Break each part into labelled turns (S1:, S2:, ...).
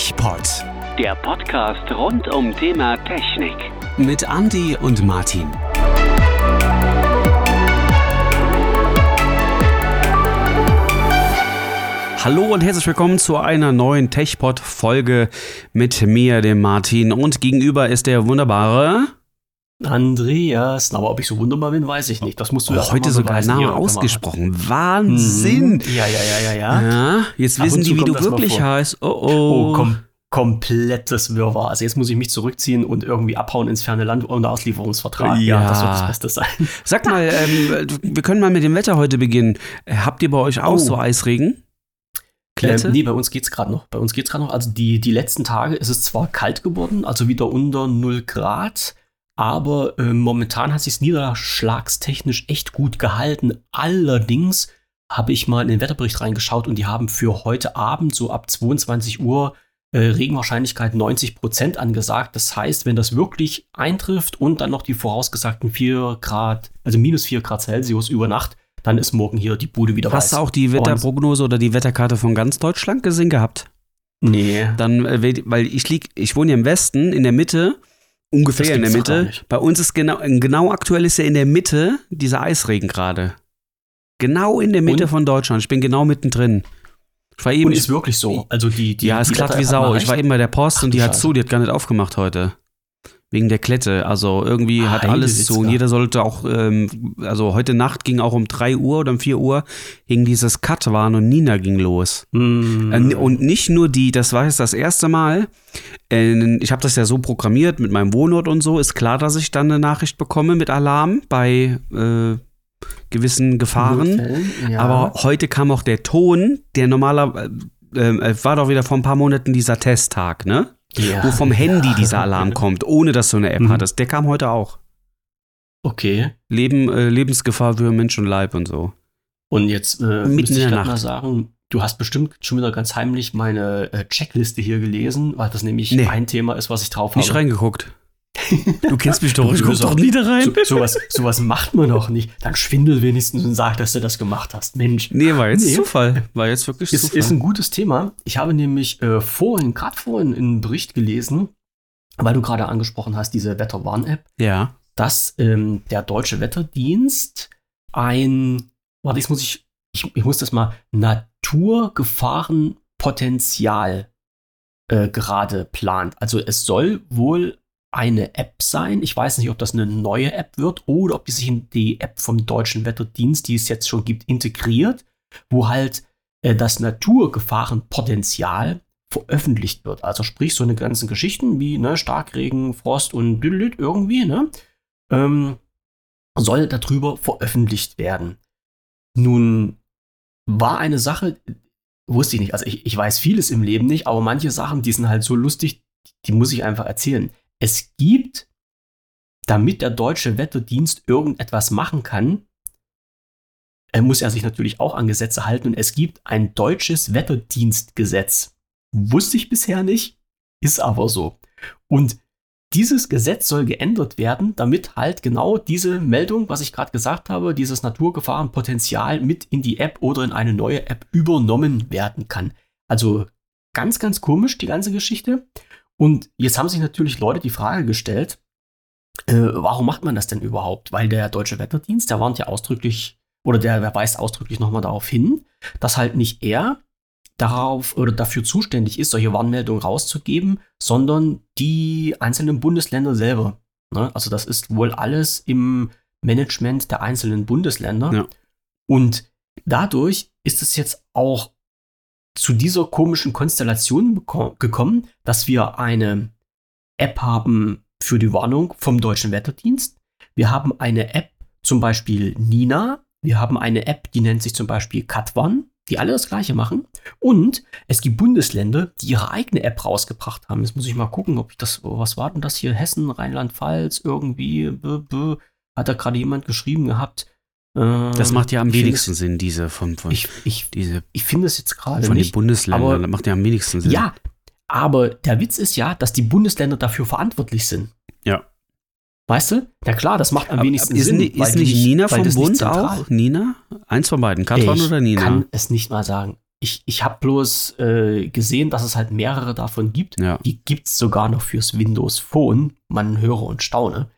S1: TechPod.
S2: Der Podcast rund um Thema Technik.
S1: Mit Andy und Martin. Hallo und herzlich willkommen zu einer neuen TechPod-Folge mit mir, dem Martin. Und gegenüber ist der wunderbare.
S3: Andreas, aber ob ich so wunderbar bin, weiß ich nicht. Das musst du ja
S1: oh, heute sogar Name ausgesprochen. Wahnsinn.
S3: Mhm. Ja, ja, ja, ja, ja.
S1: Ja, jetzt
S3: Ab
S1: wissen die, wie du wirklich heißt. Oh,
S3: Oh,
S1: oh.
S3: kom komplettes Wirrwarr. Also jetzt muss ich mich zurückziehen und irgendwie abhauen ins ferne Land ohne Auslieferungsvertrag.
S1: Ja.
S3: das wird das Beste sein.
S1: Sag mal, ähm, wir können mal mit dem Wetter heute beginnen. Äh, Habt ihr bei euch auch
S3: Oh.
S1: so Eisregen? Klette?
S3: Ähm, nee, bei uns geht's gerade noch. Bei uns geht's gerade noch. Also die, die letzten Tage ist es zwar kalt geworden, also wieder unter 0 Grad, aber ähm, momentan hat sich niederschlagstechnisch echt gut gehalten. Allerdings habe ich mal in den Wetterbericht reingeschaut und die haben für heute Abend so ab 22 Uhr äh, Regenwahrscheinlichkeit 90 Prozent angesagt. Das heißt, wenn das wirklich eintrifft und dann noch die vorausgesagten 4 Grad, also minus 4 Grad Celsius über Nacht, dann ist morgen hier die Bude wieder
S1: Hast
S3: weiß.
S1: du auch die Wetterprognose oder die Wetterkarte von ganz Deutschland gesehen gehabt?
S3: Nee.
S1: Dann, äh, we- weil ich lieg, ich wohne ja im Westen, in der Mitte, ungefähr in der Mitte. Bei uns ist genau, genau aktuell ist ja in der Mitte dieser Eisregen gerade. Genau in der Mitte
S3: Und?
S1: von Deutschland. Ich bin genau mittendrin. Ich war eben,
S3: Und ist wirklich so. Also die, die
S1: ja, ist glatt wie Sau. Ich war eben bei der Post
S3: Ach
S1: und die hat zu, die hat gar nicht aufgemacht heute. Wegen der Klette. Also irgendwie hat alles so. Und jeder sollte auch, ähm, also heute Nacht ging auch um 3 Uhr oder um 4 Uhr, ging dieses Cut waren und Nina ging los.
S3: Mm.
S1: Äh, Und nicht nur die, das war jetzt das erste Mal. Äh, Ich habe das ja so programmiert mit meinem Wohnort und so. Ist klar, dass ich dann eine Nachricht bekomme mit Alarm bei äh, gewissen Gefahren.
S3: Notfällen, ja.
S1: Aber heute kam auch der Ton, der normaler äh, äh, war doch wieder vor ein paar Monaten dieser Testtag, ne?
S3: Ja.
S1: Wo vom Handy dieser Alarm kommt, ohne dass du eine App
S3: Mhm.
S1: hattest. Der kam heute auch.
S3: Okay.
S1: Leben, äh, Lebensgefahr für Mensch und Leib und so.
S3: Und jetzt äh, müsste ich grad mal sagen, du hast bestimmt schon wieder ganz heimlich meine äh, Checkliste hier gelesen, weil das nämlich
S1: Nee.
S3: ein Thema ist, was ich drauf
S1: Nicht
S3: habe.
S1: reingeguckt. Du kennst mich doch, ich
S3: Du
S1: guck doch nie da rein.
S3: So, sowas, sowas macht man doch nicht. Dann schwindel wenigstens und sag, dass du das gemacht hast. Mensch.
S1: Nee, war jetzt
S3: Nee.
S1: Zufall. War jetzt wirklich
S3: Ist,
S1: Zufall.
S3: ist ein gutes Thema. Ich habe nämlich äh, vorhin, gerade vorhin, einen Bericht gelesen, weil du gerade angesprochen hast, diese Wetterwarn-App.
S1: ja.
S3: dass ähm, der deutsche Wetterdienst ein, warte, jetzt muss ich, ich, ich muss das mal, Naturgefahrenpotenzial äh, gerade plant. Also es soll wohl eine App sein. Ich weiß nicht, ob das eine neue App wird oder ob die sich in die App vom deutschen Wetterdienst, die es jetzt schon gibt, integriert, wo halt äh, das Naturgefahrenpotenzial veröffentlicht wird. Also sprich so eine ganzen Geschichten wie ne, Starkregen, Frost und Düdelüt irgendwie, ne? Ähm, soll darüber veröffentlicht werden. Nun war eine Sache, wusste ich nicht, also ich, ich weiß vieles im Leben nicht, aber manche Sachen, die sind halt so lustig, die muss ich einfach erzählen. Es gibt, damit der deutsche Wetterdienst irgendetwas machen kann, äh, muss er sich natürlich auch an Gesetze halten und es gibt ein deutsches Wetterdienstgesetz. Wusste ich bisher nicht, ist aber so. Und dieses Gesetz soll geändert werden, damit halt genau diese Meldung, was ich gerade gesagt habe, dieses Naturgefahrenpotenzial mit in die App oder in eine neue App übernommen werden kann. Also ganz, ganz komisch, die ganze Geschichte. Und jetzt haben sich natürlich Leute die Frage gestellt, äh, warum macht man das denn überhaupt? Weil der Deutsche Wetterdienst, der warnt ja ausdrücklich, oder der, der weist ausdrücklich nochmal darauf hin, dass halt nicht er darauf oder dafür zuständig ist, solche Warnmeldungen rauszugeben, sondern die einzelnen Bundesländer selber. Ne? Also das ist wohl alles im Management der einzelnen Bundesländer.
S1: Ja.
S3: Und dadurch ist es jetzt auch zu dieser komischen Konstellation gekommen, dass wir eine App haben für die Warnung vom Deutschen Wetterdienst. Wir haben eine App, zum Beispiel Nina. Wir haben eine App, die nennt sich zum Beispiel Katwan, die alle das Gleiche machen. Und es gibt Bundesländer, die ihre eigene App rausgebracht haben. Jetzt muss ich mal gucken, ob ich das, was war denn das hier? Hessen, Rheinland-Pfalz, irgendwie, bö, bö, hat da gerade jemand geschrieben gehabt. Ähm,
S1: Das macht ja am
S3: ich
S1: wenigsten Sinn, diese von, von,
S3: Ich, ich,
S1: diese,
S3: ich finde es jetzt gerade
S1: von den
S3: nicht.
S1: Bundesländern.
S3: aber-
S1: das macht ja am wenigsten Sinn.
S3: Ja, aber der Witz ist ja, dass die Bundesländer dafür verantwortlich sind.
S1: Ja.
S3: Weißt du? Na klar, das macht am wenigsten
S1: ist,
S3: Sinn.
S1: ist
S3: die
S1: nicht Nina vom Bund auch? Nina? Eins von beiden.
S3: Ich
S1: oder Nina?
S3: kann es nicht mal sagen. ich, ich habe bloß äh, gesehen, dass es halt mehrere davon gibt.
S1: Ja.
S3: Die gibt es sogar noch fürs Windows Phone. Man höre und staune.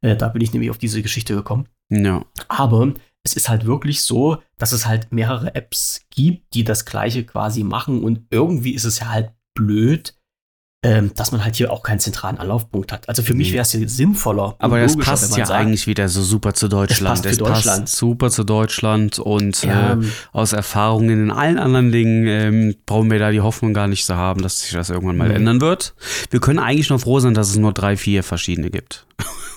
S3: Äh, da bin ich nämlich auf diese Geschichte gekommen.
S1: Ja.
S3: Aber es ist halt wirklich so, dass es halt mehrere Apps gibt, die das gleiche quasi machen. Und irgendwie ist es ja halt blöd, ähm, dass man halt hier auch keinen zentralen Anlaufpunkt hat. Also für mich wäre es ja sinnvoller.
S1: Aber das passt ja
S3: sagt,
S1: eigentlich wieder so super zu Deutschland.
S3: passt für Deutschland.
S1: super zu Deutschland und
S3: Ja,
S1: äh, aus Erfahrungen in allen anderen Dingen ähm, brauchen wir da die Hoffnung gar nicht zu haben, dass sich das irgendwann mal
S3: Nee.
S1: ändern wird. Wir können eigentlich noch froh sein, dass es nur drei, vier verschiedene gibt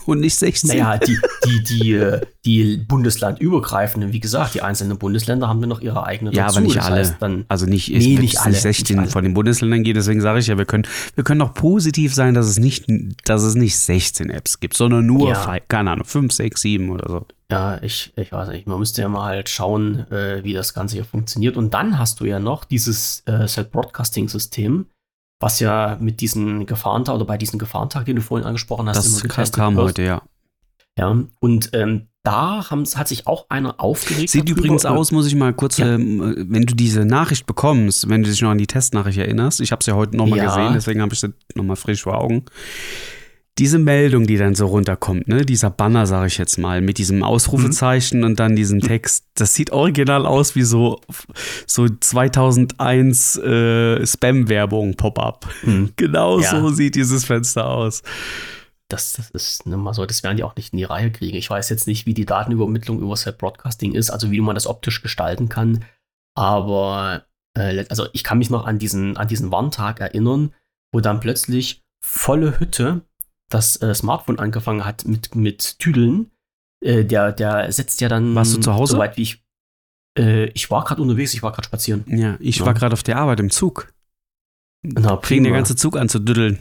S1: und nicht 16.
S3: Naja, die, die, die, äh, die bundeslandübergreifenden, wie gesagt, die einzelnen Bundesländer haben dann noch ihre eigene
S1: Ja,
S3: dazu.
S1: aber nicht
S3: das
S1: alle.
S3: Heißt dann,
S1: Also nicht,
S3: Nee,
S1: es
S3: nicht alle,
S1: nicht 16
S3: nicht alle.
S1: von den Bundesländern geht, deswegen sage ich ja, wir können, wir können auch positiv sein, dass es nicht, dass es nicht 16 Apps gibt, sondern nur,
S3: Ja.
S1: fi- keine Ahnung, 5, 6, 7 oder so.
S3: ja, ich, ich weiß nicht, man müsste ja mal halt schauen, äh, wie das Ganze hier funktioniert. Und dann hast du ja noch dieses äh, Self-Broadcasting-System, was ja mit diesen Gefahrentag oder bei diesem Gefahrentag, den du vorhin angesprochen hast,
S1: Das
S3: immer getestet
S1: kam
S3: wird.
S1: heute, ja.
S3: Ja, und ähm, da haben, hat sich auch einer aufgeregt.
S1: Sieht
S3: darüber.
S1: übrigens aus, muss ich mal kurz,
S3: Ja.
S1: ähm, wenn du diese Nachricht bekommst, wenn du dich noch an die Testnachricht erinnerst, ich habe es ja heute nochmal
S3: Ja.
S1: gesehen, deswegen habe ich sie nochmal frisch vor Augen. Diese Meldung, die dann so runterkommt, ne, dieser Banner, sage ich jetzt mal, mit diesem Ausrufezeichen und dann diesem Text, das sieht original aus wie so, so 2001 äh, Spam-Werbung, Pop-up.
S3: Hm.
S1: Genau
S3: Ja.
S1: so sieht dieses Fenster aus.
S3: das, das ist ne, mal so, das werden die auch nicht in die Reihe kriegen. Ich weiß jetzt nicht, wie die Datenübermittlung über Set Broadcasting ist, also wie man das optisch gestalten kann. Aber äh, also ich kann mich noch an diesen, an diesen Warntag erinnern, wo dann plötzlich volle Hütte das äh, Smartphone angefangen hat mit, mit Tüdeln. Äh, der, der setzt ja dann.
S1: Warst du zu Hause?
S3: Soweit wie ich. Äh, ich war gerade unterwegs, ich war gerade spazieren.
S1: Ja, ich
S3: Ja.
S1: war gerade auf der Arbeit im Zug.
S3: Na,
S1: Fing der ganze Zug an zu düddeln.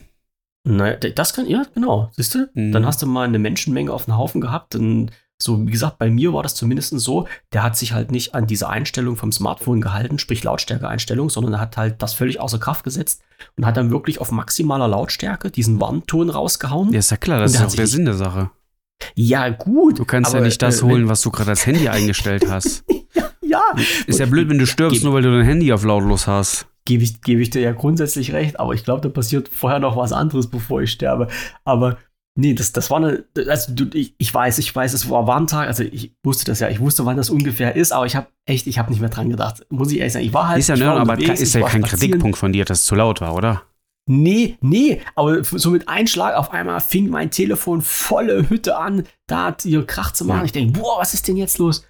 S3: Naja, das kann, ja, genau, siehst du?
S1: Mhm.
S3: Dann hast du mal eine Menschenmenge auf den Haufen gehabt. Und so, wie gesagt, bei mir war das zumindest so, der hat sich halt nicht an diese Einstellung vom Smartphone gehalten, sprich Lautstärke-Einstellung, sondern er hat halt das völlig außer Kraft gesetzt und hat dann wirklich auf maximaler Lautstärke diesen Warnton rausgehauen.
S1: Ja, ist ja klar, das ist auch der Sinn der Sache.
S3: Ja, gut.
S1: Du kannst ja
S3: aber,
S1: nicht das
S3: äh,
S1: holen, was du gerade als Handy eingestellt hast.
S3: Ja,
S1: Ist ja blöd, wenn du stirbst,
S3: Geb-
S1: nur weil du dein Handy auf lautlos hast.
S3: gebe ich, gebe ich dir ja grundsätzlich recht, aber ich glaube, da passiert vorher noch was anderes, bevor ich sterbe. Aber nee, das, das war eine, also du, ich, ich weiß, ich weiß, es war Warntag, also ich wusste das ja, ich wusste, wann das ungefähr ist, aber ich habe echt, ich habe nicht mehr dran gedacht. Muss ich ehrlich sagen, ich war halt.
S1: Ist ja, ne,
S3: war
S1: aber ist ja
S3: war
S1: kein. Kritikpunkt von dir, dass es zu laut war, oder?
S3: Nee, nee, aber so mit Einschlag auf einmal fing mein Telefon volle Hütte an, da hat ihr Krach zu machen.
S1: Ja.
S3: Ich denke, boah, was ist denn jetzt los?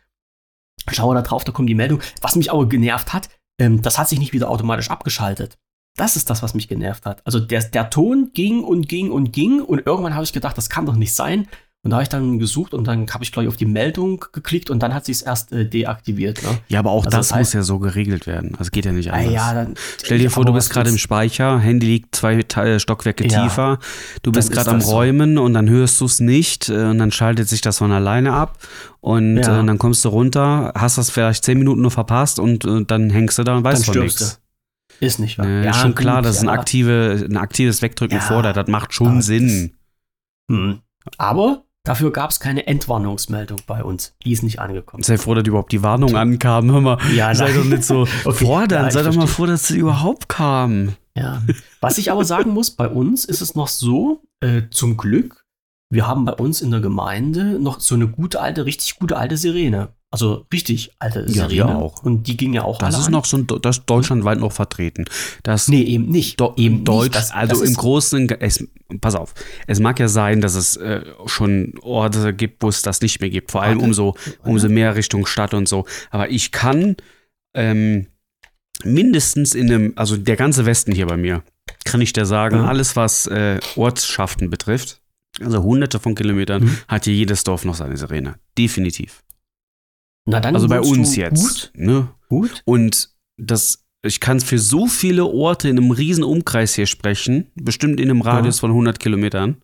S3: Schaue da drauf, da kommt die Meldung. Was mich aber genervt hat, ähm, das hat sich nicht wieder automatisch abgeschaltet. Das ist das, was mich genervt hat. Also der, der Ton ging und ging und ging und irgendwann habe ich gedacht, das kann doch nicht sein. Und da habe ich dann gesucht und dann habe ich, glaube ich, auf die Meldung geklickt und dann hat sich es erst äh, deaktiviert. Ne?
S1: Ja, aber auch
S3: Also
S1: das
S3: das heißt-
S1: muss ja so geregelt werden. Also geht ja nicht
S3: Ah,
S1: anders.
S3: ja, dann,
S1: Stell dir vor, du bist gerade im Speicher, Handy liegt zwei Te- Stockwerke
S3: Ja,
S1: tiefer, du bist gerade am
S3: das so.
S1: Räumen und dann hörst du es nicht äh, und dann schaltet sich das von alleine ab und
S3: Ja.
S1: äh, dann kommst du runter, hast das vielleicht zehn Minuten nur verpasst und äh, dann hängst du da und weißt
S3: Dann
S1: von nichts.
S3: Ist nicht wahr.
S1: Ne, ist schon klar,
S3: gut,
S1: dass ein,
S3: ja.
S1: aktive, ein aktives Wegdrücken
S3: Ja,
S1: fordert. Das macht schon
S3: aber
S1: Sinn.
S3: Hm. Aber dafür gab es keine Entwarnungsmeldung bei uns. Die ist nicht angekommen.
S1: Sei froh, dass überhaupt die Warnung ankam. Hör mal,
S3: Ja,
S1: sei doch nicht so
S3: Okay,
S1: fordern.
S3: ja,
S1: sei doch mal froh, dass sie überhaupt kam.
S3: Ja. Was ich aber sagen muss, bei uns ist es noch so, äh, zum Glück, wir haben bei uns in der Gemeinde noch so eine gute alte, richtig gute alte Sirene. Also richtig alte
S1: Ja,
S3: Sirene.
S1: wir auch.
S3: Und die ging ja auch
S1: Das ist
S3: an.
S1: noch so ein, das ist deutschlandweit noch vertreten. Das
S3: Nee, eben nicht.
S1: Do
S3: eben
S1: Deutsch,
S3: nicht. Das,
S1: also
S3: das
S1: im Großen, es, pass auf, es mag ja sein, dass es äh, schon Orte gibt, wo es das nicht mehr gibt, vor allem umso, umso mehr Richtung Stadt und so. Aber ich kann ähm, mindestens in einem, also der ganze Westen hier bei mir, kann ich dir sagen,
S3: Ja.
S1: alles was äh, Ortschaften betrifft, also hunderte von Kilometern,
S3: Mhm.
S1: hat hier jedes Dorf noch seine Sirene. Definitiv.
S3: Na, dann
S1: Also bei uns jetzt. Ne?
S3: Gut, gut.
S1: Und das, ich kann für so viele Orte in einem riesen Umkreis hier sprechen, bestimmt in einem Radius
S3: Ja.
S1: von 100 Kilometern,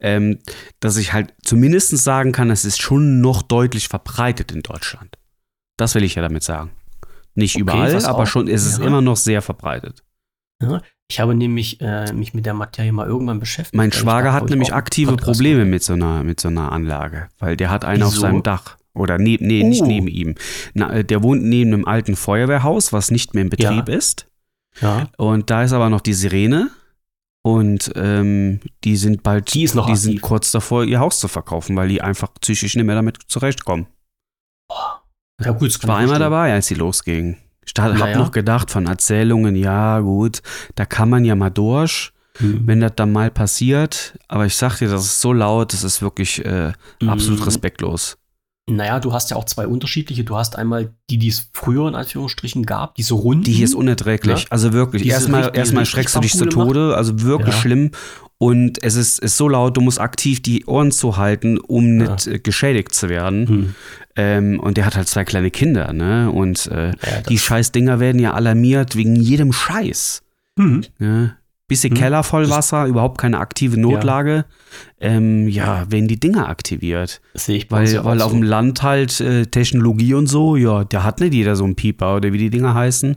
S1: ähm, dass ich halt zumindest sagen kann, es ist schon noch deutlich verbreitet in Deutschland. Das will ich ja damit sagen. Nicht
S3: Okay,
S1: überall, aber schon, es ist
S3: ja.
S1: immer noch sehr verbreitet.
S3: Ich habe nämlich äh, mich mit der Materie mal irgendwann beschäftigt.
S1: Mein
S3: ich
S1: Schwager hat nämlich
S3: einen
S1: aktive Probleme mit so einer, mit so einer Anlage, weil der hat eine auf
S3: Wieso?
S1: seinem Dach. Oder ne, nee, nicht
S3: Oh.
S1: neben ihm. Na, äh, der wohnt neben einem alten Feuerwehrhaus, was nicht mehr in Betrieb ist.
S3: Ja.
S1: Und da ist aber noch die Sirene. Und ähm, die sind bald,
S3: Die ist noch
S1: die sind kurz davor, ihr Haus zu verkaufen, weil die einfach psychisch nicht mehr damit zurechtkommen.
S3: Ja, gut,
S1: Ich war einmal dabei, als sie losging. Ich habe
S3: Naja.
S1: noch gedacht von Erzählungen, ja gut, da kann man ja mal durch,
S3: Mhm.
S1: wenn das dann mal passiert. Aber ich sag dir, das ist so laut, das ist wirklich äh, absolut
S3: Mhm.
S1: respektlos.
S3: Naja, du hast ja auch zwei unterschiedliche. Du hast einmal die, die es früher in Anführungsstrichen gab, diese Runden.
S1: Die hier ist unerträglich.
S3: Ja.
S1: Also wirklich,
S3: Diese
S1: erstmal
S3: richtig-
S1: erstmal schreckst du dich zu
S3: Bambule macht.
S1: Tode, also wirklich
S3: Ja.
S1: schlimm. Und es ist, ist so laut, du musst aktiv die Ohren zuhalten, um
S3: Ja.
S1: nicht äh, geschädigt zu werden.
S3: Hm.
S1: Ähm, und der hat halt zwei kleine Kinder, ne? Und äh,
S3: Ja,
S1: die scheiß Dinger werden ja alarmiert wegen jedem Scheiß.
S3: Hm.
S1: Ne? Bisschen
S3: Hm.
S1: Keller voll Wasser, überhaupt keine aktive Notlage. Ähm, ja, werden die Dinger aktiviert.
S3: Das sehe ich bei
S1: Weil,
S3: ja
S1: weil
S3: so.
S1: auf dem Land halt äh, Technologie und so, ja, da hat nicht jeder so einen Pieper oder wie die Dinger heißen.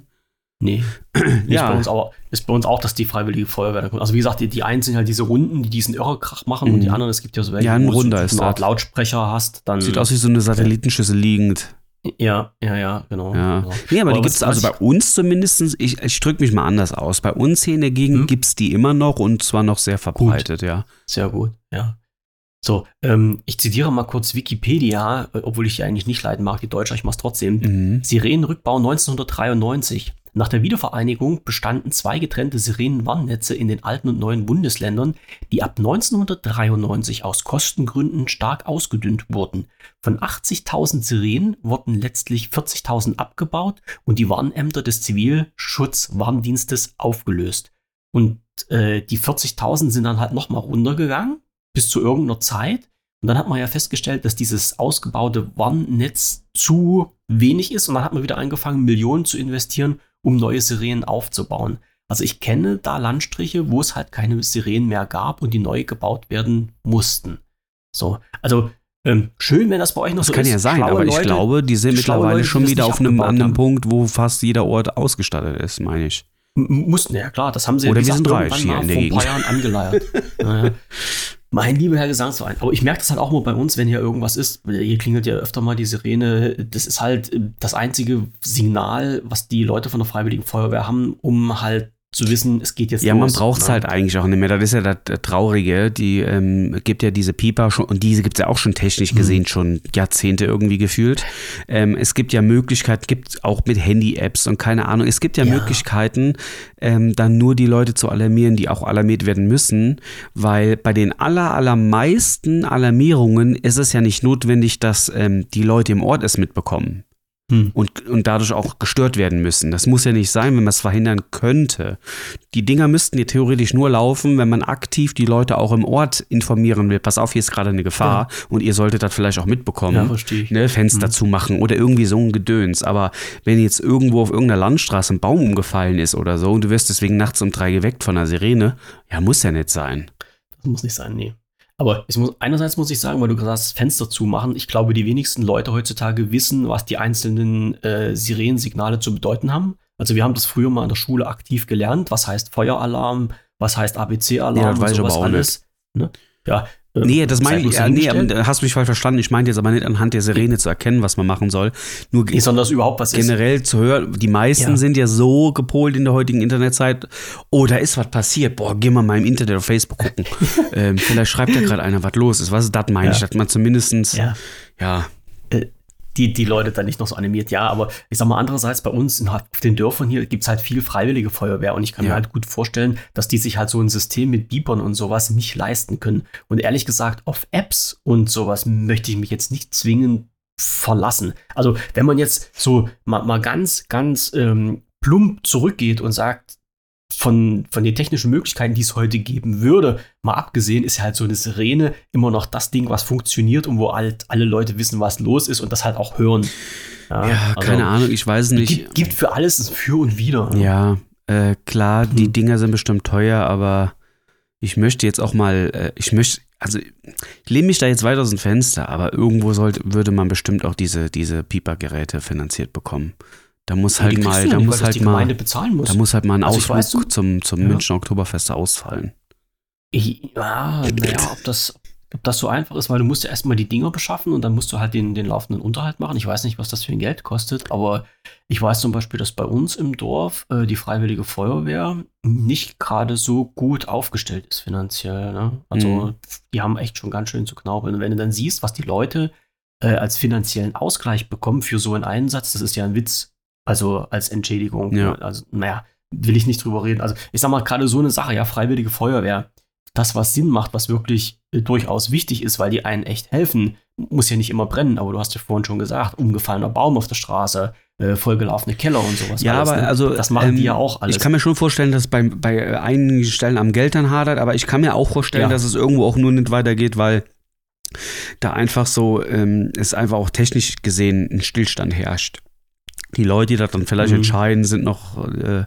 S3: Nee. Ist
S1: Ja.
S3: bei uns aber ist bei uns auch, dass die Freiwillige Feuerwehr da kommt. Also wie gesagt, die, die einen sind halt diese Runden, die diesen Irrekrach machen und
S1: Mhm.
S3: die anderen, es gibt ja so welche,
S1: Ja, ein
S3: wo du
S1: ist
S3: eine Art. Lautsprecher hast, dann.
S1: Sieht aus wie so eine Satellitenschüssel liegend.
S3: Ja, ja, ja, genau.
S1: Ja.
S3: genau.
S1: Nee, aber, die
S3: was-
S1: gibt es also bei uns zumindest, ich, ich drücke mich mal anders aus. Bei uns hier in der Gegend
S3: Hm.
S1: gibt es die immer noch und zwar noch sehr verbreitet, ja.
S3: Sehr gut, ja. So, ähm, ich zitiere mal kurz Wikipedia, obwohl ich die eigentlich nicht leiden mag, die Deutsche, ich mache es trotzdem.
S1: Mhm.
S3: Sirenenrückbau 1993. Nach der Wiedervereinigung bestanden zwei getrennte Sirenenwarnnetze in den alten und neuen Bundesländern, die ab 1993 aus Kostengründen stark ausgedünnt wurden. Von 80.000 Sirenen wurden letztlich 40.000 abgebaut und die Warnämter des Zivilschutzwarndienstes aufgelöst. Und äh, die 40.000 sind dann halt nochmal runtergegangen bis zu irgendeiner Zeit. Und dann hat man ja festgestellt, dass dieses ausgebaute Warnnetz zu wenig ist. Und dann hat man wieder angefangen, Millionen zu investieren, um neue Sirenen aufzubauen. Also ich kenne da Landstriche, wo es halt keine Sirenen mehr gab und die neu gebaut werden mussten. So, also ähm, schön, wenn das bei euch noch
S1: Das
S3: so
S1: kann
S3: ist.
S1: ja sein,
S3: Schlaue
S1: aber ich
S3: Leute-
S1: glaube, die sind mittlerweile
S3: Leute,
S1: schon
S3: das
S1: wieder auf einem anderen
S3: haben.
S1: Punkt, wo fast jeder Ort ausgestattet ist, meine ich.
S3: Mussten, ja klar, das haben sie
S1: Oder wir sind reich hier in der
S3: vor ein paar. Jahren angeleiert. naja. Mein lieber Herr Gesangsverein, aber ich merke das halt auch mal bei uns, wenn hier irgendwas ist. Hier klingelt ja öfter mal die Sirene. Das ist halt äh, das einzige Signal, was die Leute von der Freiwilligen Feuerwehr haben, um halt zu wissen, es geht jetzt
S1: Ja,
S3: los.
S1: man braucht es
S3: ne?
S1: halt eigentlich auch nicht mehr. Das ist ja das Traurige. Die ähm, gibt ja diese Pieper schon, und diese gibt es ja auch schon technisch
S3: Mhm.
S1: gesehen, schon Jahrzehnte irgendwie gefühlt. Ähm, es gibt ja Möglichkeiten, gibt auch mit Handy-Apps und keine Ahnung, es gibt ja,
S3: Ja.
S1: Möglichkeiten, ähm, dann nur die Leute zu alarmieren, die auch alarmiert werden müssen, weil bei den aller, allermeisten Alarmierungen ist es ja nicht notwendig, dass ähm, die Leute im Ort es mitbekommen
S3: Hm.
S1: und, und dadurch auch gestört werden müssen. Das muss ja nicht sein, wenn man es verhindern könnte. Die Dinger müssten ja theoretisch nur laufen, wenn man aktiv die Leute auch im Ort informieren will. Pass auf, hier ist gerade eine Gefahr und ihr solltet das vielleicht auch mitbekommen.
S3: Ja, verstehe ich.
S1: Ne, Fenster
S3: Mhm.
S1: zumachen oder irgendwie so ein Gedöns. Aber wenn jetzt irgendwo auf irgendeiner Landstraße ein Baum umgefallen ist oder so und du wirst deswegen nachts um drei geweckt von einer Sirene, ja, muss ja nicht sein.
S3: Das muss nicht sein, nee. Aber muss, einerseits muss ich sagen, weil du gesagt hast, Fenster zumachen, ich glaube, die wenigsten Leute heutzutage wissen, was die einzelnen äh, Sirenensignale zu bedeuten haben. Also wir haben das früher mal in der Schule aktiv gelernt. Was heißt Feueralarm? Was heißt ABC-Alarm?
S1: Ja, das ich
S3: sowas alles. Ne? Ja,
S1: Nee, das meine ich, ja, nee, aber hast du mich falsch verstanden. Ich meinte jetzt aber nicht anhand der Sirene zu erkennen, was man machen soll. Nur
S3: Nee, sondern dass überhaupt was ist.
S1: generell zu hören, die meisten
S3: Ja.
S1: sind ja so gepolt in der heutigen Internetzeit, oh, da ist was passiert, boah, geh mal mal im Internet auf Facebook gucken. ähm, vielleicht schreibt ja gerade einer, was los ist. Was ist das, meine
S3: Ja.
S1: ich, dass man zumindestens, ja,
S3: Ja. Die, die Leute dann nicht noch so animiert. Ja, aber ich sag mal, andererseits bei uns in, auf den Dörfern hier gibt es halt viel freiwillige Feuerwehr und ich kann
S1: Ja.
S3: mir halt gut vorstellen, dass die sich halt so ein System mit Beepern und sowas nicht leisten können. Und ehrlich gesagt, auf Apps und sowas möchte ich mich jetzt nicht zwingend verlassen. Also, wenn man jetzt so mal, mal ganz, ganz ähm, plump zurückgeht und sagt, von, von den technischen Möglichkeiten, die es heute geben würde, mal abgesehen, ist halt so eine Sirene immer noch das Ding, was funktioniert und wo halt alle Leute wissen, was los ist und das halt auch hören.
S1: ja, keine Ahnung, ich weiß nicht.
S3: also Gibt, gibt für alles ein Für und Wider.
S1: Ja, äh, klar, die
S3: Hm.
S1: Dinger sind bestimmt teuer, aber ich möchte jetzt auch mal, äh, ich möchte, also ich lehne mich da jetzt weit aus dem Fenster, aber irgendwo sollte, würde man bestimmt auch diese, diese Pieper-Geräte finanziert bekommen. Da muss halt mal, da muss halt mal,
S3: muss.
S1: da muss halt mal ein
S3: Also
S1: Ausflug
S3: weiß,
S1: zum, zum
S3: Ja.
S1: Münchner Oktoberfest ausfallen.
S3: Ja, naja, ob das, ob das so einfach ist, weil du musst ja erstmal die Dinger beschaffen und dann musst du halt den, den laufenden Unterhalt machen. Ich weiß nicht, was das für ein Geld kostet, aber ich weiß zum Beispiel, dass bei uns im Dorf äh, die Freiwillige Feuerwehr nicht gerade so gut aufgestellt ist finanziell. Ne? Also
S1: Mhm.
S3: die haben echt schon ganz schön zu knaubeln. Und wenn du dann siehst, was die Leute äh, als finanziellen Ausgleich bekommen für so einen Einsatz, das ist ja ein Witz. Also als Entschädigung.
S1: Ja.
S3: Ne? Also, naja, will ich nicht drüber reden. Also ich sag mal, gerade so eine Sache, ja, Freiwillige Feuerwehr, das, was Sinn macht, was wirklich äh, durchaus wichtig ist, weil die einen echt helfen, muss ja nicht immer brennen, aber du hast ja vorhin schon gesagt, umgefallener Baum auf der Straße, äh, vollgelaufene Keller und sowas.
S1: Ja,
S3: alles,
S1: aber
S3: ne?
S1: also.
S3: das machen
S1: ähm,
S3: die ja auch alles.
S1: Ich kann mir schon vorstellen, dass bei, bei einigen Stellen am Geld dann hadert, aber ich kann mir auch vorstellen,
S3: Ja.
S1: dass es irgendwo auch nur nicht weitergeht, weil da einfach so, ähm, es einfach auch technisch gesehen ein Stillstand herrscht. Die Leute, die das dann vielleicht
S3: Mhm.
S1: entscheiden, sind noch äh,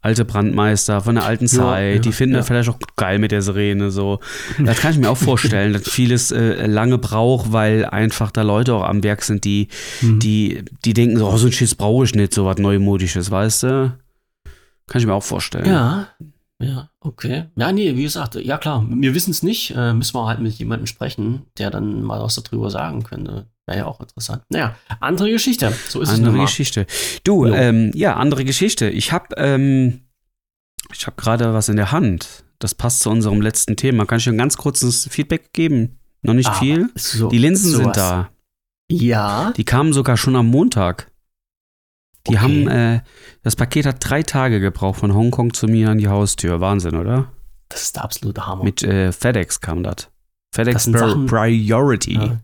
S1: alte Brandmeister von der alten Zeit.
S3: ja,
S1: die finden
S3: ja.
S1: das vielleicht auch geil mit der Sirene. So. Das kann ich mir auch vorstellen, dass vieles äh, lange braucht, weil einfach da Leute auch am Werk sind, die,
S3: Mhm.
S1: die, die denken so, oh, so ein Schiss brauche ich nicht, so was Neumodisches, weißt du? Kann ich mir auch vorstellen.
S3: Ja, ja, okay. Ja, nee, wie gesagt, ja klar, wir wissen es nicht. Äh, müssen wir halt mit jemandem sprechen, der dann mal was darüber sagen könnte. Wäre ja auch interessant. Naja, andere Geschichte. So ist es
S1: andere
S3: nun mal.
S1: Geschichte. Du, ähm, ja, andere Geschichte. Ich habe ähm, ich habe gerade was in der Hand. Das passt zu unserem letzten Thema. Kann ich dir ein ganz kurzes Feedback geben? Noch nicht
S3: Aber
S1: viel.
S3: So,
S1: Die Linsen
S3: sowas.
S1: sind da.
S3: Ja.
S1: Die kamen sogar schon am Montag. Die
S3: Okay.
S1: haben, äh, das Paket hat drei Tage gebraucht von Hongkong zu mir an die Haustür. Wahnsinn, oder?
S3: Das ist der absolute Hammer.
S1: Mit äh, FedEx kam das. FedEx
S3: Das Sachen-
S1: Priority.
S3: Ja.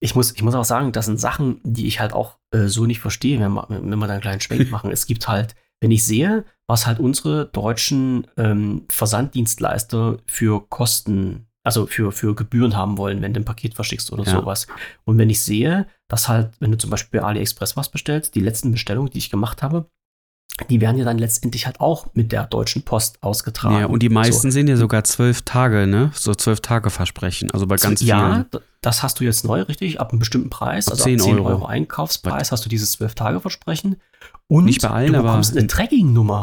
S3: Ich muss, ich muss auch sagen, das sind Sachen, die ich halt auch äh, so nicht verstehe, wenn wir, wenn wir da einen kleinen Schwenk machen. Es gibt halt, wenn ich sehe, was halt unsere deutschen ähm, Versanddienstleister für Kosten, also für, für Gebühren haben wollen, wenn du ein Paket verschickst oder
S1: Ja.
S3: sowas. Und wenn ich sehe, dass halt, wenn du zum Beispiel bei AliExpress was bestellst, die letzten Bestellungen, die ich gemacht habe, die werden ja dann letztendlich halt auch mit der Deutschen Post ausgetragen.
S1: Ja, und die meisten
S3: So.
S1: sind ja sogar zwölf Tage, ne? So zwölf Tage Versprechen. Also bei ganz
S3: ja,
S1: vielen.
S3: d- das hast du jetzt neu, richtig? Ab einem bestimmten Preis,
S1: Ab
S3: also
S1: 10
S3: ab 10
S1: Euro.
S3: Euro, Einkaufspreis, hast du dieses 12-Tage-Versprechen. Und
S1: Nicht bei allen,
S3: du
S1: aber-
S3: bekommst eine Tracking-Nummer.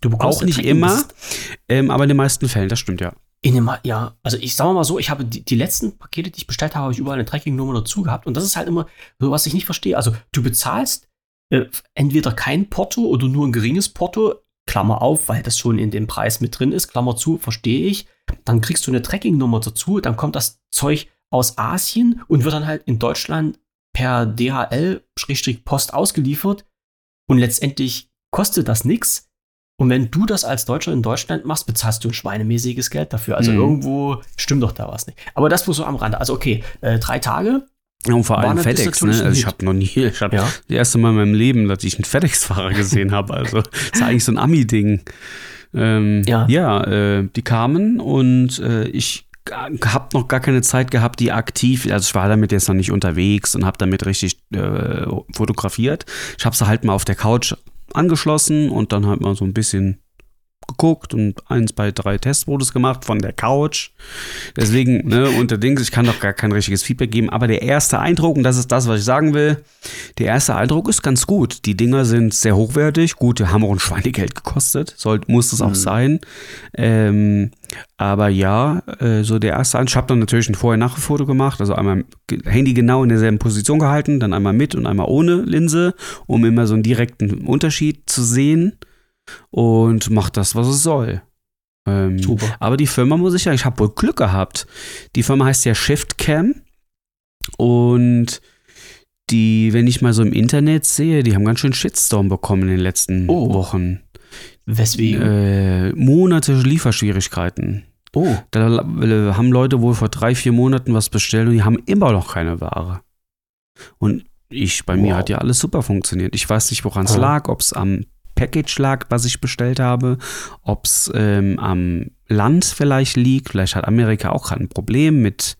S3: Du bekommst
S1: Auch nicht immer, ähm, aber in den meisten Fällen, das stimmt ja.
S3: In dem, ja, also ich sag mal so, ich habe die, die letzten Pakete, die ich bestellt habe, habe ich überall eine Tracking-Nummer dazu gehabt. Und das ist halt immer so, was ich nicht verstehe. Also du bezahlst äh, entweder kein Porto oder nur ein geringes Porto, Klammer auf, weil das schon in dem Preis mit drin ist, Klammer zu, verstehe ich. Dann kriegst du eine Tracking-Nummer dazu, dann kommt das Zeug aus Asien und wird dann halt in Deutschland per DHL-Post ausgeliefert. Und letztendlich kostet das nichts. Und wenn du das als Deutscher in Deutschland machst, bezahlst du ein schweinemäßiges Geld dafür. Also
S1: Mhm.
S3: irgendwo stimmt doch da was nicht. Aber das nur so am Rande. Also okay, äh, drei Tage.
S1: Und vor allem FedEx, ne? Also ich habe noch nie, ich habe
S3: Ja.
S1: das erste Mal in meinem Leben, dass ich einen FedEx-Fahrer gesehen habe. Also das ist eigentlich so ein Ami-Ding. Ähm,
S3: Ja.
S1: ja, äh, die kamen und äh, ich habe noch gar keine Zeit gehabt, die aktiv, also ich war damit jetzt noch nicht unterwegs und habe damit richtig äh, fotografiert. Ich habe sie halt mal auf der Couch angeschlossen und dann halt mal so ein bisschen geguckt und eins bei drei Testfotos gemacht von der Couch. Deswegen, ne, unter Dings, ich kann doch gar kein richtiges Feedback geben, aber der erste Eindruck, und das ist das, was ich sagen will, der erste Eindruck ist ganz gut. Die Dinger sind sehr hochwertig, gut, die haben auch ein Schweinegeld gekostet, soll, muss es auch
S3: Mhm.
S1: sein. Ähm, aber ja, äh, so der erste Eindruck, ich habe dann natürlich ein Vorher-Nachher-Foto gemacht, also einmal Handy genau in derselben Position gehalten, dann einmal mit und einmal ohne Linse, um immer so einen direkten Unterschied zu sehen und macht das, was es soll. Ähm,
S3: Super.
S1: aber die Firma muss ich sagen, ich habe wohl Glück gehabt. Die Firma heißt ja ShiftCam und die, wenn ich mal so im Internet sehe, die haben ganz schön Shitstorm bekommen in den letzten
S3: Oh.
S1: Wochen.
S3: Weswegen?
S1: Äh, Monate Lieferschwierigkeiten.
S3: oh,
S1: Da äh, haben Leute wohl vor drei, vier Monaten was bestellt und die haben immer noch keine Ware. Und ich, bei mir
S3: Wow.
S1: hat ja alles super funktioniert. Ich weiß nicht, woran es
S3: Ja.
S1: lag, ob es am Package lag, was ich bestellt habe, ob es ähm, am Land vielleicht liegt. Vielleicht hat Amerika auch gerade ein Problem mit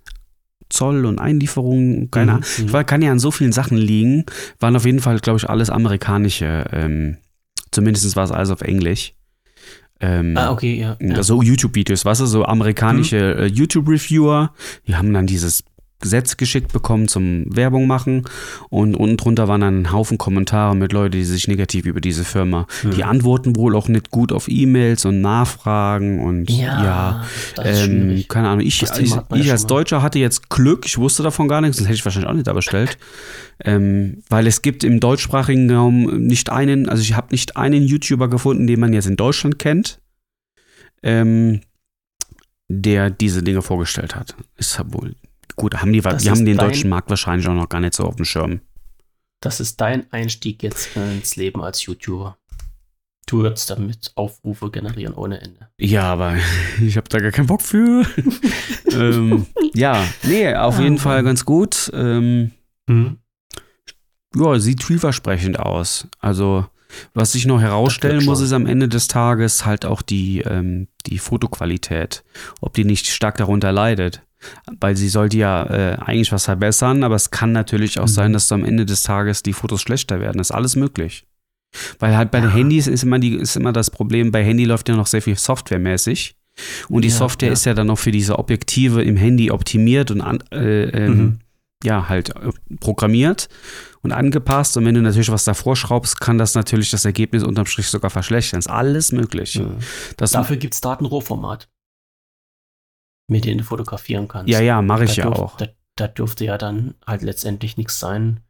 S1: Zoll und Einlieferungen. Keine
S3: Mhm,
S1: Ahnung.
S3: mhm.
S1: Weiß, kann ja an so vielen Sachen liegen. Waren auf jeden Fall, glaube ich, alles amerikanische. Ähm, zumindest war es alles auf Englisch. Ähm,
S3: ah, okay, ja. ja.
S1: so YouTube-Videos, weißt du, so amerikanische
S3: Mhm.
S1: äh, YouTube-Reviewer, die haben dann dieses Sätze geschickt bekommen zum Werbung machen und unten drunter waren dann ein Haufen Kommentare mit Leuten, die sich negativ über diese Firma. Die antworten wohl auch nicht gut auf E-Mails und Nachfragen und ja,
S3: das ist
S1: ähm, keine Ahnung. Ich,
S3: Thema
S1: ich,
S3: ja
S1: ich als. Deutscher hatte jetzt Glück, ich wusste davon gar nichts, sonst hätte ich wahrscheinlich auch nicht da bestellt. ähm, weil es gibt im deutschsprachigen Raum nicht einen, also ich habe nicht einen YouTuber gefunden, den man jetzt in Deutschland kennt, ähm, der diese Dinge vorgestellt hat. Ist ja wohl gut. Haben die,
S3: Das
S1: die haben den
S3: dein-
S1: deutschen Markt wahrscheinlich auch noch gar nicht so auf dem Schirm.
S3: Das ist dein Einstieg jetzt ins Leben als YouTuber. Du würdest damit Aufrufe generieren ohne Ende.
S1: Ja, aber ich habe da gar keinen Bock für. ähm, ja, nee, auf
S3: Ah,
S1: jeden
S3: Mann.
S1: Fall ganz gut. Ähm,
S3: Mhm.
S1: ja, sieht vielversprechend aus. Also, was sich noch herausstellen muss, ist am Ende des Tages halt auch die, ähm, die Fotoqualität. Ob die nicht stark darunter leidet. Weil sie sollte ja äh, eigentlich was verbessern, aber es kann natürlich auch
S3: Mhm.
S1: sein, dass am Ende des Tages die Fotos schlechter werden. Das ist alles möglich. Weil halt bei den Handys ist immer, die, ist immer das Problem, bei Handy läuft ja noch sehr viel softwaremäßig. Und die
S3: Ja,
S1: Software
S3: ja.
S1: ist ja dann noch für diese Objektive im Handy optimiert und an, äh, ähm,
S3: Mhm.
S1: ja, halt äh, programmiert und angepasst. Und wenn du natürlich was davor schraubst, kann das natürlich das Ergebnis unterm Strich sogar verschlechtern. Ist alles möglich.
S3: Mhm. Dafür gibt es Datenrohformat, mit denen du fotografieren kannst.
S1: ja, ja, mache ich
S3: da
S1: ja
S3: dürf-
S1: auch.
S3: Da, da dürfte ja dann halt letztendlich nichts sein.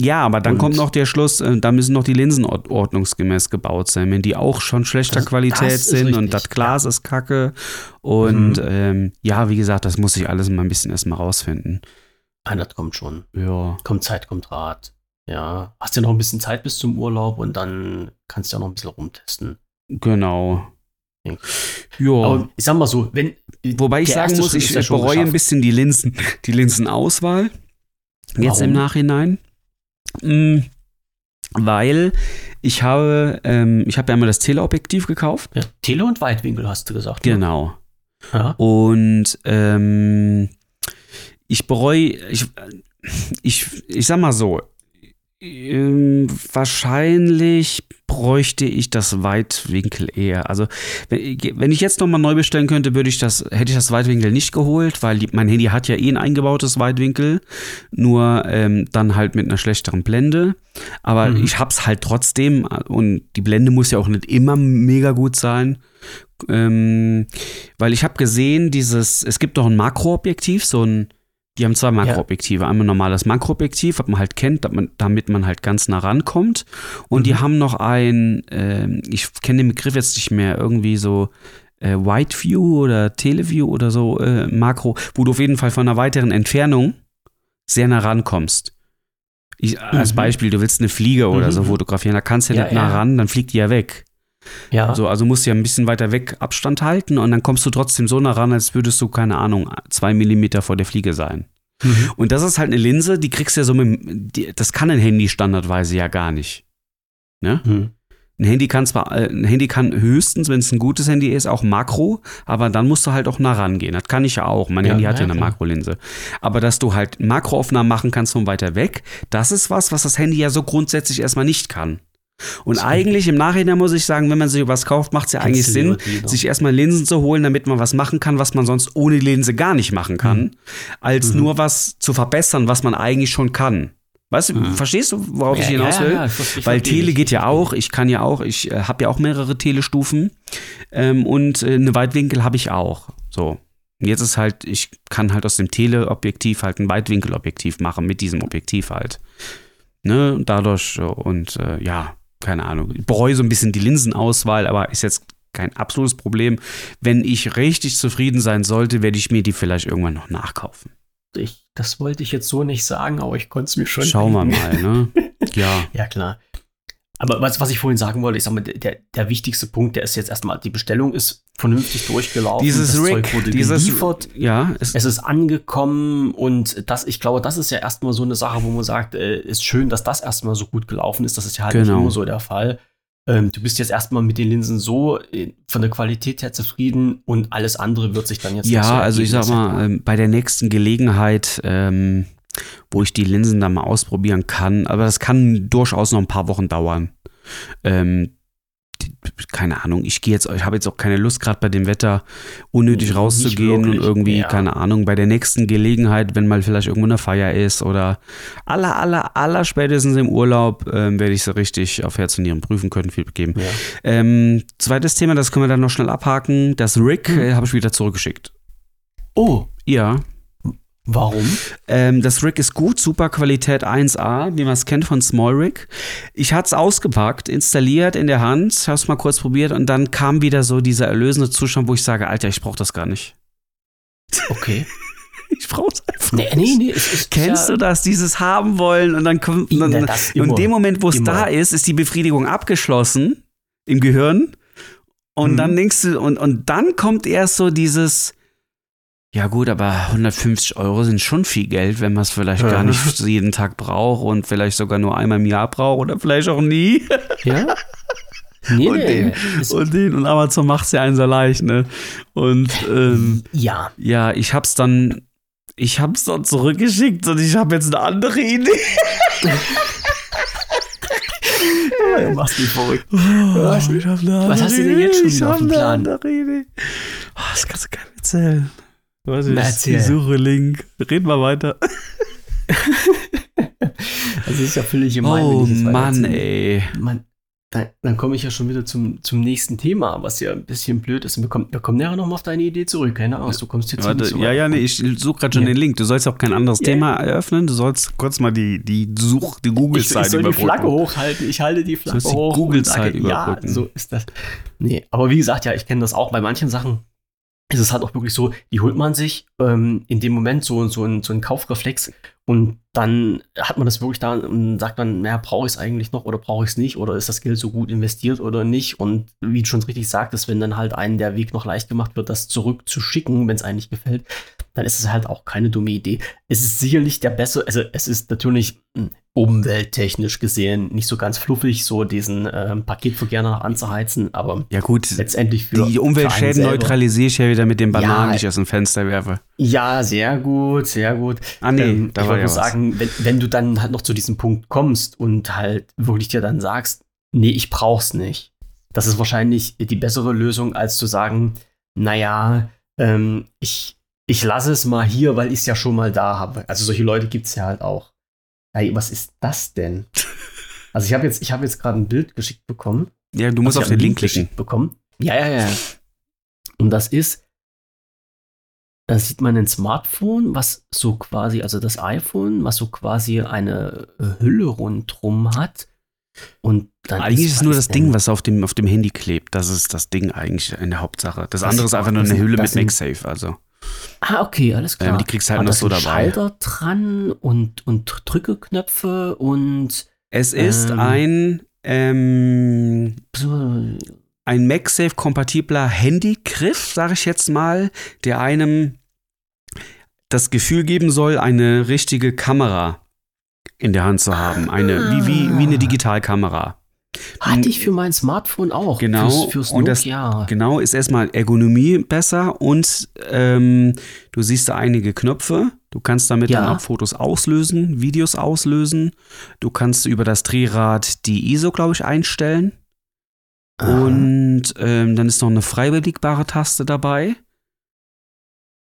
S1: Ja, aber dann
S3: Und-
S1: kommt noch der Schluss, äh, da müssen noch die Linsen ord- ordnungsgemäß gebaut sein. Wenn die auch schon schlechter
S3: Das-
S1: Qualität
S3: das
S1: sind und das Glas ist kacke. Und
S3: Mhm.
S1: ähm, ja, wie gesagt, das muss ich alles mal ein bisschen erstmal rausfinden.
S3: Ah, das kommt schon.
S1: Ja.
S3: Kommt Zeit, kommt Rat. Ja. Hast ja noch ein bisschen Zeit bis zum Urlaub und dann kannst du ja noch ein bisschen rumtesten.
S1: Genau.
S3: Ja.
S1: Ja.
S3: Aber ich sag mal so, wenn.
S1: Wobei ich sagen muss, ich
S3: schon
S1: bereue ein bisschen die Linsen, die Linsenauswahl. Jetzt im
S3: Warum?
S1: Nachhinein. Mm, Weil ich habe, ähm, ich habe ja mal das Teleobjektiv gekauft.
S3: Ja, Tele- und Weitwinkel hast du gesagt. ne?
S1: Genau.
S3: Ja.
S1: Und ähm, ich bereue, ich, ich, ich sag mal so, ähm, wahrscheinlich bräuchte ich das Weitwinkel eher. Also wenn, ich jetzt nochmal neu bestellen könnte, würde ich das, hätte ich das Weitwinkel nicht geholt, weil die, mein Handy hat ja eh ein eingebautes Weitwinkel, nur ähm, dann halt mit einer schlechteren Blende. Aber
S3: Mhm.
S1: ich hab's halt trotzdem und die Blende muss ja auch nicht immer mega gut sein. Ähm, weil ich habe gesehen, dieses, es gibt doch ein Makroobjektiv, so ein, die haben zwei Makroobjektive. Einmal ein normales Makroobjektiv, was man halt kennt, damit man, halt ganz nah rankommt. Und die
S3: Mhm.
S1: haben noch ein, ähm, ich kenne den Begriff jetzt nicht mehr, irgendwie so äh, Wide View oder Teleview oder so äh, Makro, wo du auf jeden Fall von einer weiteren Entfernung sehr nah rankommst. Ich, als
S3: Mhm.
S1: Beispiel, du willst eine Fliege oder
S3: Mhm.
S1: so fotografieren, da kannst du ja
S3: Ja,
S1: nicht nah
S3: ja.
S1: ran, dann fliegt die ja weg.
S3: Ja.
S1: So, also musst du ja ein bisschen weiter weg Abstand halten und dann kommst du trotzdem so nah ran, als würdest du, keine Ahnung, zwei Millimeter vor der Fliege sein.
S3: Mhm.
S1: Und das ist halt eine Linse, die kriegst du ja so mit, die, das kann ein Handy standardweise ja gar nicht. Ne?
S3: Mhm.
S1: Ein Handy kann zwar, äh, ein Handy kann höchstens, wenn es ein gutes Handy ist, auch Makro, aber dann musst du halt auch nah rangehen. Das kann ich ja auch. Mein
S3: Ja,
S1: Handy hat ja
S3: ja,
S1: eine. Makrolinse. Aber dass du halt Makroaufnahmen machen kannst von weiter weg, das ist was, was das Handy ja so grundsätzlich erstmal nicht kann. Und eigentlich im Nachhinein muss ich sagen, wenn man sich was kauft, macht es ja eigentlich Sinn, sich erstmal Linsen zu holen, damit man was machen kann, was man sonst ohne Linse gar nicht machen kann, als
S3: Mhm.
S1: nur was zu verbessern, was man eigentlich schon kann. Weißt du,
S3: Mhm.
S1: verstehst du, worauf ich
S3: Ja,
S1: hinaus
S3: ja,
S1: will?
S3: ja, ich verstehe- ich
S1: Weil Tele geht ja
S3: ich
S1: auch, ich kann ja auch, ich äh, habe ja auch mehrere Telestufen ähm, und äh, eine Weitwinkel habe ich auch. So. Und jetzt ist halt, ich kann halt aus dem Teleobjektiv halt ein Weitwinkelobjektiv machen mit diesem Objektiv halt. Ne, dadurch und äh, ja, keine Ahnung. Ich bereue so ein bisschen die Linsenauswahl, aber ist jetzt kein absolutes Problem. Wenn ich richtig zufrieden sein sollte, werde ich mir die vielleicht irgendwann noch nachkaufen.
S3: Ich, das wollte ich jetzt so nicht sagen, aber ich konnte es mir schon.
S1: Schauen wir mal, ne? Ja.
S3: Ja, klar. Aber was, was ich vorhin sagen wollte, ich sag mal, der, der wichtigste Punkt, der ist jetzt erstmal, die Bestellung ist vernünftig durchgelaufen.
S1: Dieses
S3: das
S1: Rig,
S3: Zeug wurde
S1: dieses,
S3: geliefert.
S1: ja, es,
S3: Es ist angekommen und das, ich glaube, das ist ja erstmal so eine Sache, wo man sagt, äh, ist schön, dass das erstmal so gut gelaufen ist. Das ist ja halt nicht
S1: Genau.
S3: immer so der Fall. Ähm, du bist jetzt erstmal mit den Linsen so äh, von der Qualität her zufrieden und alles andere wird sich dann jetzt noch so
S1: Ja, also ich sag
S3: ja
S1: mal, ähm, bei der nächsten Gelegenheit, ähm, wo ich die Linsen dann mal ausprobieren kann, aber das kann durchaus noch ein paar Wochen dauern. Ähm, keine Ahnung, ich gehe jetzt, ich habe jetzt auch keine Lust, gerade bei dem Wetter unnötig rauszugehen und irgendwie,
S3: ja.
S1: keine Ahnung, bei der nächsten Gelegenheit, wenn mal vielleicht irgendwo eine Feier ist oder aller, aller, aller spätestens im Urlaub, ähm, werde ich so richtig auf Herz und Nieren prüfen können, viel geben.
S3: Ja.
S1: Ähm, zweites Thema, das können wir dann noch schnell abhaken. Das Rig
S3: Hm.
S1: äh, habe ich wieder zurückgeschickt.
S3: Oh,
S1: Ja,
S3: warum?
S1: ähm, das Rig ist gut, super Qualität 1A, wie man es kennt von Small Rig. Ich hatte es ausgepackt, installiert in der Hand, habe es mal kurz probiert und dann kam wieder so dieser erlösende Zustand, wo ich sage, Alter, ich brauche das gar nicht.
S3: Okay.
S1: Ich brauche es einfach
S3: Nee, nee, nee.
S1: Kennst
S3: ja,
S1: du das, dieses haben wollen und dann kommt dann, und in dem Moment, wo es da ist, ist die Befriedigung abgeschlossen im Gehirn und
S3: Mhm.
S1: dann denkst du und, und dann kommt erst so dieses ja gut, aber 150 Euro sind schon viel Geld, wenn man es vielleicht gar
S3: Ja.
S1: nicht jeden Tag braucht und vielleicht sogar nur einmal im Jahr braucht oder vielleicht auch nie.
S3: Ja? Nee,
S1: Und
S3: nee.
S1: den- Und den und Amazon macht es ja einen so leicht, ne? Und ähm,
S3: ja.
S1: ja, ich hab's dann, ich hab's dann zurückgeschickt und ich habe jetzt eine andere Idee.
S3: Du machst mich verrückt.
S1: Was, ich hab eine
S3: was hast du
S1: andere
S3: denn jetzt schon
S1: Ich
S3: auf dem
S1: hab eine
S3: Plan?
S1: andere Idee. Oh, das kannst du gar nicht erzählen.
S3: Na,
S1: ich,
S3: erzähl.
S1: ich suche Link. Red mal weiter.
S3: Das ist ja völlig gemein,
S1: oh
S3: wenn ich das
S1: Mann, ey.
S3: Mann, dann, dann komme ich ja schon wieder zum, zum nächsten Thema, was ja ein bisschen blöd ist. Und wir kommen, wir kommen nachher nochmal auf deine Idee zurück. Keine Angst, du kommst jetzt
S1: Warte,
S3: so
S1: ja, ja, nee, ich suche gerade schon
S3: Ja.
S1: den Link. Du sollst auch kein anderes
S3: Ja.
S1: Thema eröffnen. Du sollst kurz mal die, die Such, die
S3: Ich, ich
S1: Google-Seite
S3: soll die
S1: überbrücken.
S3: Flagge hochhalten. Ich halte die Flagge
S1: die
S3: hoch. und
S1: Google-Seite
S3: sage, Ja,
S1: überbrücken.
S3: so ist das. Nee, aber wie gesagt, ja, ich kenne das auch. Bei manchen Sachen ist es halt auch wirklich so, die holt man sich ähm, in dem Moment so, so, ein, so ein Kaufreflex und dann hat man das wirklich da und sagt dann, naja, brauche ich es eigentlich noch oder brauche ich es nicht oder ist das Geld so gut investiert oder nicht? Und wie du schon richtig sagtest, wenn dann halt einen der Weg noch leicht gemacht wird, das zurückzuschicken, wenn es einem nicht gefällt, dann ist es halt auch keine dumme Idee. Es ist sicherlich der bessere, also es ist natürlich mh, umwelttechnisch gesehen nicht so ganz fluffig, so diesen ähm, Paketverkehr noch anzuheizen, aber
S1: Ja, gut.
S3: letztendlich für
S1: Die
S3: für
S1: Umweltschäden
S3: selber-
S1: neutralisiere ich ja wieder mit den Bananen,
S3: Ja.
S1: die ich aus dem Fenster werfe.
S3: Ja, sehr gut, sehr gut.
S1: Ah, nee,
S3: ähm,
S1: da war ja
S3: nur sagen, wenn, wenn du dann halt noch zu diesem Punkt kommst und halt wirklich dir dann sagst, nee, ich brauch's nicht. Das ist wahrscheinlich die bessere Lösung, als zu sagen, naja, ähm, ich, ich lasse es mal hier, weil ich es ja schon mal da habe. Also solche Leute gibt's ja halt auch. Ey, was ist das denn? Also ich habe jetzt, ich habe jetzt gerade ein Bild geschickt bekommen.
S1: Ja, du musst auf
S3: hab
S1: den Link klicken.
S3: geschickt bekommen. Ja, ja, ja. Und das ist, da sieht man ein Smartphone, was so quasi, also das iPhone, was so quasi eine äh, Hülle rundrum hat. Und dann
S1: Eigentlich ist es nur das Ding, was auf dem, auf dem Handy klebt. Das ist das Ding eigentlich in der Hauptsache. Das
S3: Das
S1: andere ist einfach nur eine Hülle mit MagSafe. Also.
S3: Ah, okay, alles klar.
S1: Ähm, die kriegst du halt
S3: Aber
S1: noch so dabei.
S3: Schalter dran und, und Drückeknöpfe und
S1: Es ist
S3: Ähm.
S1: ein, ähm,
S3: so,
S1: ein MagSafe-kompatibler Handygriff, sage ich jetzt mal, der einem das Gefühl geben soll, eine richtige Kamera in der Hand zu haben. Eine, wie, wie, wie eine Digitalkamera.
S3: hatte ich für mein Smartphone auch.
S1: Genau,
S3: Fürs, fürs
S1: und das-
S3: Nokia.
S1: Genau, ist erstmal Ergonomie besser und ähm, du siehst da einige Knöpfe. Du kannst damit
S3: Ja.
S1: dann auch Fotos auslösen, Videos auslösen. Du kannst über das Drehrad die ISO, glaube ich, einstellen.
S3: Ah.
S1: Und ähm, dann ist noch eine frei Taste dabei.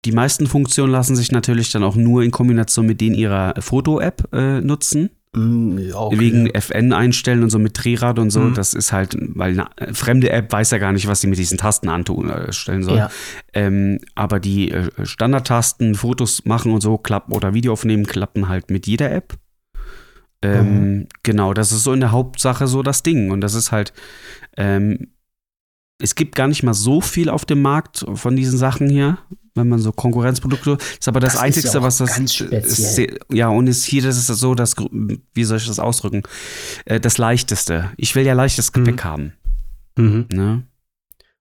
S1: Die meisten Funktionen lassen sich natürlich dann auch nur in Kombination mit denen ihrer Foto-App äh, nutzen.
S3: Mm, ja, okay.
S1: Wegen FN einstellen und so mit Drehrad und so.
S3: Mhm.
S1: Das ist halt, weil eine fremde App weiß ja gar nicht, was sie mit diesen Tasten antun, äh, soll.
S3: Ja.
S1: Ähm, aber die äh, Standardtasten, Fotos machen und so klappen oder Video aufnehmen, klappen halt mit jeder App. Ähm,
S3: Mhm.
S1: Genau, das ist so in der Hauptsache so das Ding. Und das ist halt, ähm, es gibt gar nicht mal so viel auf dem Markt von diesen Sachen hier, wenn man so Konkurrenzprodukte. Ist aber das,
S3: Das
S1: Einzige,
S3: ja
S1: was das.
S3: ganz speziell.
S1: ist ja, und ist hier, das ist so, das, wie soll ich das ausdrücken? Äh, das Leichteste. Ich will ja leichtes
S3: Mhm.
S1: Gepäck haben.
S3: Mhm.
S1: Ne?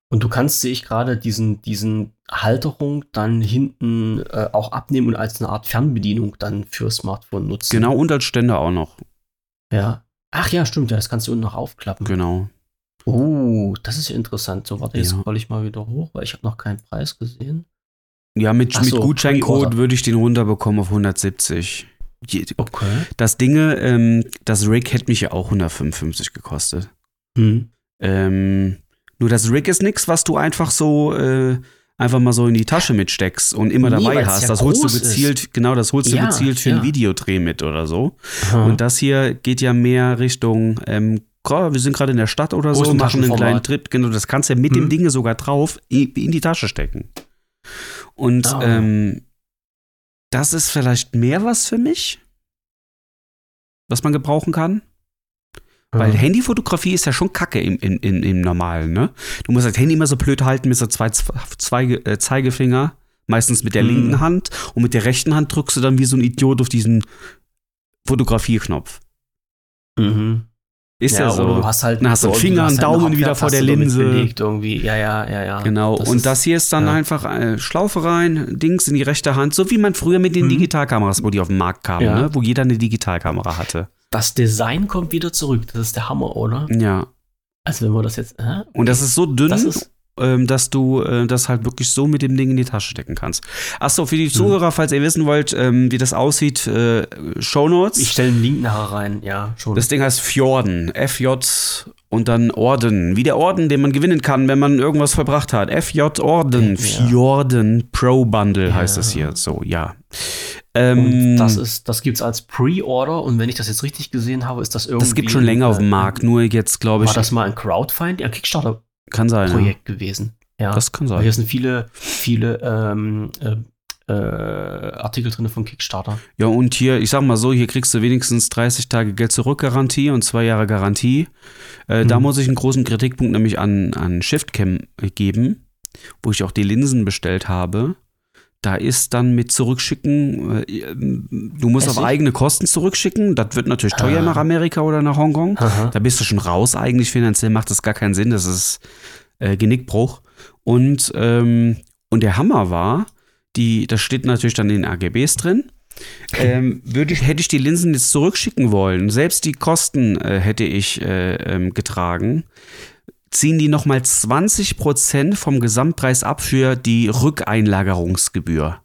S3: Und du kannst, sehe ich gerade, diesen, diesen Halterung dann hinten äh, auch abnehmen und als eine Art Fernbedienung dann für Smartphone nutzen.
S1: Genau, und als Ständer auch noch.
S3: Ja. Ach ja, stimmt, ja, das kannst du unten noch aufklappen.
S1: Genau.
S3: Oh, das ist interessant. So, warte, jetzt
S1: Ja.
S3: scroll ich mal wieder hoch, weil ich habe noch keinen Preis gesehen.
S1: Ja, mit,
S3: Ach
S1: mit
S3: so,
S1: Gutscheincode würde ich den runterbekommen auf 170. Je-
S3: Okay.
S1: Das Dinge, ähm, das Rig hätte mich ja auch 155 gekostet.
S3: Hm.
S1: Ähm, Nur das Rig ist nichts, was du einfach so äh, einfach mal so in die Tasche mitsteckst und immer dabei hast.
S3: ja
S1: das holst du gezielt, genau, das holst du
S3: Ja,
S1: gezielt für
S3: ja.
S1: einen Videodreh mit oder so.
S3: Aha.
S1: Und das hier geht ja mehr Richtung, ähm, wir sind gerade in der Stadt oder so, machen einen kleinen Trip. Genau, das kannst du ja mit dem
S3: Mhm.
S1: Ding sogar drauf in die Tasche stecken. Und
S3: Ah.
S1: ähm, das ist vielleicht mehr was für mich, was man gebrauchen kann. Weil. Handyfotografie ist ja schon kacke im, im, im, im Normalen, ne? Du musst das Handy immer so blöd halten mit so zwei, zwei äh, Zeigefinger, meistens mit der
S3: Mhm.
S1: linken Hand und mit der rechten Hand drückst du dann wie so ein Idiot auf diesen Fotografierknopf.
S3: Mhm.
S1: Ist ja,
S3: oder
S1: so.
S3: du hast halt
S1: Dann hast du einen Finger, einen
S3: halt eine
S1: Daumen wieder vor der Linse.
S3: belegt irgendwie. Ja, ja, ja, ja.
S1: Genau, und
S3: ist-
S1: das hier ist dann
S3: ja.
S1: einfach äh, Schlaufe rein, Dings in die rechte Hand, so wie man früher mit den
S3: Mhm.
S1: Digitalkameras, wo die auf den Markt kamen,
S3: Ja.
S1: ne? wo jeder eine Digitalkamera hatte.
S3: Das Design kommt wieder zurück. Das ist der Hammer, oder?
S1: Ja.
S3: Also wenn wir das jetzt. Hä?
S1: Und das ist so dünn,
S3: Das ist-
S1: dass du äh, das halt wirklich so mit dem Ding in die Tasche stecken kannst. Achso, für die Zuhörer, falls ihr wissen wollt, ähm, wie das aussieht, äh, Shownotes.
S3: Ich stelle einen Link nachher rein, ja, schon.
S1: das Ding heißt Fjorden. FJ und dann Orden. Wie der Orden, den man gewinnen kann, wenn man irgendwas verbracht hat. FJ Orden.
S3: Ja.
S1: Fjorden Pro Bundle
S3: Ja.
S1: heißt es hier. So, ja. Ähm,
S3: das ist, das gibt's als Pre-Order und wenn ich das jetzt richtig gesehen habe, ist das irgendwie.
S1: das gibt schon länger auf dem
S3: äh,
S1: Markt, nur jetzt glaube ich,
S3: War das mal ein Crowdfunding, ein Kickstarter-Projekt
S1: kann sein. Ja.
S3: gewesen? Ja.
S1: Das kann sein.
S3: hier sind viele, viele ähm, äh, äh, Artikel drin von Kickstarter.
S1: Ja, und hier, ich sag mal so, hier kriegst du wenigstens 30 Tage Geld zurück Garantie und zwei Jahre Garantie. Äh, Da
S3: Mhm.
S1: muss ich einen großen Kritikpunkt nämlich an, an Shiftcam geben, wo ich auch die Linsen bestellt habe. Da ist dann mit zurückschicken, äh, du musst auf
S3: Essig?
S1: eigene Kosten zurückschicken. Das wird natürlich teuer
S3: Ah.
S1: nach Amerika oder nach Hongkong.
S3: Aha.
S1: Da bist du schon raus. Eigentlich finanziell macht das gar keinen Sinn. Das ist äh, Genickbruch. Und, ähm, und der Hammer war, die, das steht natürlich dann in den AGBs drin. Ähm, würde ich, hätte ich die Linsen jetzt zurückschicken wollen, selbst die Kosten äh, hätte ich äh, ähm, getragen, ziehen die nochmal 20% vom Gesamtpreis ab für die Rückeinlagerungsgebühr.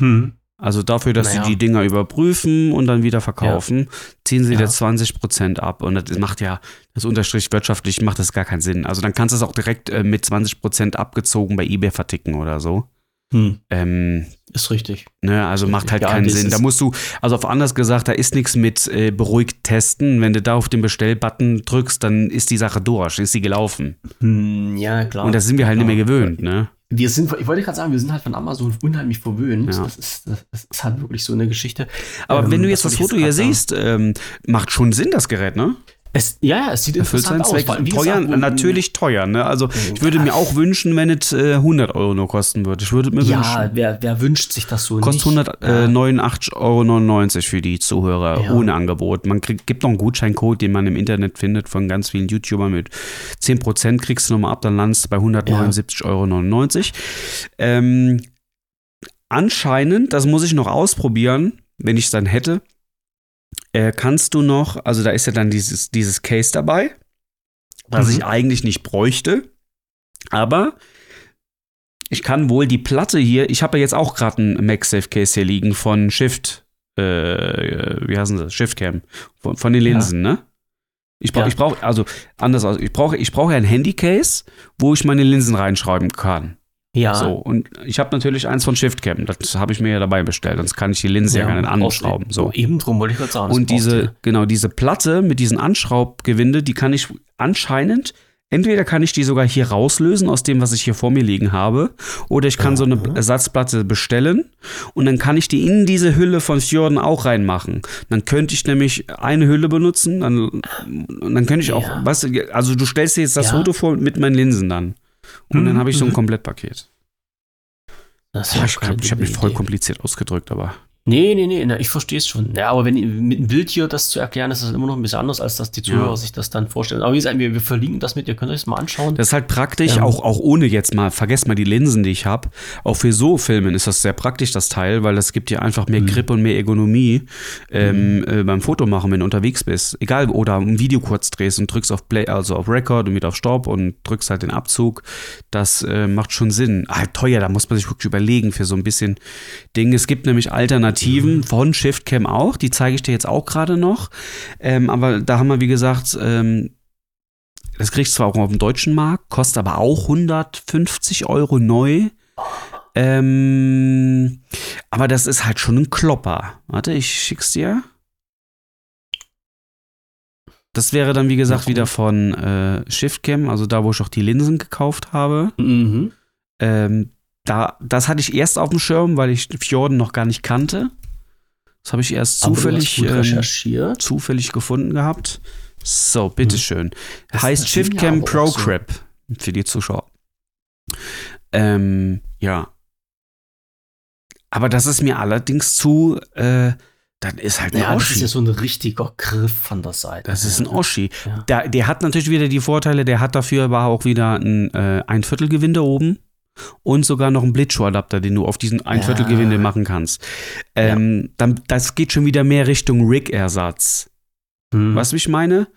S3: Hm.
S1: Also dafür, dass
S3: Naja.
S1: sie die Dinger überprüfen und dann wieder verkaufen, ziehen sie
S3: Ja.
S1: da 20% ab. Und das macht ja, das unterstrich wirtschaftlich macht das gar keinen Sinn. Also dann kannst du es auch direkt äh, mit 20% abgezogen bei eBay verticken oder so.
S3: Hm.
S1: Ähm,
S3: Ist richtig.
S1: ne, also macht halt
S3: Ja,
S1: keinen
S3: das
S1: Sinn. Da musst du, also auf anders gesagt, da ist nichts mit äh, beruhigt testen. Wenn du da auf den Bestellbutton drückst, dann ist die Sache durch, ist sie gelaufen.
S3: Hm, ja, klar.
S1: Und das sind wir halt
S3: klar.
S1: nicht mehr gewöhnt, ne?
S3: Wir sind, ich wollte gerade sagen, wir sind halt von Amazon unheimlich verwöhnt.
S1: Ja.
S3: Das, ist, das ist halt wirklich so eine Geschichte.
S1: Aber
S3: Ähm,
S1: wenn du jetzt das
S3: wollte
S1: Foto hier siehst, ähm, macht schon Sinn, das Gerät, ne?
S3: Es, ja, ja, es sieht
S1: Erfüllt seinen
S3: interessant aus.
S1: Zweck.
S3: Wie
S1: Teuer,
S3: gesagt,
S1: natürlich teuer, ne? Also ich würde mir auch wünschen, wenn es äh, 100 Euro nur kosten würde. Ich würde mir
S3: Ja,
S1: wünschen.
S3: wer, wer wünscht sich das so
S1: Kostet
S3: nicht? Ja.
S1: 189,99 Euro für die Zuhörer
S3: Ja.
S1: ohne Angebot. Man kriegt, gibt noch einen Gutscheincode, den man im Internet findet von ganz vielen YouTubern mit 10% kriegst du nochmal ab, dann landest du bei 179,99 Euro. Ähm, anscheinend, das muss ich noch ausprobieren, wenn ich es dann hätte, äh, kannst du noch, also da ist ja dann dieses, dieses Case dabei, was
S3: Mhm.
S1: ich eigentlich nicht bräuchte, aber ich kann wohl die Platte hier, ich habe ja jetzt auch gerade einen MagSafe Case hier liegen von Shift, äh, wie heißen sie, Shiftcam, von, von den
S3: Ja.
S1: Linsen, ne? Ich brauche,
S3: Ja.
S1: ich brauche, also anders aus, ich brauche, ich brauche ein Handycase, wo ich meine Linsen reinschreiben kann.
S3: Ja,
S1: So, und ich habe natürlich eins von Shiftcam, das habe ich mir ja dabei bestellt, sonst kann ich die Linse ja, gar nicht anschrauben. So.
S3: Eben drum wollte ich gerade sagen.
S1: Und diese,
S3: du.
S1: genau, diese Platte mit diesen Anschraubgewinde, die kann ich anscheinend, entweder kann ich die sogar hier rauslösen aus dem, was ich hier vor mir liegen habe, oder ich kann so eine Ersatzplatte bestellen und dann kann ich die in diese Hülle von Fjorden auch reinmachen. Dann könnte ich nämlich eine Hülle benutzen, dann, dann könnte ich auch,
S3: Ja.
S1: weißt du, also du stellst dir jetzt das
S3: Ja.
S1: Foto vor mit meinen Linsen dann. Und dann
S3: Mhm,
S1: habe ich so ein
S3: mhm.
S1: Komplettpaket.
S3: Das ist
S1: Ja, ich
S3: keine
S1: ich habe mich voll kompliziert ausgedrückt, aber.
S3: Nee, nee, nee, na, ich verstehe es schon. Ja, aber wenn mit einem Bild hier das zu erklären, ist das immer noch ein bisschen anders, als dass die Zuhörer
S1: Ja.
S3: sich das dann vorstellen. Aber wie gesagt, wir, wir verlinken das mit, ihr könnt euch das mal anschauen.
S1: Das ist halt praktisch,
S3: Ähm.
S1: auch, auch ohne jetzt mal, vergesst mal die Linsen, die ich habe. Auch für so Filmen ist das sehr praktisch, das Teil, weil das gibt dir einfach mehr
S3: Mhm.
S1: Grip und mehr Ergonomie ähm, äh, beim Fotomachen, wenn du unterwegs bist. Egal, oder ein Video kurz drehst und drückst auf Play, also auf Record und wieder auf Stop und drückst halt den Abzug. Das äh, macht schon Sinn. Halt teuer, da muss man sich wirklich überlegen für so ein bisschen Ding. Es gibt nämlich Alternativen von Shiftcam auch, die zeige ich dir jetzt auch gerade noch. Ähm, aber da haben wir, wie gesagt, ähm, das kriegst du zwar auch auf dem deutschen Markt, kostet aber auch 150 Euro neu. Ähm, aber das ist halt schon ein Klopper. Warte, ich schick's dir. Das wäre dann, wie gesagt, wieder von äh, Shiftcam, also da, wo ich auch die Linsen gekauft habe.
S3: Mhm.
S1: Ähm, da, das hatte ich erst auf dem Schirm, weil ich Fjorden noch gar nicht kannte. Das habe ich erst zufällig, ähm, zufällig gefunden gehabt. So, bitteschön.
S3: Das-
S1: heißt
S3: das
S1: Shiftcam Pro
S3: so-
S1: für die Zuschauer. Ähm, ja. Aber das ist mir allerdings zu, äh, dann ist halt ein
S3: Ja, das
S1: Oschi.
S3: ist ja so ein richtiger Griff von der Seite.
S1: Das ist ein Oschi.
S3: Ja.
S1: Der, der hat natürlich wieder die Vorteile, der hat dafür aber auch wieder ein äh, Einviertelgewinde oben und sogar noch einen Blitzschuhadapter, den du auf diesen Einviertelgewinde
S3: Ja.
S1: machen kannst. Ähm, dann, das geht schon wieder mehr Richtung Rig-Ersatz.
S3: Hm.
S1: Wie ich meine?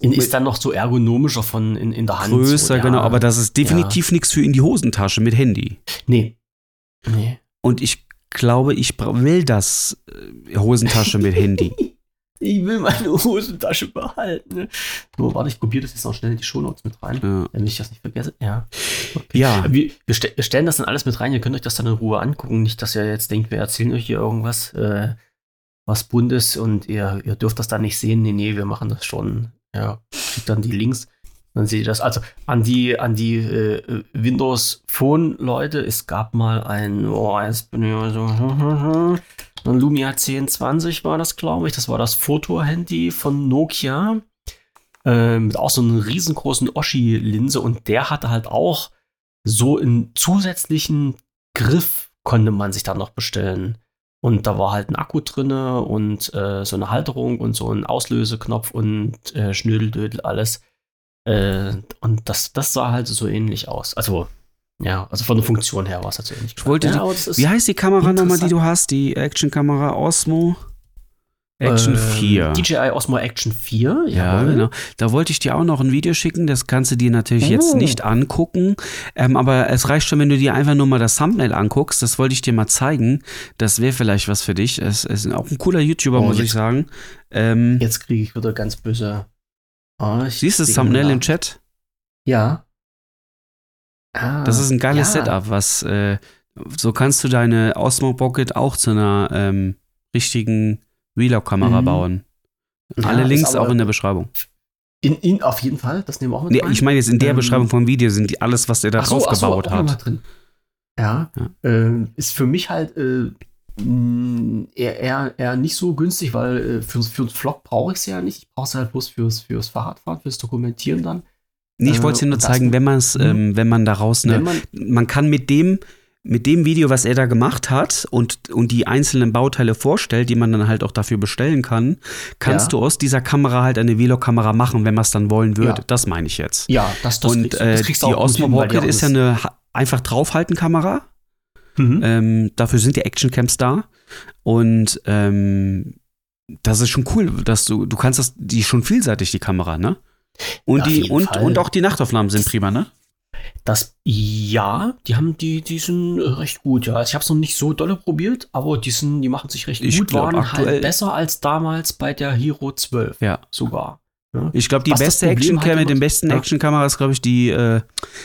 S3: In,
S1: mit-
S3: ist dann noch so ergonomischer von in, in der Hand.
S1: Größer,
S3: so, ja.
S1: genau, aber das ist definitiv nichts für in die Hosentasche mit Handy.
S3: Nee. Nee.
S1: Und ich glaube, ich will das äh, Hosentasche mit Handy.
S3: Ich will meine Hosentasche behalten. So, warte, ich kopiere das jetzt noch schnell in die Shownotes mit rein,
S1: Ja.
S3: damit ich das nicht vergesse. Ja. Okay.
S1: Ja.
S3: Wir, wir, ste wir stellen das dann alles mit rein, ihr könnt euch das dann in Ruhe angucken. Nicht, dass ihr jetzt denkt, wir erzählen euch hier irgendwas, äh, was Bundes und ihr, ihr dürft das dann nicht sehen. Nee, nee, wir machen das schon. Ja, kriegt dann die Links. Dann seht ihr das. Also an die, an die äh, Windows Phone Leute, es gab mal ein, oh, jetzt bin ich so, ein Lumia 1020 war das, glaube ich. Das war das Foto-Handy von Nokia. Äh, mit auch so einer riesengroßen Oschi-Linse und der hatte halt auch so einen zusätzlichen Griff konnte man sich dann noch bestellen. Und da war halt ein Akku drinne und äh, so eine Halterung und so ein Auslöseknopf und äh, Schnödeldödel alles. Äh, und das, das sah halt so ähnlich aus. Also, ja, also von der Funktion her war es ähnlich.
S1: Ich wollte
S3: ja,
S1: die- Wie heißt die Kamera nochmal, die du hast? Die Actionkamera Osmo? Action
S3: ähm,
S1: 4.
S3: DJI Osmo Action 4,
S1: Ja,
S3: jawohl.
S1: genau. Da wollte ich dir auch noch ein Video schicken. Das kannst du dir natürlich jetzt
S3: Oh.
S1: nicht angucken. Ähm, aber es reicht schon, wenn du dir einfach nur mal das Thumbnail anguckst. Das wollte ich dir mal zeigen. Das wäre vielleicht was für dich. Es es ist auch ein cooler YouTuber,
S3: Oh,
S1: muss ich
S3: jetzt-
S1: sagen. Ähm,
S3: Jetzt kriege ich wieder ganz böse. Ah, ich
S1: siehst du das Thumbnail im Chat?
S3: Ja. Ah,
S1: Das ist ein geiles
S3: ja.
S1: Setup, was äh, so kannst du deine Osmo Pocket auch zu einer ähm, richtigen Vlog-Kamera
S3: Mhm.
S1: bauen.
S3: Ja,
S1: Alle Links auch in der Beschreibung.
S3: In, in, auf jeden Fall, das nehmen wir auch mit
S1: Nee,
S3: rein.
S1: ich meine jetzt in der
S3: Ähm,
S1: Beschreibung vom Video sind die alles, was der da
S3: so,
S1: drauf
S3: so,
S1: gebaut
S3: mal
S1: hat.
S3: Ja,
S1: Ja.
S3: Ähm, ist für mich halt äh, mh, eher, eher, eher nicht so günstig, weil äh, für, für einen Vlog brauche ich es ja nicht. Ich brauche es halt bloß fürs, fürs Fahrradfahren, fürs Dokumentieren dann.
S1: Nee, ich
S3: Äh,
S1: wollte es dir nur zeigen, wenn man es,
S3: Mhm.
S1: ähm, wenn man daraus eine,
S3: man,
S1: man kann mit dem, mit dem Video, was er da gemacht hat und, und die einzelnen Bauteile vorstellt, die man dann halt auch dafür bestellen kann, kannst
S3: Ja.
S1: du aus dieser Kamera halt eine Vlog-Kamera machen, wenn man es dann wollen würde.
S3: Ja.
S1: Das meine ich jetzt.
S3: ja, das, das
S1: und äh,
S3: das
S1: die
S3: kriegst du auch gut
S1: Osmo
S3: die
S1: Pocket ist ja eine einfach draufhalten-Kamera.
S3: Mhm.
S1: Ähm, dafür sind die Actioncams da. Und ähm, das ist schon cool, dass du, du kannst das, die ist schon vielseitig, die Kamera, ne? Und,
S3: Auf
S1: die, und,
S3: Fall.
S1: und auch die Nachtaufnahmen sind prima, ne?
S3: Das, ja, die haben die, die sind äh, recht gut, ja. Also ich habe es noch nicht so dolle probiert, aber die sind, die machen sich recht
S1: Ich
S3: gut,
S1: glaub,
S3: waren
S1: aktuell-
S3: halt besser als damals bei der Hero 12
S1: Ja.
S3: sogar. Ja.
S1: Ich glaube, die
S3: Was
S1: beste Actioncam
S3: halt
S1: mit den besten
S3: Ja.
S1: Actionkamera ist, glaube ich, die, äh,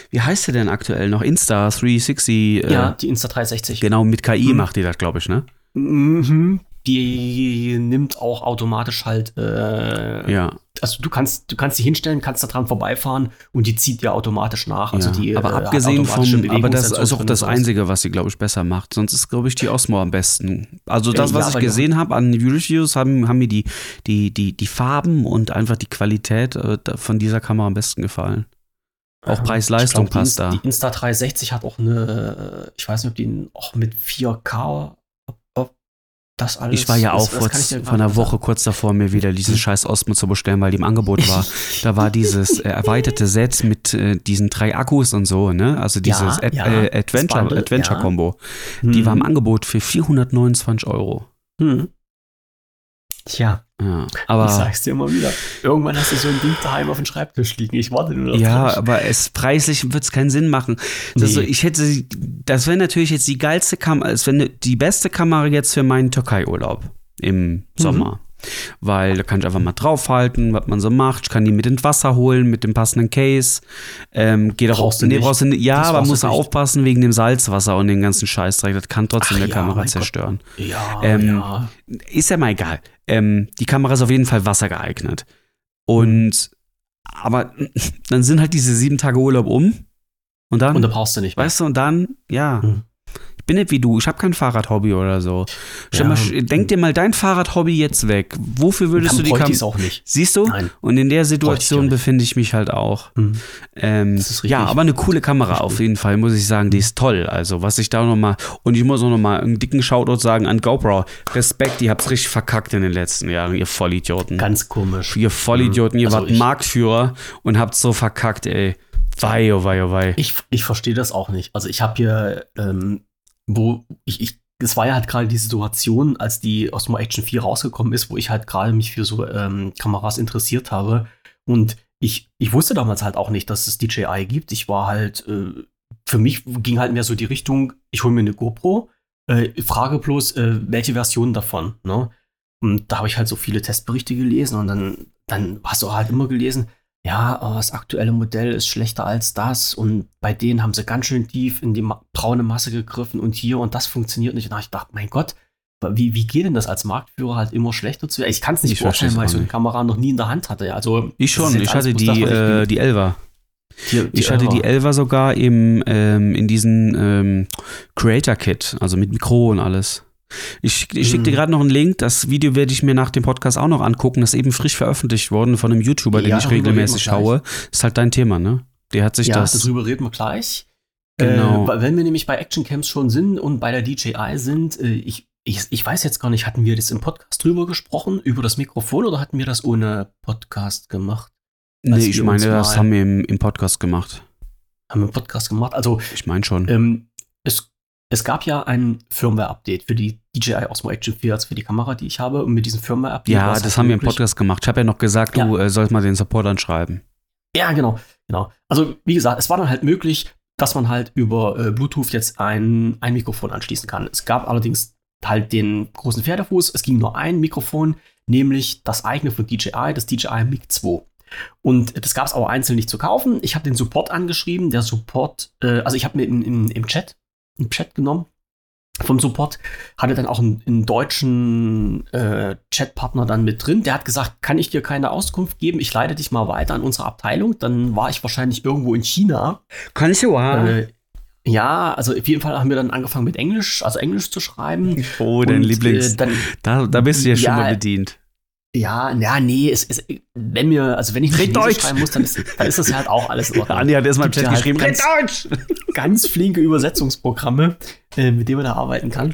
S1: wie heißt sie denn aktuell noch? Insta 360. Äh,
S3: ja, die Insta360.
S1: Genau, mit KI
S3: Mhm.
S1: macht die das, glaube ich, ne?
S3: Mhm. Die nimmt auch automatisch halt, äh,
S1: Ja.
S3: also du kannst, du kannst die hinstellen, kannst da dran vorbeifahren und die zieht dir automatisch nach. Also
S1: ja.
S3: die,
S1: aber
S3: äh,
S1: abgesehen vom, aber das ist auch das. Einzige, was sie, glaube ich, besser macht. Sonst ist, glaube ich, die Osmo am besten. Also das,
S3: Äh,
S1: was
S3: ja,
S1: ich gesehen habe an Videos, haben, haben mir die, die, die, die Farben und einfach die Qualität äh, von dieser Kamera am besten gefallen. Auch
S3: Ähm,
S1: Preis-Leistung passt
S3: die,
S1: da.
S3: Die Insta360 hat auch eine, äh, ich weiß nicht, ob die auch mit 4K, ob, ob das alles.
S1: Ich war ja auch vor, einer Woche
S3: sagen.
S1: kurz davor, mir wieder diesen scheiß Osmo zu bestellen, weil die im Angebot war. Da war dieses äh, erweiterte Set mit äh, diesen drei Akkus und so, ne? Also dieses
S3: Ja,
S1: Ad
S3: ja,
S1: äh, Adventure,
S3: Bundle,
S1: Adventure
S3: ja.
S1: Combo. Die
S3: Hm.
S1: war im Angebot für 429 Euro.
S3: Hm. Tja,
S1: Ja,
S3: ich
S1: aber
S3: sag's dir immer wieder. Irgendwann hast du so ein Ding daheim auf dem Schreibtisch liegen. Ich warte nur noch
S1: ja, aber es preislich wird es keinen Sinn machen.
S3: Nee.
S1: ich hätte, das wäre natürlich jetzt die geilste Kamera, es wäre ne- die beste Kamera jetzt für meinen Türkei-Urlaub im Sommer. Weil da kann ich einfach mal draufhalten, was man so macht. Ich kann die mit ins Wasser holen, mit dem passenden Case. Ähm, geht auch
S3: Brauchst du
S1: nee,
S3: nicht.
S1: brauchst du nicht. Ja,
S3: Das
S1: aber musst
S3: du
S1: aufpassen wegen dem Salzwasser und dem ganzen Scheißdreck. Das kann trotzdem
S3: Ach
S1: der
S3: ja,
S1: Kamera zerstören.
S3: Ja,
S1: Ähm,
S3: ja.
S1: Ist ja mal egal. Ähm, die Kamera ist auf jeden Fall wassergeeignet. Und aber dann sind halt diese sieben Tage Urlaub um. Und dann,
S3: Und da brauchst du nicht mehr.
S1: weißt du, und dann, ja.
S3: Hm.
S1: Ich bin nicht wie du, ich habe kein Fahrradhobby oder so.
S3: Ja.
S1: mal, denk dir mal dein Fahrradhobby jetzt weg. Wofür würdest
S3: Dann
S1: du die Kamera.
S3: auch nicht.
S1: Siehst du?
S3: Nein.
S1: Und in der
S3: ich
S1: Situation
S3: nicht.
S1: befinde ich mich halt auch.
S3: Hm.
S1: Ähm,
S3: Das ist richtig.
S1: ja, aber eine coole Kamera auf jeden Fall, muss ich sagen. Die ist toll. Also, was ich da nochmal. Und ich muss auch nochmal einen dicken Shoutout sagen an GoPro. Respekt, ihr habt's richtig verkackt in den letzten Jahren, ihr Vollidioten.
S3: Ganz komisch.
S1: ihr Vollidioten, ihr
S3: Also
S1: wart
S3: ich-
S1: Marktführer und habt's so verkackt, ey. Wei, oh wei, oh wei.
S3: Ich, ich verstehe das auch nicht. Also ich habe hier, ähm, wo ich, ich, es war ja halt gerade die Situation, als die Osmo Action 4 rausgekommen ist, wo ich halt gerade mich für so ähm, Kameras interessiert habe. Und ich, ich wusste damals halt auch nicht, dass es DJI gibt. Ich war halt, äh, für mich ging halt mehr so die Richtung, ich hole mir eine GoPro, äh, frage bloß, äh, welche Version davon. Ne? Und da habe ich halt so viele Testberichte gelesen und dann, dann hast du halt immer gelesen, ja, aber das aktuelle Modell ist schlechter als das und bei denen haben sie ganz schön tief in die ma braune Masse gegriffen und hier und das funktioniert nicht. Und da ich gedacht, mein Gott, wie, wie geht denn das als Marktführer halt immer schlechter zu? Ich kann es nicht
S1: Ich
S3: beurteilen, weil ich so eine. Kamera noch nie in der Hand hatte. Also,
S1: Ich schon, ich hatte die,
S3: das,
S1: äh, die Elva.
S3: Die- die
S1: Ich hatte die
S3: Elva.
S1: Elva sogar im, ähm, in diesem ähm, Creator Kit, also mit Mikro und alles. Ich, ich schicke dir
S3: Mhm.
S1: gerade noch einen Link. Das Video werde ich mir nach dem Podcast auch noch angucken. Das ist eben frisch veröffentlicht worden von einem YouTuber, den
S3: Ja,
S1: ich
S3: darüber
S1: regelmäßig schaue. Ist halt dein Thema, ne? Der hat sich
S3: ja,
S1: das.
S3: darüber reden wir gleich.
S1: Genau.
S3: Äh, wenn wir nämlich bei Actioncams schon sind und bei der DJI sind, äh, ich, ich, ich weiß jetzt gar nicht, hatten wir das im Podcast drüber gesprochen, über das Mikrofon oder hatten wir das ohne Podcast gemacht?
S1: nee, ich meine, das haben wir im, im Podcast gemacht.
S3: Haben wir einen Podcast gemacht? Also,
S1: Ich meine schon.
S3: ähm, es, es gab ja ein Firmware-Update für die DJI Osmo Action 4, also für die Kamera, die ich habe. Und mit diesem Firmware-Update. war
S1: ja, das haben wir im Podcast gemacht. Ich habe ja noch gesagt, du äh, sollst mal den Support anschreiben.
S3: Ja, genau, genau. Also, wie gesagt, es war dann halt möglich, dass man halt über äh, Bluetooth jetzt ein, ein Mikrofon anschließen kann. Es gab allerdings halt den großen Pferdefuß. Es ging nur ein Mikrofon, nämlich das eigene von DJI, das DJI Mic 2. Und das gab es aber einzeln nicht zu kaufen. Ich habe den Support angeschrieben. Der Support, äh, also ich habe mir in, in, im Chat, im Chat genommen vom Support, hatte dann auch einen, einen deutschen äh, Chatpartner dann mit drin. Der hat gesagt, kann ich dir keine Auskunft geben? Ich leite dich mal weiter an unsere Abteilung. Dann war ich wahrscheinlich irgendwo in China.
S1: Du,
S3: Äh, ja, also auf jeden Fall haben wir dann angefangen mit Englisch, also Englisch zu schreiben.
S1: Oh, dein
S3: Und,
S1: Lieblings.
S3: Äh, dann,
S1: da, da bist du ja schon
S3: Ja,
S1: mal bedient.
S3: Ja, ja, nee, es, es, wenn mir, also wenn ich nicht
S1: Deutsch.
S3: schreiben muss, dann ist, dann ist das halt auch alles in Ordnung.
S1: Andi hat erstmal im Chat
S3: halt
S1: geschrieben,
S3: ganz-
S1: Deutsch!
S3: ganz flinke Übersetzungsprogramme, äh, mit denen man da arbeiten kann.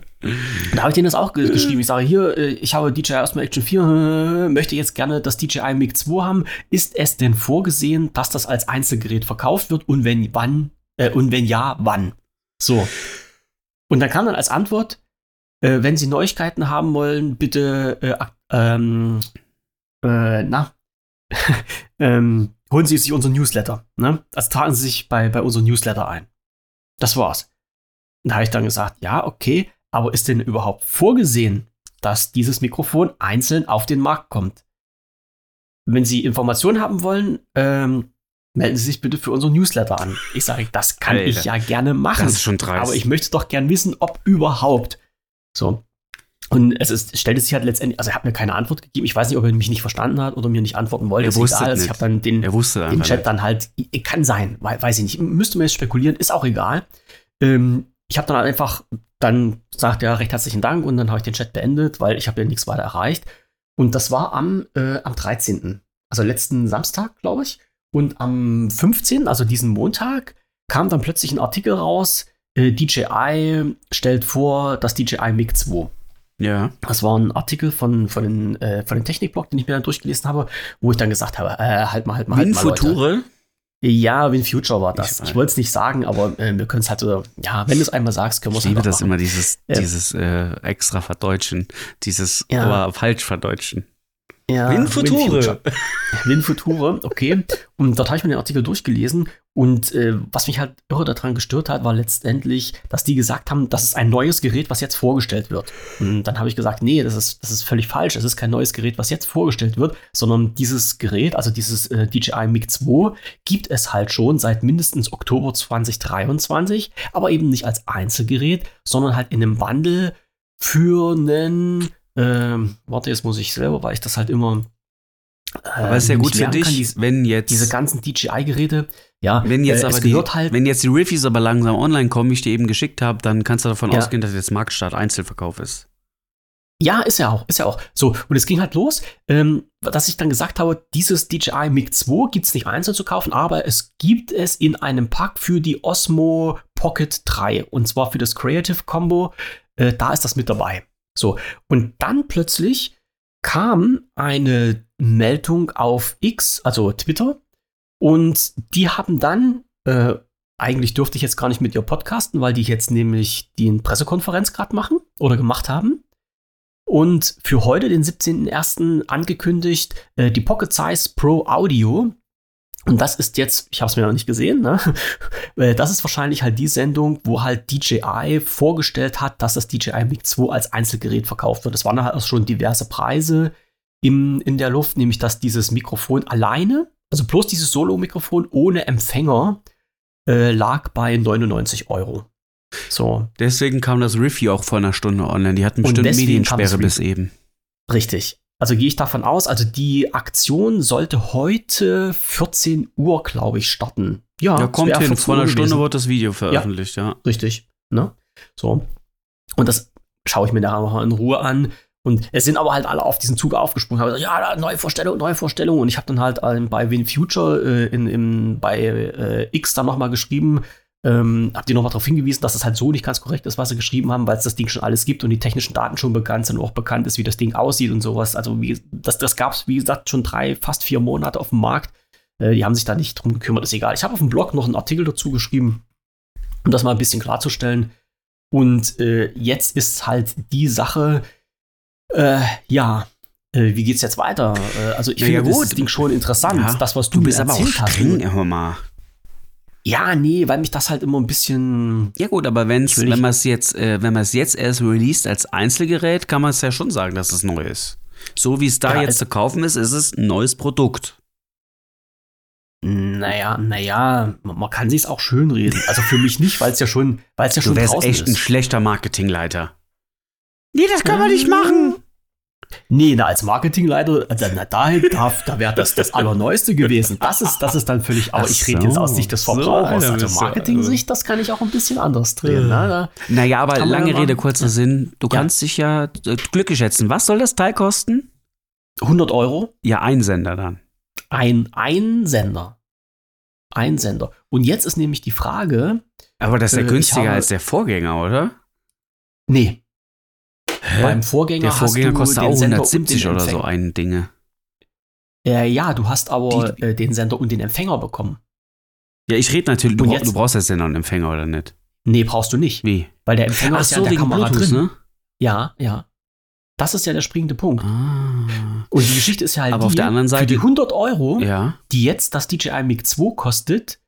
S3: Da habe ich denen das auch ge geschrieben. Ich sage hier, äh, ich habe DJI Osmo Action 4, äh, möchte jetzt gerne das DJI Mic 2 haben. Ist es denn vorgesehen, dass das als Einzelgerät verkauft wird und wenn wann äh, und wenn ja, wann? So. Und dann kam dann als Antwort, äh, wenn Sie Neuigkeiten haben wollen, bitte äh, ähm, äh, na, ähm, holen Sie sich unseren Newsletter. Ne? Also tragen Sie sich bei, bei unserem Newsletter ein. Das war's. Und da habe ich dann gesagt, ja, okay, aber ist denn überhaupt vorgesehen, dass dieses Mikrofon einzeln auf den Markt kommt? Wenn Sie Informationen haben wollen, ähm, melden Sie sich bitte für unseren Newsletter an. Ich sage, das kann
S1: Alter,
S3: ich ja gerne machen.
S1: Das ist schon dreist.
S3: Aber ich möchte doch gern wissen, ob überhaupt. So. Und es ist, stellte sich halt letztendlich, also er hat mir keine Antwort gegeben. Ich weiß nicht, ob er mich nicht verstanden hat oder mir nicht antworten wollte.
S1: Er
S3: Ist
S1: wusste
S3: egal. Also Ich
S1: nicht.
S3: habe dann den,
S1: er wusste
S3: den Chat
S1: nicht.
S3: dann halt, kann sein, wei- weiß ich nicht. Müsste man jetzt spekulieren, ist auch egal. Ähm, ich habe dann halt einfach, dann sagt er recht herzlichen Dank und dann habe ich den Chat beendet, weil ich habe ja nichts weiter erreicht. Und das war am, äh, am 13., also letzten Samstag, glaube ich. Und am 15., also diesen Montag, kam dann plötzlich ein Artikel raus, äh, DJI stellt vor das DJI Mic 2.
S1: Ja.
S3: Das war ein Artikel von, von, den, äh, von den Technikblog, den ich mir dann durchgelesen habe, wo ich dann gesagt habe, äh, halt mal, halt mal, halt mal, Leute.
S1: Future?
S3: Ja, Win Future war das.
S1: Ich
S3: Ich, wollte es nicht sagen, aber äh, wir können es halt so, ja, wenn du es einmal sagst, können wir
S1: Ich
S3: es
S1: liebe
S3: halt
S1: das
S3: machen.
S1: immer, dieses,
S3: Ja.
S1: dieses äh, extra Verdeutschen, dieses
S3: Ja.
S1: aber falsch Verdeutschen.
S3: Ja,
S1: Winfuture.
S3: Winfuture, okay. Und dort habe ich mir den Artikel durchgelesen. Und äh, was mich halt irre daran gestört hat, war letztendlich, dass die gesagt haben, das ist ein neues Gerät, was jetzt vorgestellt wird. Und dann habe ich gesagt, nee, das ist, das ist völlig falsch. Es ist kein neues Gerät, was jetzt vorgestellt wird, sondern dieses Gerät, also dieses äh, DJI Mic 2, gibt es halt schon seit mindestens Oktober 2023, aber eben nicht als Einzelgerät, sondern halt in einem Bundle für einen ähm, warte, jetzt muss ich selber, weil ich das halt immer.
S1: Äh, aber ist ja gut für dich, kann, die, wenn jetzt.
S3: Diese ganzen DJI-Geräte, ja.
S1: Wenn jetzt äh, aber die, halt, wenn jetzt die Reviews aber langsam online kommen, wie ich dir eben geschickt habe, dann kannst du davon ja. ausgehen, dass jetzt Marktstart Einzelverkauf ist.
S3: Ja, ist ja auch, ist ja auch. So, und es ging halt los, ähm, dass ich dann gesagt habe, dieses DJI Mic 2 gibt es nicht einzeln zu kaufen, aber es gibt es in einem Pack für die Osmo Pocket 3. Und zwar für das Creative Combo. Äh, da ist das mit dabei. So, und dann plötzlich kam eine Meldung auf X, also Twitter, und die haben dann, äh, eigentlich dürfte ich jetzt gar nicht mit ihr podcasten, weil die jetzt nämlich die Pressekonferenz gerade machen oder gemacht haben. Und für heute, den 17.01. angekündigt, äh, die Pocket Size Pro Audio und das ist jetzt, ich habe es mir noch nicht gesehen, ne? Äh, das ist wahrscheinlich halt die Sendung, wo halt DJI vorgestellt hat, dass das DJI Mic 2 als Einzelgerät verkauft wird. Es waren halt auch schon diverse Preise im, in der Luft, nämlich dass dieses Mikrofon alleine, also bloß dieses Solo-Mikrofon ohne Empfänger, äh, lag bei 99 Euro. So.
S1: Deswegen kam das Review auch vor einer Stunde online. Die hatten bestimmt Mediensperre bis eben.
S3: Richtig. Also gehe ich davon aus, also die Aktion sollte heute 14 Uhr, glaube ich, starten.
S1: Ja, ja kommt hin. Vor einer Stunde wird das Video veröffentlicht, ja. ja.
S3: Richtig. Ne? So. Und das schaue ich mir nachher mal in Ruhe an. Und es sind aber halt alle auf diesen Zug aufgesprungen, haben gesagt, ja, neue Vorstellung, neue Vorstellung. Und ich habe dann halt ähm, bei WinFuture äh, in, in, bei äh, X dann nochmal geschrieben, ähm, habt ihr nochmal darauf hingewiesen, dass das halt so nicht ganz korrekt ist, was sie geschrieben haben, weil es das Ding schon alles gibt und die technischen Daten schon bekannt sind, auch bekannt ist, wie das Ding aussieht und sowas. Also wie, das, das gab es, wie gesagt, schon drei, fast vier Monate auf dem Markt. Äh, die haben sich da nicht drum gekümmert, ist egal. Ich habe auf dem Blog noch einen Artikel dazu geschrieben, um das mal ein bisschen klarzustellen. Und äh, jetzt ist halt die Sache, äh, ja, äh, wie geht's jetzt weiter? Äh, also ich ja, finde ja, das Ding schon interessant, ja, das, was du, du bist mir aber auch streng, hast. Hör mal. Ja, nee, weil mich das halt immer ein bisschen.
S1: Ja gut, aber wenn's, wenn man es jetzt, äh, wenn man es jetzt erst released als Einzelgerät, kann man es ja schon sagen, dass es neu ist. So wie es da ja, jetzt zu kaufen ist, ist es ein neues Produkt.
S3: Naja, naja, man kann sich auch schön reden. Also für mich nicht, weil es ja schon, weil es ja schon
S1: du wärst echt ist. ein schlechter Marketingleiter. Nee, das kann man nicht machen.
S3: Nee, na, als Marketingleiter, also, na, da, da, da wäre das das Allerneueste gewesen. Das ist, das ist dann völlig, aber ich rede so, jetzt aus Sicht des Verbrauchers. So, also Marketing-Sicht, das kann ich auch ein bisschen anders drehen. Ja. Ne?
S1: Naja, aber lange Rede, kurzer Sinn. Du ja. kannst dich ja äh, glücklich schätzen. Was soll das Teil kosten?
S3: 100 Euro.
S1: Ja, ein Sender dann.
S3: Ein, ein Sender. Ein Sender. Und jetzt ist nämlich die Frage.
S1: Aber das ist ja äh, günstiger als der Vorgänger, oder?
S3: Nee, Hä? Beim Vorgänger,
S1: Der Vorgänger kostet auch 170 oder so ein Dinge.
S3: Äh, ja, du hast aber Die, äh, den Sender und den Empfänger bekommen.
S1: Ja, ich rede natürlich, du, jetzt, du brauchst ja Sender und Empfänger, oder nicht?
S3: Nee, brauchst du nicht.
S1: Wie?
S3: Weil der Empfänger Ach ist ja in der Kamera Bluetooth, drin. Ne? Ja, ja. Das ist ja der springende Punkt. Ah. Und die Geschichte ist ja halt
S1: Aber
S3: die,
S1: auf der anderen Seite, für
S3: die 100 Euro,
S1: ja.
S3: die jetzt das DJI Mic 2 kostet,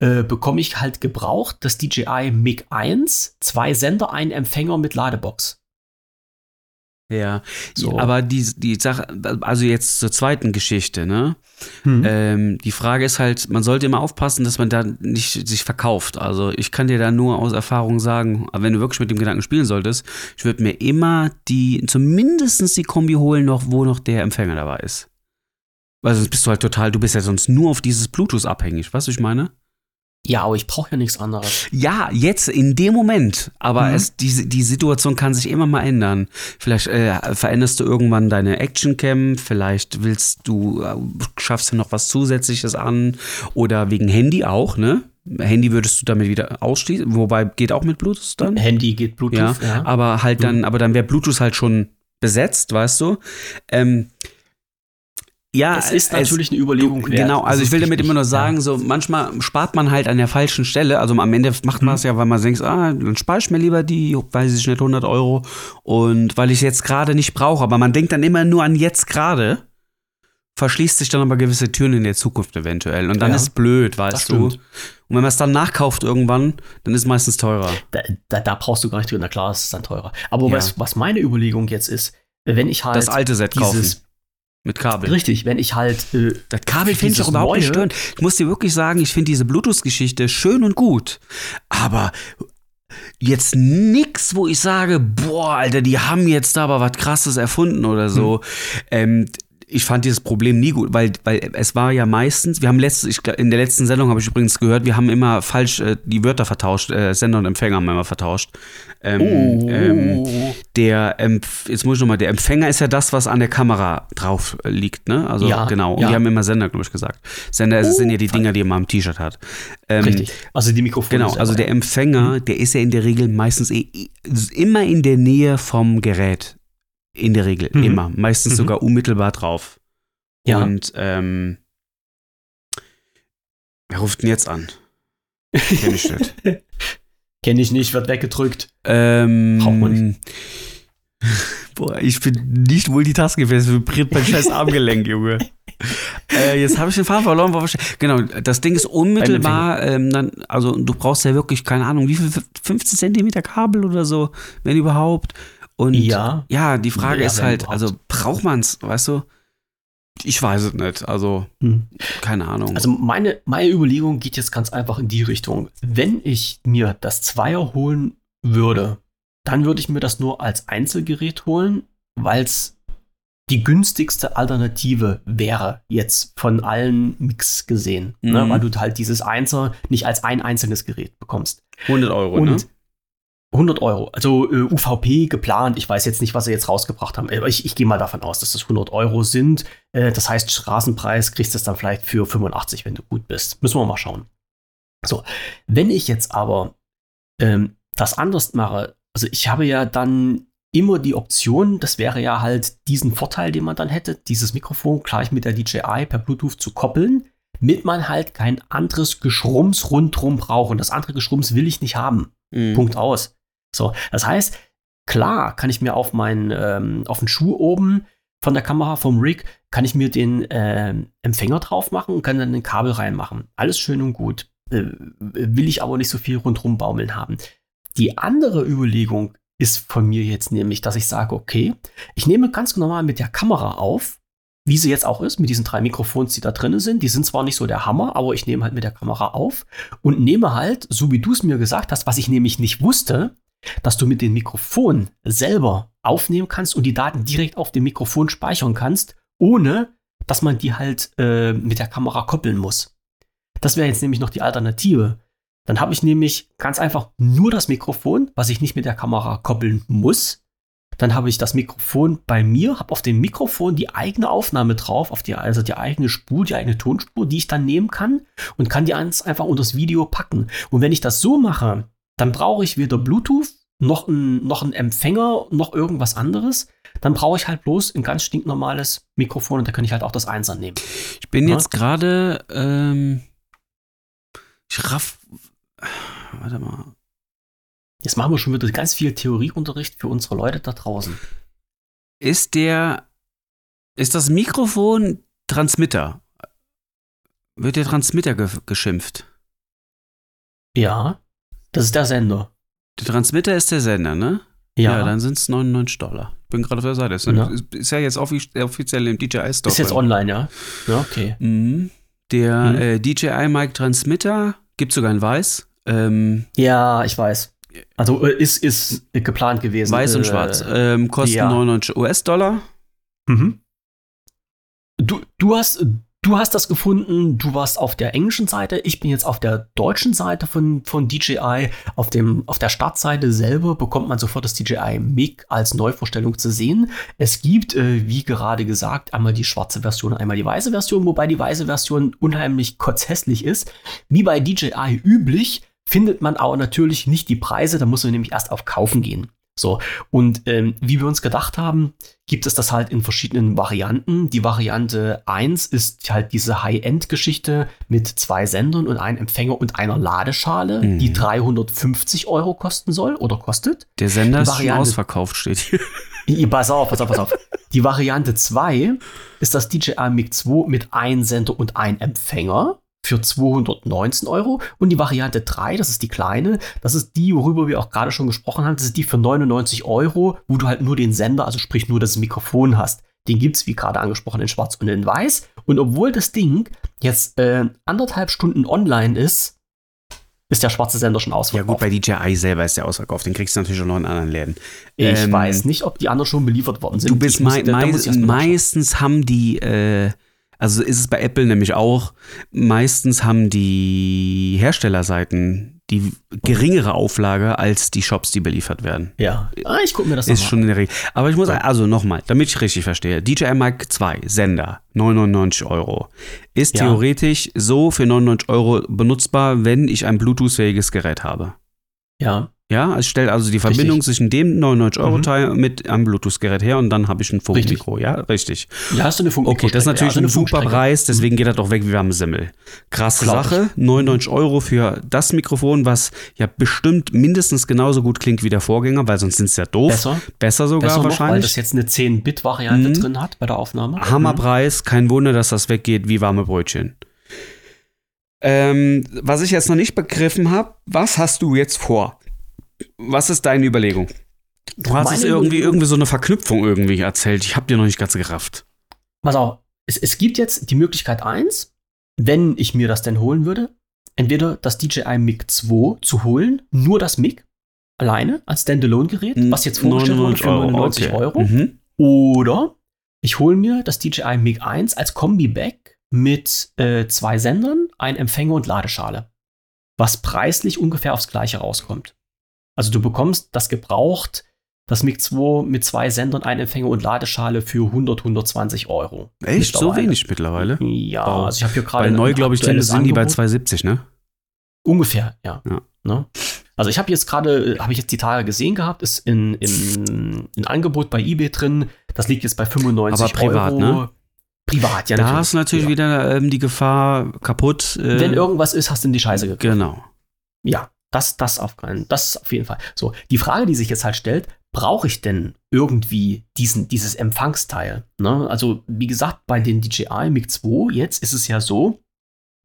S3: äh, bekomme ich halt gebraucht das DJI Mic 1, zwei Sender, ein Empfänger mit Ladebox.
S1: Ja, so. aber die, die Sache, also jetzt zur zweiten Geschichte, ne? Mhm. Ähm, die Frage ist halt, man sollte immer aufpassen, dass man da nicht sich verkauft. Also ich kann dir da nur aus Erfahrung sagen, wenn du wirklich mit dem Gedanken spielen solltest, ich würde mir immer die, zumindest die Kombi holen, noch, wo noch der Empfänger dabei ist. Weil sonst bist du halt total, du bist ja sonst nur auf dieses Bluetooth abhängig, weißt du, ich meine?
S3: Ja, aber ich brauche ja nichts anderes.
S1: Ja, jetzt in dem Moment. Aber mhm. es, die, die Situation kann sich immer mal ändern. Vielleicht äh, veränderst du irgendwann deine Actioncam, vielleicht willst du, äh, schaffst du noch was Zusätzliches an. Oder wegen Handy auch, ne? Handy würdest du damit wieder ausschließen, wobei geht auch mit Bluetooth dann?
S3: Handy geht Bluetooth,
S1: ja. ja. Aber halt dann, mhm. aber dann wäre Bluetooth halt schon besetzt, weißt du? Ähm,
S3: ja, es ist natürlich es, eine Überlegung
S1: wert. Genau, also ich will damit immer nur sagen, so manchmal spart man halt an der falschen Stelle. Also am Ende macht man es mhm. ja, weil man denkt, ah, dann spare ich mir lieber die, weiß ich nicht, 100 Euro und weil ich es jetzt gerade nicht brauche. Aber man denkt dann immer nur an jetzt gerade. verschließt sich dann aber gewisse Türen in der Zukunft eventuell. Und dann
S3: Ja,
S1: ist blöd, weißt du. Und wenn man es dann nachkauft irgendwann, dann ist es meistens teurer.
S3: Da, da, da brauchst du gar nicht drüber. Na klar, es ist dann teurer. Aber
S1: Ja.
S3: was, was meine Überlegung jetzt ist, wenn ich halt
S1: Das alte Set kaufen. Mit Kabel.
S3: richtig, wenn ich halt äh,
S1: Das Kabel finde ich auch überhaupt nicht
S3: neue-
S1: störend. Ich muss dir wirklich sagen, ich finde diese Bluetooth-Geschichte schön und gut. Aber jetzt nix, wo ich sage, boah, Alter, die haben jetzt da aber was krasses erfunden oder so. Ähm, ich fand dieses Problem nie gut, weil, weil es war ja meistens, wir haben letztes, ich, in der letzten Sendung habe ich übrigens gehört, wir haben immer falsch äh, die Wörter vertauscht, äh, Sender und Empfänger haben wir immer vertauscht. Ähm,
S3: oh,
S1: ähm, der, Empf jetzt muss ich nochmal, der Empfänger ist ja das, was an der Kamera drauf äh, liegt, ne? Also
S3: Ja,
S1: genau. Und
S3: ja.
S1: die haben immer Sender, glaube ich, gesagt. Sender
S3: Oh,
S1: sind ja die Dinger, die man am T-Shirt hat. Ähm,
S3: richtig. Also die Mikrofone.
S1: Genau, also der. Empfänger, der ist ja in der Regel meistens eh, eh- immer in der Nähe vom Gerät. In der Regel,
S3: Mhm.
S1: immer. Meistens
S3: Mhm.
S1: sogar unmittelbar drauf.
S3: Ja.
S1: Und ähm, wer ruft denn jetzt an? Kenn ich nicht.
S3: Kenne ich nicht, wird weggedrückt.
S1: Ähm,
S3: Braucht man nicht.
S1: Boah, ich bin nicht multitaskingfähig, es vibriert mein scheiß Armgelenk, Junge. äh, jetzt habe ich den Faden verloren. Genau, das Ding ist unmittelbar, ähm, dann, also du brauchst ja wirklich, keine Ahnung, wie viel, 15 Zentimeter Kabel oder so, wenn überhaupt. Und
S3: Ja.
S1: ja, die Frage
S3: Ja,
S1: ist halt,
S3: überhaupt.
S1: also braucht man's, weißt du? Ich weiß es nicht, also
S3: Hm.
S1: keine Ahnung.
S3: Also meine, meine Überlegung geht jetzt ganz einfach in die Richtung. Wenn ich mir das Zweier holen würde, dann würde ich mir das nur als Einzelgerät holen, weil es die günstigste Alternative wäre, jetzt von allen Mix gesehen. Ne?
S1: Mhm.
S3: Weil du halt dieses Einser nicht als ein einzelnes Gerät bekommst.
S1: 100 Euro,
S3: Und
S1: ne?
S3: 100 Euro. Also äh, UVP geplant. Ich weiß jetzt nicht, was sie jetzt rausgebracht haben. Ich, ich gehe mal davon aus, dass das 100 Euro sind. Äh, das heißt, Straßenpreis kriegst du es dann vielleicht für 85, wenn du gut bist. Müssen wir mal schauen. So, wenn ich jetzt aber ähm, das anders mache, also ich habe ja dann immer die Option, das wäre ja halt diesen Vorteil, den man dann hätte, dieses Mikrofon gleich mit der DJI per Bluetooth zu koppeln, mit man halt kein anderes Geschrums rundrum braucht. Und das andere Geschrums will ich nicht haben.
S1: Mhm.
S3: Punkt aus. So, das heißt, klar kann ich mir auf meinen ähm, auf den Schuh oben von der Kamera vom Rig kann ich mir den ähm, Empfänger drauf machen und kann dann ein Kabel reinmachen. Alles schön und gut. Äh, will ich aber nicht so viel rundrum baumeln haben. Die andere Überlegung ist von mir jetzt nämlich, dass ich sage, okay, ich nehme ganz normal mit der Kamera auf, wie sie jetzt auch ist, mit diesen drei Mikrofons, die da drin sind. Die sind zwar nicht so der Hammer, aber ich nehme halt mit der Kamera auf und nehme halt, so wie du es mir gesagt hast, was ich nämlich nicht wusste, dass du mit dem Mikrofon selber aufnehmen kannst und die Daten direkt auf dem Mikrofon speichern kannst, ohne dass man die halt äh, mit der Kamera koppeln muss. Das wäre jetzt nämlich noch die Alternative. Dann habe ich nämlich ganz einfach nur das Mikrofon, was ich nicht mit der Kamera koppeln muss. Dann habe ich das Mikrofon bei mir, habe auf dem Mikrofon die eigene Aufnahme drauf, auf die, also die eigene Spur, die eigene Tonspur, die ich dann nehmen kann und kann die einfach unter das Video packen. Und wenn ich das so mache, dann brauche ich weder Bluetooth, noch ein, noch ein Empfänger, noch irgendwas anderes. Dann brauche ich halt bloß ein ganz stinknormales Mikrofon und da kann ich halt auch das Einser nehmen.
S1: Ich bin
S3: Ja.
S1: jetzt gerade, ähm, ich raff, warte mal.
S3: Jetzt machen wir schon wieder ganz viel Theorieunterricht für unsere Leute da draußen.
S1: Ist der, ist das Mikrofon Transmitter? Wird der Transmitter ge geschimpft?
S3: Ja, das ist der Sender.
S1: Der Transmitter ist der Sender, ne?
S3: Ja,
S1: dann sind es 99 Dollar. Ich bin gerade auf der Seite. Ist,
S3: Ja.
S1: ist, ja jetzt offi offiziell im DJI Store.
S3: ist jetzt online, ja? Ja, okay.
S1: Mhm. Der
S3: Mhm.
S1: äh, DJI Mic Transmitter gibt sogar in weiß. Ähm,
S3: Ja, ich weiß. Also äh, ist, ist geplant gewesen.
S1: weiß und
S3: Äh,
S1: schwarz. Ähm, kosten
S3: ja.
S1: 99 US-Dollar.
S3: Mhm. Du, du, hast, du hast das gefunden, du warst auf der englischen Seite, ich bin jetzt auf der deutschen Seite von, von DJI. Auf, dem, auf der Startseite selber bekommt man sofort das DJI MIG als Neuvorstellung zu sehen. Es gibt, äh, wie gerade gesagt, einmal die schwarze Version, einmal die weiße Version, wobei die weiße Version unheimlich kotzhässlich ist. Wie bei DJI üblich, findet man aber natürlich nicht die Preise, da muss man nämlich erst auf Kaufen gehen. So, und ähm, wie wir uns gedacht haben, gibt es das halt in verschiedenen Varianten. Die Variante 1 ist halt diese High-End-Geschichte mit zwei Sendern und einem Empfänger und einer Ladeschale,
S1: Mhm.
S3: die 350 Euro kosten soll oder kostet.
S1: Der Sender ist schon ausverkauft, steht hier.
S3: Pass auf, pass auf, pass auf. Die Variante 2 ist das DJI Mic 2 mit ein Sender und ein Empfänger für 219 Euro. Und die Variante 3, das ist die kleine, das ist die, worüber wir auch gerade schon gesprochen haben, das ist die für 99 Euro, wo du halt nur den Sender, also sprich nur das Mikrofon hast. Den gibt's wie gerade angesprochen, in schwarz und in weiß. Und obwohl das Ding jetzt äh, anderthalb Stunden online ist, ist der schwarze Sender schon
S1: Ja
S3: ausverkauft.
S1: gut, bei DJI selber ist der ausverkauft. Den kriegst du natürlich auch noch in anderen Läden.
S3: ich
S1: ähm,
S3: weiß nicht, ob die anderen schon beliefert worden sind.
S1: Du bist mei mei meistens haben die, äh, also ist es bei Apple nämlich auch, meistens haben die Herstellerseiten die geringere Auflage als die Shops, die beliefert werden.
S3: Ja, ah, ich gucke mir das
S1: Ist
S3: noch
S1: schon in der Regel. Aber ich muss, also nochmal, damit ich richtig verstehe. DJI Mic 2, Sender, 99 Euro. Ist
S3: Ja.
S1: theoretisch so für 99 Euro benutzbar, wenn ich ein Bluetooth-fähiges Gerät habe.
S3: Ja,
S1: Ja, ich stelle also die Verbindung zwischen dem 99-Euro-Teil mit einem Bluetooth-Gerät her und dann habe ich ein Funkmikro. Ja, richtig.
S3: ja, hast du eine Funk
S1: Okay, das ist natürlich
S3: also
S1: ein super Preis, deswegen geht er doch weg wie warme Semmel. Krasse
S3: ich.
S1: Sache, 99 Euro für das Mikrofon, was ja bestimmt mindestens genauso gut klingt wie der Vorgänger, weil sonst sind es ja doof.
S3: Besser,
S1: Besser sogar
S3: besser noch, weil
S1: wahrscheinlich.
S3: das jetzt eine 10-Bit-Variante
S1: Mhm.
S3: drin hat bei der Aufnahme.
S1: Hammerpreis, kein Wunder, dass das weggeht wie warme Brötchen. Ähm, was ich jetzt noch nicht begriffen habe, was hast du jetzt vor? Was ist deine Überlegung? Du hast
S3: Meine
S1: es irgendwie, irgendwie so eine Verknüpfung irgendwie erzählt. Ich habe dir noch nicht ganz gerafft.
S3: Pass auf, es, es gibt jetzt die Möglichkeit eins, wenn ich mir das denn holen würde, entweder das DJI Mic 2 zu holen, nur das Mic alleine als Standalone-Gerät, was jetzt vorgestellt wurde für 99 Euro.
S1: Mhm.
S3: Oder ich hole mir das DJI Mic 1 als Kombi-Bag mit äh, zwei Sendern, ein Empfänger und Ladeschale. Was preislich ungefähr aufs gleiche rauskommt. Also du bekommst das gebraucht, das Mic 2 mit zwei Sendern, ein Empfänger und Ladeschale für 100, 120 Euro.
S1: Echt? So wenig mittlerweile?
S3: Ja,
S1: Wow.
S3: also ich habe hier gerade ein
S1: neu, glaube ich, sind, sind die bei
S3: Angebot.
S1: 270, ne?
S3: Ungefähr, ja.
S1: Ja.
S3: Ne? Also ich habe jetzt gerade, habe ich jetzt die Tage gesehen gehabt, ist in, in, in Angebot bei eBay drin. Das liegt jetzt bei 95
S1: Aber privat,
S3: Euro.
S1: ne?
S3: Privat, ja.
S1: da hast du natürlich
S3: Ja.
S1: wieder ähm, die Gefahr kaputt. Äh,
S3: Wenn irgendwas ist, hast du in die Scheiße gekriegt.
S1: Genau.
S3: Ja, das, das auf keinen, das auf jeden Fall. So, die Frage, die sich jetzt halt stellt, brauche ich denn irgendwie diesen, dieses Empfangsteil? Ne? Also, wie gesagt, bei den DJI Mic 2 jetzt ist es ja so,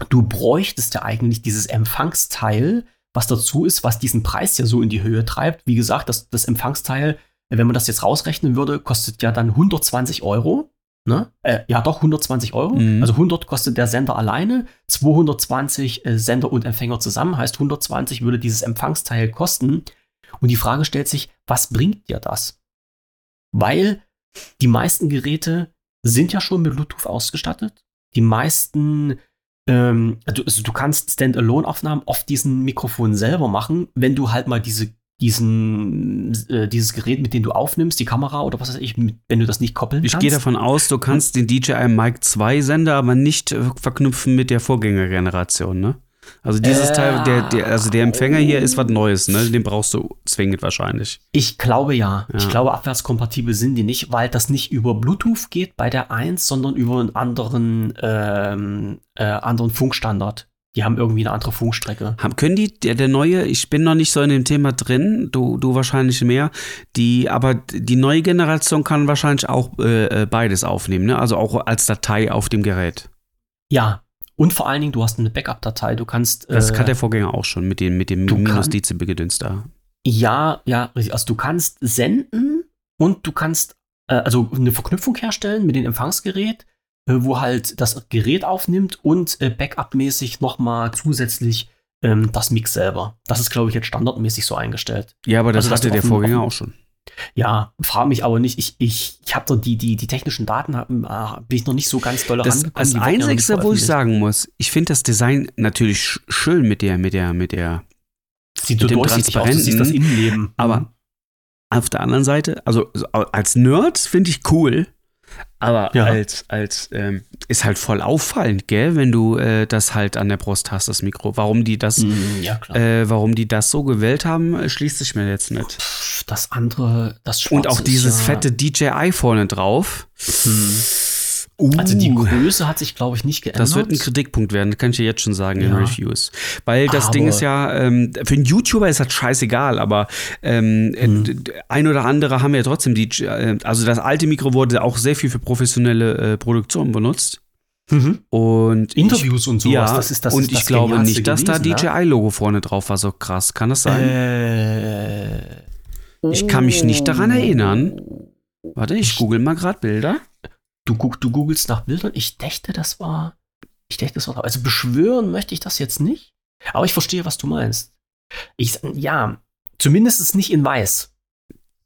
S3: du bräuchtest ja eigentlich dieses Empfangsteil, was dazu ist, was diesen Preis ja so in die Höhe treibt. Wie gesagt, das, das Empfangsteil, wenn man das jetzt rausrechnen würde, kostet ja dann 120 Euro. Ne? Äh, ja, doch 120 Euro.
S1: Mhm.
S3: Also 100 kostet der Sender alleine, 220 äh, Sender und Empfänger zusammen, heißt 120 würde dieses Empfangsteil kosten. Und die Frage stellt sich, was bringt dir das? Weil die meisten Geräte sind ja schon mit Bluetooth ausgestattet. Die meisten, ähm, also, also du kannst Standalone-Aufnahmen auf diesen Mikrofon selber machen, wenn du halt mal diese diesen, äh, dieses Gerät, mit dem du aufnimmst, die Kamera oder was weiß ich, wenn du das nicht koppeln
S1: Ich
S3: kannst.
S1: gehe davon aus, du kannst den DJI Mic 2 Sender aber nicht äh, verknüpfen mit der Vorgängergeneration, ne? Also dieses
S3: Äh,
S1: Teil, der, der, also der Empfänger hier ist was Neues, ne? Den brauchst du zwingend wahrscheinlich.
S3: Ich glaube ja.
S1: Ja.
S3: Ich glaube, abwärtskompatibel sind die nicht, weil das nicht über Bluetooth geht bei der 1, sondern über einen anderen, ähm, äh, anderen Funkstandard. Die haben irgendwie eine andere Funkstrecke.
S1: Haben, können die, der, der neue, ich bin noch nicht so in dem Thema drin, du, du wahrscheinlich mehr, die, aber die neue Generation kann wahrscheinlich auch äh, äh, beides aufnehmen, ne? Also auch als Datei auf dem Gerät.
S3: Ja. Und vor allen Dingen, du hast eine Backup-Datei. Du kannst.
S1: Das
S3: äh,
S1: kann der Vorgänger auch schon mit dem, mit dem minus Dezibel-Gedöns da.
S3: Ja, ja, richtig. Also du kannst senden und du kannst äh, also eine Verknüpfung herstellen mit dem Empfangsgerät, wo halt das Gerät aufnimmt und äh, Backup-mäßig nochmal zusätzlich ähm, das Mix selber. Das ist, glaube ich, jetzt standardmäßig so eingestellt.
S1: Ja, aber das
S3: Also,
S1: hatte der Vorgänger auch schon.
S3: Ja, frage mich aber nicht. Ich, ich, ich habe da die, die, die technischen Daten, hab, äh, bin ich noch nicht so ganz doll
S1: Das,
S3: rangekommen.
S1: das Einzige, wo ich sagen muss, ich finde das Design natürlich sch- schön mit der, mit der, mit der.
S3: sieht
S1: mit
S3: so aus. Siehst das
S1: Transparenten,
S3: Innenleben.
S1: aber Auf der anderen Seite, also so als Nerd finde ich cool, aber
S3: Ja.
S1: als, als ähm, ist halt voll auffallend, gell, wenn du äh, das halt an der Brust hast, das Mikro. Warum die das,
S3: Mm, ja,
S1: äh, warum die das so gewählt haben, äh, schließt sich mir jetzt nicht.
S3: Das andere, das Schwarze
S1: Und auch dieses
S3: ja,
S1: fette DJI vorne drauf.
S3: Hm.
S1: Uh,
S3: Also die Größe hat sich, glaube ich, nicht geändert.
S1: das wird ein Kritikpunkt werden, kann ich dir jetzt schon sagen in
S3: Ja.
S1: Reviews. Weil das
S3: Aber-
S1: Ding ist ja, ähm, für einen YouTuber ist das scheißegal, aber ähm,
S3: Hm.
S1: äh, d- ein oder andere haben ja trotzdem die, äh, also das alte Mikro wurde auch sehr viel für professionelle äh, Produktion benutzt.
S3: Mhm.
S1: Und
S3: Interviews und sowas,
S1: ja,
S3: das ist das
S1: und
S3: ist
S1: ich
S3: das
S1: glaube
S3: Genialste
S1: nicht, dass da
S3: gewesen, ne?
S1: DJI-Logo vorne drauf war, so krass. Kann das sein?
S3: Äh,
S1: Ich kann mich nicht daran erinnern. Warte, ich
S3: ich-
S1: google mal gerade Bilder.
S3: Du, du googelst nach Bildern. Ich dachte, das war. Ich dachte, das war. Also beschwören möchte ich das jetzt nicht. Aber ich verstehe, was du meinst. Ich, ja, zumindest ist nicht in weiß.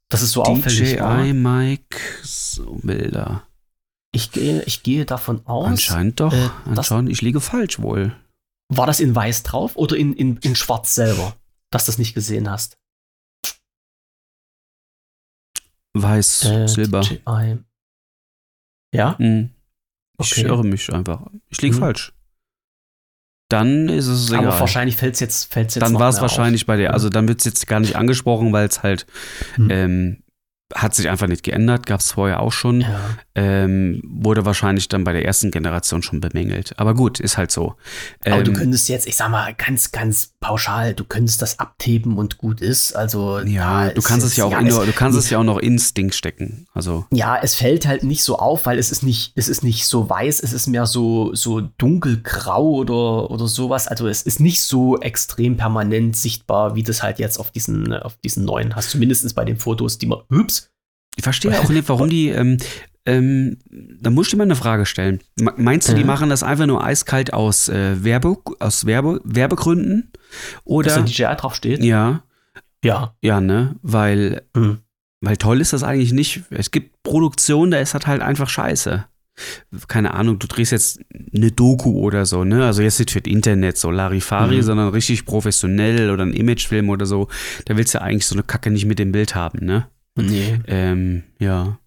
S3: Das ist so auffällig. war.
S1: DJI Mic, so Bilder.
S3: Ich gehe, ich gehe davon aus.
S1: Anscheinend doch.
S3: äh,
S1: Anscheinend, ich liege falsch wohl.
S3: War das in weiß drauf oder in, in, in schwarz selber, dass du das nicht gesehen hast?
S1: Weiß,
S3: Äh,
S1: Silber.
S3: DJI. Ja?
S1: Hm. Ich
S3: Okay.
S1: irre mich einfach. Ich liege
S3: Hm.
S1: falsch. Dann ist es egal.
S3: Aber wahrscheinlich fällt es jetzt, fällt's jetzt
S1: dann war es wahrscheinlich bei der, also dann wird es jetzt gar nicht angesprochen, weil es halt
S3: Hm.
S1: ähm, hat sich einfach nicht geändert, gab es vorher auch schon.
S3: Ja.
S1: Ähm, wurde wahrscheinlich dann bei der ersten Generation schon bemängelt. Aber gut, ist halt so.
S3: Aber du
S1: Ähm,
S3: könntest jetzt, ich sag mal, ganz, ganz pauschal, du könntest das abheben und gut ist. Also
S1: ja, du kannst
S3: ist
S1: es ja auch
S3: ja,
S1: in,
S3: es,
S1: du kannst es ja auch noch ins Ding stecken. Also
S3: ja, es fällt halt nicht so auf, weil es ist nicht, es ist nicht so weiß, es ist mehr so, so dunkelgrau oder, oder sowas. Also es ist nicht so extrem permanent sichtbar, wie das halt jetzt auf diesen, auf diesen neuen hast. Zumindest bei den Fotos, die man, ups,
S1: ich verstehe auch nicht, warum die. Ähm, ähm, da muss ich dir mal eine Frage stellen. Me- Meinst du, die
S3: Mhm.
S1: machen das einfach nur eiskalt aus äh, Werbe, aus Werbe, Werbegründen?
S3: dass
S1: Oder
S3: da DJI draufsteht.
S1: ja,
S3: Ja.
S1: ja, ne? Weil
S3: Mhm.
S1: Weil toll ist das eigentlich nicht. Es gibt Produktionen, da ist das halt einfach scheiße. Keine Ahnung, du drehst jetzt eine Doku oder so, ne? Also jetzt nicht für das Internet, so Larifari,
S3: Mhm.
S1: sondern richtig professionell oder ein Imagefilm oder so. Da willst du eigentlich so eine Kacke nicht mit dem Bild haben, ne?
S3: Nee.
S1: Ähm, ja.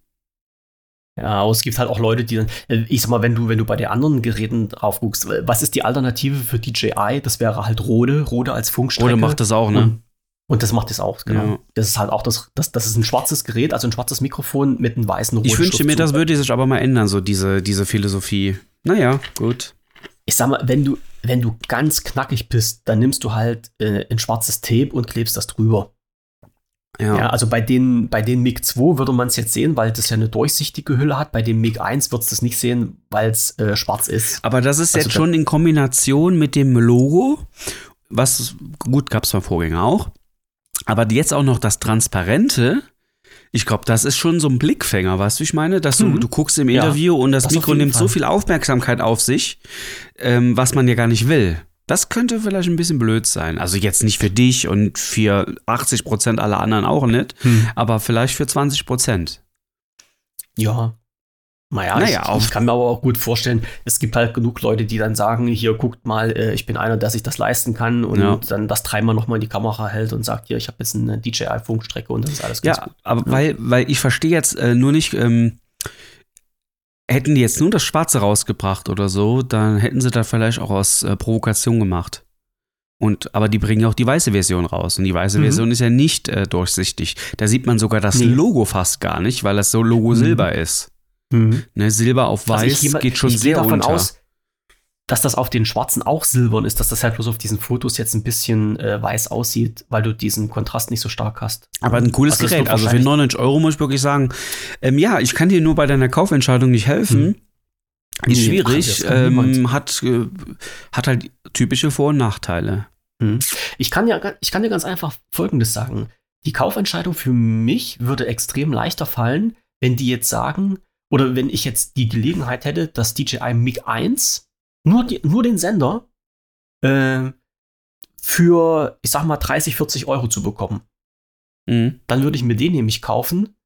S3: Ja, aber es gibt halt auch Leute, die dann, äh, ich sag mal, wenn du, wenn du bei den anderen Geräten drauf guckst, was ist die Alternative für DJI? Das wäre halt Rode, Rode als Funkstrecke.
S1: Oder macht das auch, ne?
S3: Und, und das macht das auch, genau.
S1: Ja.
S3: Das ist halt auch das, das, das ist ein schwarzes Gerät, also ein schwarzes Mikrofon mit einem weißen Rode
S1: Ich wünschte mir, das würde sich aber mal ändern, so diese, diese Philosophie. Naja, gut.
S3: Ich sag mal, wenn du, wenn du ganz knackig bist, dann nimmst du halt äh, ein schwarzes Tape und klebst das drüber.
S1: Ja.
S3: Ja, also bei den, bei den MiG 2 würde man es jetzt sehen, weil das ja eine durchsichtige Hülle hat. Bei dem MiG 1 wird es das nicht sehen, weil es äh, schwarz ist.
S1: Aber das ist
S3: Also
S1: jetzt schon in Kombination mit dem Logo, was gut gab es beim Vorgänger auch. Aber jetzt auch noch das Transparente. Ich glaube, das ist schon so ein Blickfänger, weißt du, ich meine? Dass du,
S3: Mhm.
S1: du guckst im
S3: Ja,
S1: Interview und das,
S3: das
S1: Mikro nimmt so
S3: Fall.
S1: viel Aufmerksamkeit auf sich, ähm, was man ja gar nicht will. Das könnte vielleicht ein bisschen blöd sein. Also jetzt nicht für dich und für 80 Prozent aller anderen auch nicht, aber vielleicht für 20 Prozent.
S3: Ja. Naja,
S1: Naja,
S3: ich, ich kann mir aber auch gut vorstellen, es gibt halt genug Leute, die dann sagen, hier guckt mal, äh, ich bin einer, der sich das leisten kann und
S1: Ja.
S3: dann das dreimal nochmal in die Kamera hält und sagt, hier, ich habe jetzt eine DJI-Funkstrecke und das ist alles ganz
S1: Ja,
S3: gut.
S1: aber
S3: Ja.
S1: weil, weil ich verstehe jetzt äh, nur nicht, ähm, hätten die jetzt nur das Schwarze rausgebracht oder so, dann hätten sie da vielleicht auch aus äh, Provokation gemacht. Und, aber die bringen ja auch die weiße Version raus. Und die weiße
S3: Mhm.
S1: Version ist ja nicht äh, durchsichtig. Da sieht man sogar das
S3: Nee.
S1: Logo fast gar nicht, weil das so Logo
S3: Mhm.
S1: Silber ist. Ne, Silber auf
S3: Also
S1: weiß
S3: ich gehe-
S1: geht schon
S3: ich
S1: sehr
S3: davon
S1: unter.
S3: aus, dass das auf den schwarzen auch silbern ist, dass das halt bloß auf diesen Fotos jetzt ein bisschen äh, weiß aussieht, weil du diesen Kontrast nicht so stark hast.
S1: Aber ein cooles
S3: Also
S1: Gerät. Also für
S3: wahrscheinlich-
S1: 99 Euro muss ich wirklich sagen, ähm, ja, ich kann dir nur bei deiner Kaufentscheidung nicht helfen.
S3: Hm.
S1: Ist schwierig,
S3: niemand.
S1: ähm, hat, äh, hat halt typische Vor- und Nachteile.
S3: Ich kann ja, ich kann dir ganz einfach Folgendes sagen. Die Kaufentscheidung für mich würde extrem leichter fallen, wenn die jetzt sagen, oder wenn ich jetzt die Gelegenheit hätte, das DJI MiG 1, nur, die, nur den Sender, äh, für, ich sag mal, 30, 40 Euro zu bekommen.
S1: Mhm.
S3: Dann würde ich mir den nämlich kaufen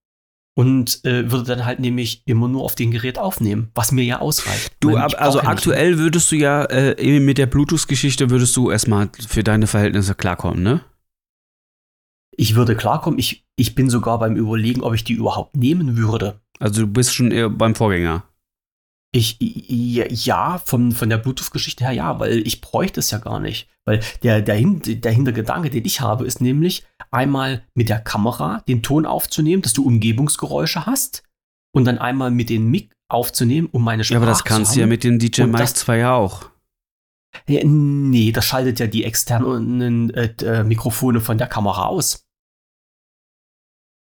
S3: und äh, würde dann halt nämlich immer nur auf dem Gerät aufnehmen, was mir ja ausreicht.
S1: Du, ab, also
S3: ja nicht-
S1: aktuell würdest du ja äh, mit der Bluetooth-Geschichte würdest du erstmal für deine Verhältnisse klarkommen, ne?
S3: Ich würde klarkommen. Ich, ich bin sogar beim Überlegen, ob ich die überhaupt nehmen würde.
S1: Also du bist schon eher beim Vorgänger.
S3: Ich, ja, von, von der Bluetooth-Geschichte her ja, weil ich bräuchte es ja gar nicht. Weil der, der, Hin der Hintergedanke, den ich habe, ist nämlich einmal mit der Kamera den Ton aufzunehmen, dass du Umgebungsgeräusche hast und dann einmal mit den Mic aufzunehmen, um meine
S1: Ja, aber das kannst du ja mit dem DJ Mic
S3: das-
S1: 2 ja auch.
S3: Nee, das schaltet ja die externen äh, äh, Mikrofone von der Kamera aus.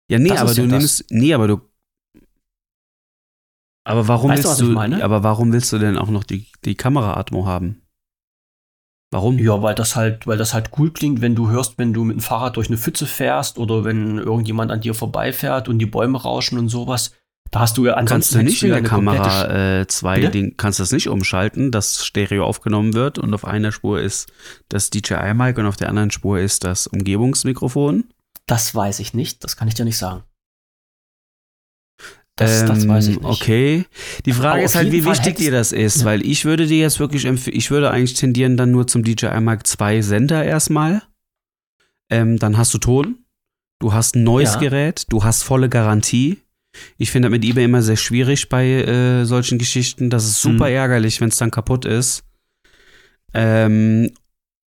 S1: Ja, nee,
S3: Das
S1: aber du
S3: das.
S1: nimmst. Nee, aber du. Aber warum
S3: Weißt du,
S1: willst du.
S3: meine?
S1: Aber warum willst du denn auch noch die, die Kameraatmo haben? Warum?
S3: Ja, weil das halt, weil das halt cool klingt, wenn du hörst, wenn du mit dem Fahrrad durch eine Pfütze fährst oder wenn irgendjemand an dir vorbeifährt und die Bäume rauschen und sowas. Da hast du ja ansonsten
S1: Kannst du nicht in der Kamera äh, zwei
S3: Bitte?
S1: Ding, kannst du das nicht umschalten, dass Stereo aufgenommen wird und auf einer Spur ist das DJI-Mic und auf der anderen Spur ist das Umgebungsmikrofon?
S3: Das weiß ich nicht, das kann ich dir nicht sagen. Das, das
S1: Ähm,
S3: weiß ich nicht.
S1: Okay. Die Frage
S3: Aber
S1: ist halt, wie
S3: Fall
S1: wichtig dir das ist,
S3: Ja.
S1: weil ich würde dir jetzt wirklich empf ich würde eigentlich tendieren dann nur zum DJI Mic 2 Sender erstmal. Ähm, dann hast du Ton, du hast ein neues
S3: Ja.
S1: Gerät, du hast volle Garantie. Ich finde das mit eBay immer sehr schwierig bei äh, solchen Geschichten. Das ist super
S3: Mhm.
S1: ärgerlich, wenn es dann kaputt ist. Ähm,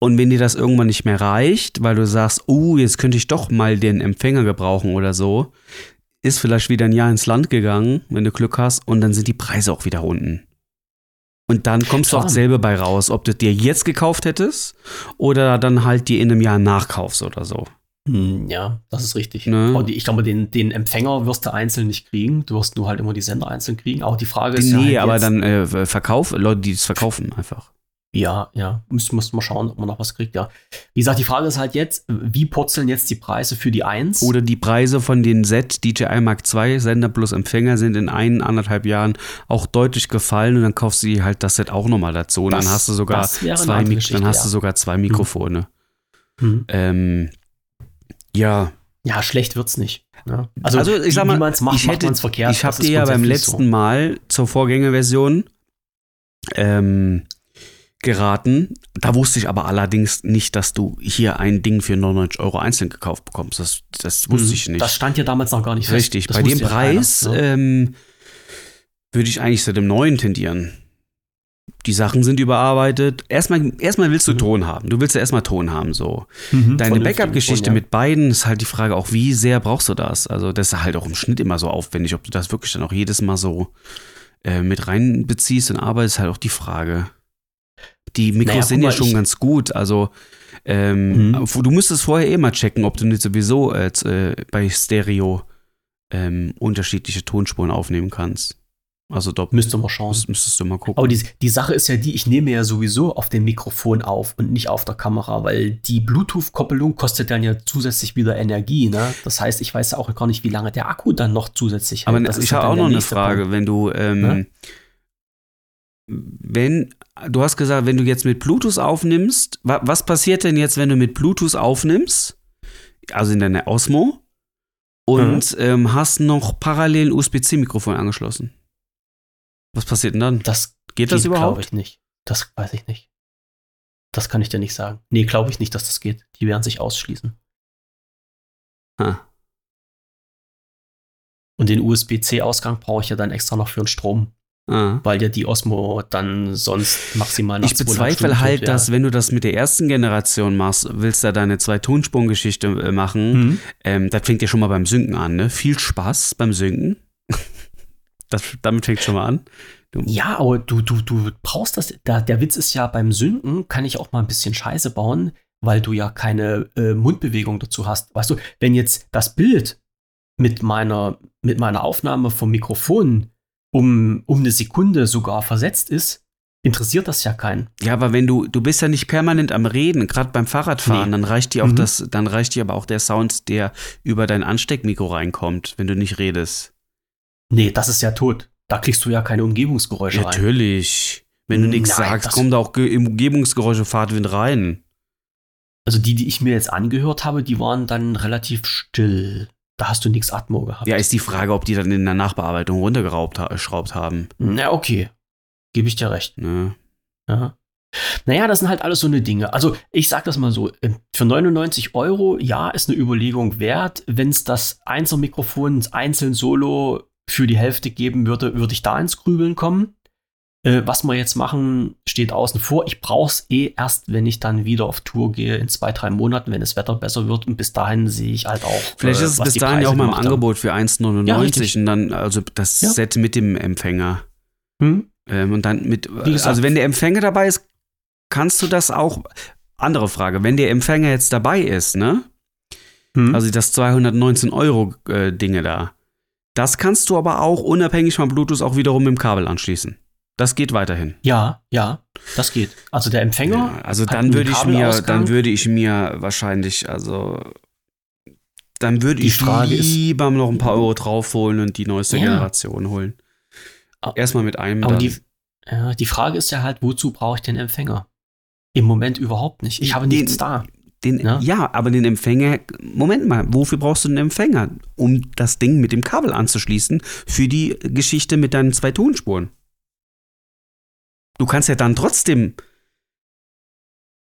S1: und wenn dir das irgendwann nicht mehr reicht, weil du sagst, oh, jetzt könnte ich doch mal den Empfänger gebrauchen oder so, ist vielleicht wieder ein Jahr ins Land gegangen, wenn du Glück hast, und dann sind die Preise auch wieder unten. Und dann kommst du auch selber bei raus, ob du dir jetzt gekauft hättest oder dann halt dir in einem Jahr nachkaufst oder so.
S3: Hm, Ja, das ist richtig.
S1: Ne?
S3: Ich glaube, den, den Empfänger wirst du einzeln nicht kriegen. Du wirst nur halt immer die Sender einzeln kriegen. Auch die Frage ist ja
S1: nee,
S3: halt
S1: aber
S3: jetzt,
S1: dann äh, Verkauf, Leute, die es verkaufen einfach.
S3: Ja, ja. Müssen muss mal schauen, ob man noch was kriegt, ja. Wie gesagt, die Frage ist halt jetzt, wie purzeln jetzt die Preise für die 1?
S1: Oder die Preise von den Set DJI Mark II Sender plus Empfänger sind in ein, anderthalb Jahren auch deutlich gefallen und dann kaufst du halt das Set auch nochmal dazu. Und
S3: Das-
S1: dann hast du sogar zwei, Mik dann hast
S3: ja.
S1: du sogar zwei Mikrofone.
S3: Hm.
S1: Ähm, ja,
S3: Ja, schlecht wird's nicht. Ja.
S1: Also, ich sag mal,
S3: macht,
S1: ich hätte-
S3: verkehrt.
S1: ich habe dir ja beim letzten Mal zur Vorgängerversion ähm, geraten. Da wusste ich aber allerdings nicht, dass du hier ein Ding für 99 Euro einzeln gekauft bekommst. Das, das wusste
S3: Hm.
S1: ich nicht.
S3: Das stand ja damals noch gar nicht fest.
S1: Richtig,
S3: Das
S1: bei dem
S3: ja
S1: Preis
S3: keiner, ne?
S1: ähm, würde ich eigentlich zu dem neuen tendieren. Die Sachen sind überarbeitet. Erstmal, erstmal willst du
S3: Mhm.
S1: Ton haben. Du willst ja erstmal Ton haben, so.
S3: Mhm,
S1: Deine Backup-Geschichte
S3: ja.
S1: mit beiden ist halt die Frage auch, wie sehr brauchst du das? Also, das ist halt auch im Schnitt immer so aufwendig, ob du das wirklich dann auch jedes Mal so äh, mit reinbeziehst und arbeitest, ist halt auch die Frage. Die Mikros
S3: Naja,
S1: sind ja schon ganz gut, also ähm,
S3: Mhm.
S1: du müsstest vorher eh mal checken, ob du nicht sowieso äh, äh, bei Stereo ähm, unterschiedliche Tonspuren aufnehmen kannst. Also da
S3: Müsste man schauen.
S1: müsst- müsstest du mal gucken.
S3: Aber die, die Sache ist ja die, ich nehme ja sowieso auf dem Mikrofon auf und nicht auf der Kamera, weil die Bluetooth-Koppelung kostet dann ja zusätzlich wieder Energie. Ne? Das heißt, ich weiß ja auch gar nicht, wie lange der Akku dann noch zusätzlich
S1: Aber
S3: hält. Das ist
S1: ich
S3: ja
S1: habe auch noch eine Frage,
S3: Punkt.
S1: wenn du, ähm,
S3: Ne?
S1: Wenn, du hast gesagt, wenn du jetzt mit Bluetooth aufnimmst, wa was passiert denn jetzt, wenn du mit Bluetooth aufnimmst, also in deiner Osmo, und
S3: Mhm.
S1: ähm, hast noch parallel ein USB-C-Mikrofon angeschlossen? Was passiert denn dann?
S3: Das
S1: Geht das
S3: glaube
S1: überhaupt?
S3: ich nicht. Das weiß ich nicht. Das kann ich dir nicht sagen. Nee, glaube ich nicht, dass das geht. Die werden sich ausschließen.
S1: Ha.
S3: Und den USB-C-Ausgang brauche ich ja dann extra noch für den Strom,
S1: Ah.
S3: weil ja die Osmo dann sonst maximal nach
S1: Ich bezweifle
S3: Stunden
S1: halt,
S3: wäre.
S1: dass wenn du das mit der ersten Generation machst, willst da deine zwei Tonspurengeschichte äh, machen,
S3: Mhm.
S1: ähm, das fängt ja schon mal beim Synken an, ne? Viel Spaß beim Synken. das, damit fängt schon mal an.
S3: Ja, aber du, du, du brauchst das. Da, der Witz ist ja, beim Synken kann ich auch mal ein bisschen Scheiße bauen, weil du ja keine äh, Mundbewegung dazu hast. Weißt du, wenn jetzt das Bild mit meiner, mit meiner Aufnahme vom Mikrofon um, um eine Sekunde sogar versetzt ist, interessiert das ja keinen.
S1: Ja, aber wenn du, du bist ja nicht permanent am Reden, gerade beim Fahrradfahren,
S3: Nee.
S1: dann reicht dir auch
S3: Mhm.
S1: das, dann reicht dir aber auch der Sound, der über dein Ansteckmikro reinkommt, wenn du nicht redest.
S3: Nee, das ist ja tot. Da kriegst du ja keine Umgebungsgeräusche rein.
S1: Natürlich. Wenn du nichts
S3: Nein,
S1: sagst,
S3: das-
S1: kommt auch Ge Umgebungsgeräusche Fahrtwind rein.
S3: Also die, die ich mir jetzt angehört habe, die waren dann relativ still. Da hast du nichts Atmo gehabt.
S1: Ja, ist die Frage, ob die dann in der Nachbearbeitung runtergeraubt ha schraubt haben.
S3: Na, okay. Gebe ich dir recht.
S1: Ne?
S3: Ja. Naja, das sind halt alles so eine Dinge. Also, ich sag das mal so: äh, Für 99 Euro, ja, ist eine Überlegung wert. Wenn es das Einzelmikrofon einzeln solo für die Hälfte geben würde, würde ich da ins Grübeln kommen. Äh, was wir jetzt machen, steht außen vor. Ich brauche es eh erst, wenn ich dann wieder auf Tour gehe, in zwei, drei Monaten, wenn das Wetter besser wird. Und bis dahin sehe ich halt auch.
S1: Vielleicht
S3: äh,
S1: ist es bis dahin ja auch mal im
S3: haben.
S1: Angebot für
S3: Ja,
S1: 1,99
S3: richtig.
S1: und dann, also das
S3: Ja.
S1: Set mit dem Empfänger.
S3: Hm?
S1: Ähm, und dann mit,
S3: gesagt-
S1: also wenn der Empfänger dabei ist, kannst du das auch, andere Frage, wenn der Empfänger jetzt dabei ist, ne?
S3: Hm?
S1: Also das 219 Euro äh, Dinge da. Das kannst du aber auch unabhängig von Bluetooth auch wiederum mit dem Kabel anschließen. Das geht weiterhin.
S3: ja, ja, das geht. Also der Empfänger.
S1: Ja, also dann würde ich mir, dann würde ich mir wahrscheinlich, also dann würde ich
S3: Frage ist-
S1: lieber noch ein paar Euro draufholen und die neueste
S3: Ja.
S1: Generation holen.
S3: A-
S1: Erstmal mit einem.
S3: Aber die, ja, die Frage ist ja halt, wozu brauche ich den Empfänger? Im Moment überhaupt nicht. Ich habe
S1: Den-
S3: nichts da.
S1: Den,
S3: Ja.
S1: ja. aber den Empfänger, Moment mal, wofür brauchst du einen Empfänger? Um das Ding mit dem Kabel anzuschließen für die Geschichte mit deinen zwei Tonspuren. Du kannst ja dann trotzdem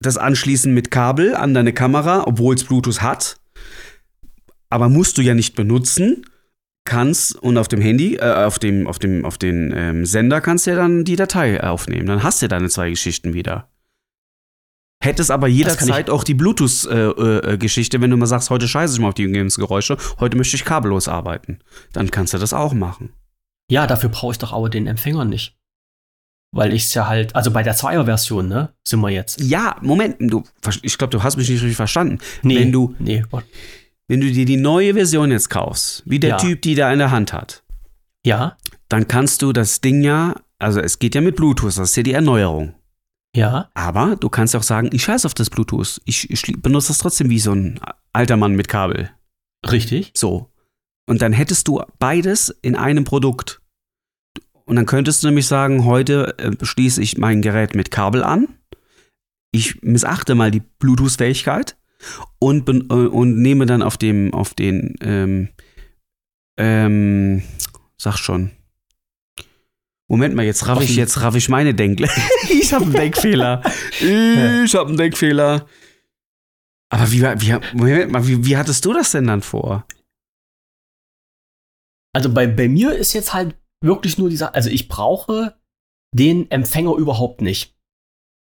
S1: das anschließen mit Kabel an deine Kamera, obwohl es Bluetooth hat. Aber musst du ja nicht benutzen. Kannst und auf dem Handy, äh, auf dem, auf dem, auf den ähm, Sender kannst du ja dann die Datei aufnehmen. Dann hast du deine zwei Geschichten wieder. Hättest aber jederzeit auch die Bluetooth-Geschichte, wenn du mal sagst, heute scheiße ich mal auf die Umgebungsgeräusche, heute möchte ich kabellos arbeiten. Dann kannst du das auch machen.
S3: Ja, dafür brauche ich doch aber den Empfänger nicht. Weil ich es ja halt, also bei der Zweier-Version, ne, sind wir jetzt.
S1: Ja, Moment, du, ich glaube, du hast mich nicht richtig verstanden.
S3: Nee,
S1: Wenn du-
S3: Nee, Gott.
S1: Wenn du dir die neue Version jetzt kaufst, wie der
S3: Ja.
S1: Typ, die da in der Hand hat,
S3: Ja,
S1: dann kannst du das Ding ja, also es geht ja mit Bluetooth, das ist ja die Erneuerung.
S3: ja,
S1: Aber du kannst auch sagen, ich scheiß auf das Bluetooth. Ich, ich benutze das trotzdem wie so ein alter Mann mit Kabel.
S3: richtig.
S1: So. Und dann hättest du beides in einem Produkt. Und dann könntest du nämlich sagen, heute äh, schließe ich mein Gerät mit Kabel an. Ich missachte mal die Bluetooth-Fähigkeit und, äh, und nehme dann auf dem, auf den, ähm, ähm, sag schon. Moment mal, jetzt raff ich, jetzt raff ich meine Denkle. ich habe einen Denkfehler. Ich habe einen Denkfehler. Aber wie, wie, Moment mal, wie, wie hattest du das denn dann vor?
S3: Also bei, bei mir ist jetzt halt wirklich nur dieser, also ich brauche den Empfänger überhaupt nicht.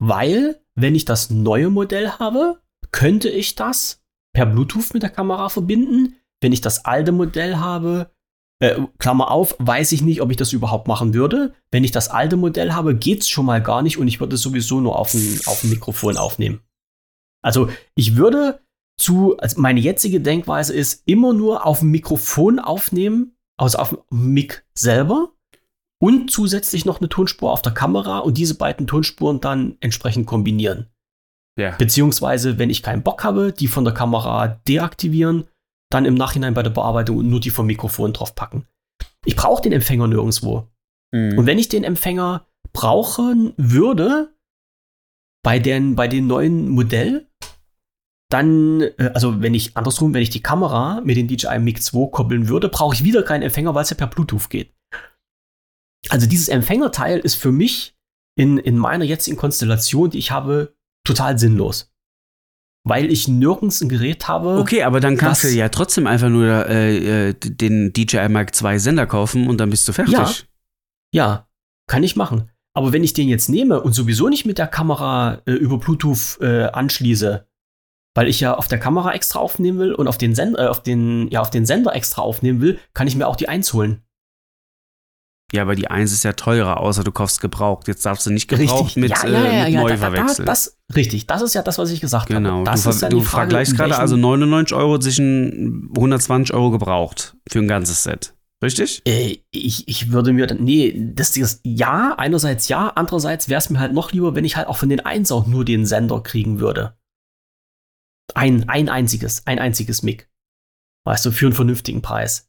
S3: Weil, wenn ich das neue Modell habe, könnte ich das per Bluetooth mit der Kamera verbinden. Wenn ich das alte Modell habe, äh, Klammer auf, weiß ich nicht, ob ich das überhaupt machen würde. Wenn ich das alte Modell habe, geht's schon mal gar nicht und ich würde es sowieso nur auf dem, auf dem Mikrofon aufnehmen. Also ich würde zu, also meine jetzige Denkweise ist, immer nur auf dem Mikrofon aufnehmen, also auf dem Mic selber und zusätzlich noch eine Tonspur auf der Kamera und diese beiden Tonspuren dann entsprechend kombinieren.
S1: Ja.
S3: Beziehungsweise, wenn ich keinen Bock habe, die von der Kamera deaktivieren, dann im Nachhinein bei der Bearbeitung nur die vom Mikrofon draufpacken. Ich brauche den Empfänger nirgendwo. Und wenn ich den Empfänger brauchen würde, bei den, bei den neuen Modell, dann, äh, also wenn ich andersrum, wenn ich die Kamera mit den DJI Mic 2 koppeln würde, brauche ich wieder keinen Empfänger, weil es ja per Bluetooth geht. Also dieses Empfängerteil ist für mich in, in meiner jetzigen Konstellation, die ich habe, total sinnlos. Weil ich nirgends ein Gerät habe.
S1: Okay, aber dann kannst du ja trotzdem einfach nur äh, äh, den DJI Mark II Sender kaufen und dann bist du fertig.
S3: Ja. Ja, kann ich machen. Aber wenn ich den jetzt nehme und sowieso nicht mit der Kamera äh, über Bluetooth äh, anschließe, weil ich ja auf der Kamera extra aufnehmen will und auf den, Sender, äh, auf den, ja, auf den Sender extra aufnehmen will, kann ich mir auch die 1 holen.
S1: Ja, aber die 1 ist ja teurer, außer du kaufst gebraucht. Jetzt darfst du nicht gebraucht mit, äh, mit neu
S3: da, da,
S1: verwechseln.
S3: das, richtig, das ist ja das, was ich gesagt
S1: genau,
S3: habe.
S1: du,
S3: Das
S1: ver
S3: ja
S1: du
S3: Frage,
S1: vergleichst gerade also 99 Euro zwischen 120 Euro gebraucht für ein ganzes Set. Richtig?
S3: Äh, ich, ich würde mir nee, das ist ja, einerseits ja, andererseits wäre es mir halt noch lieber, wenn ich halt auch von den Eins auch nur den Sender kriegen würde. Ein, ein einziges, ein einziges Mic. Weißt du, für einen vernünftigen Preis.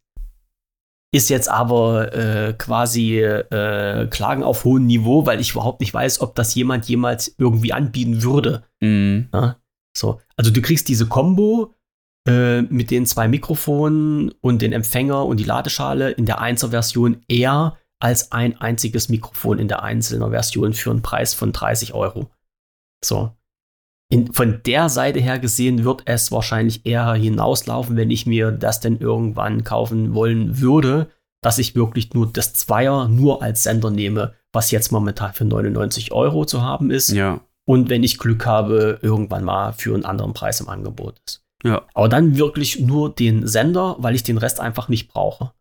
S3: Ist jetzt aber äh, quasi äh, Klagen auf hohem Niveau, weil ich überhaupt nicht weiß, ob das jemand jemals irgendwie anbieten würde.
S1: Mhm.
S3: So, also du kriegst diese Combo äh, mit den zwei Mikrofonen und den Empfänger und die Ladeschale in der 1er Version eher als ein einziges Mikrofon in der einzelnen Version für einen Preis von 30 Euro. So. In, von der Seite her gesehen wird es wahrscheinlich eher hinauslaufen, wenn ich mir das denn irgendwann kaufen wollen würde, dass ich wirklich nur das Zweier nur als Sender nehme, was jetzt momentan für 99 Euro zu haben ist
S1: Ja.
S3: und wenn ich Glück habe, irgendwann mal für einen anderen Preis im Angebot ist.
S1: Ja.
S3: Aber dann wirklich nur den Sender, weil ich den Rest einfach nicht brauche.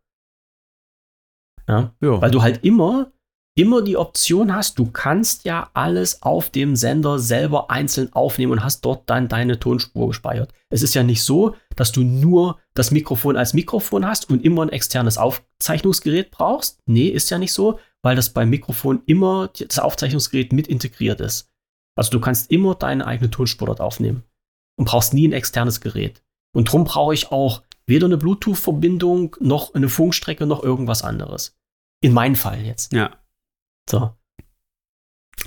S3: Ja?
S1: Ja.
S3: Weil du halt immer immer die Option hast, du kannst ja alles auf dem Sender selber einzeln aufnehmen und hast dort dann deine Tonspur gespeichert. Es ist ja nicht so, dass du nur das Mikrofon als Mikrofon hast und immer ein externes Aufzeichnungsgerät brauchst. Nee, ist ja nicht so, weil das beim Mikrofon immer das Aufzeichnungsgerät mit integriert ist. Also du kannst immer deine eigene Tonspur dort aufnehmen und brauchst nie ein externes Gerät. Und darum brauche ich auch weder eine Bluetooth-Verbindung noch eine Funkstrecke noch irgendwas anderes. In meinem Fall jetzt.
S1: Ja.
S3: So.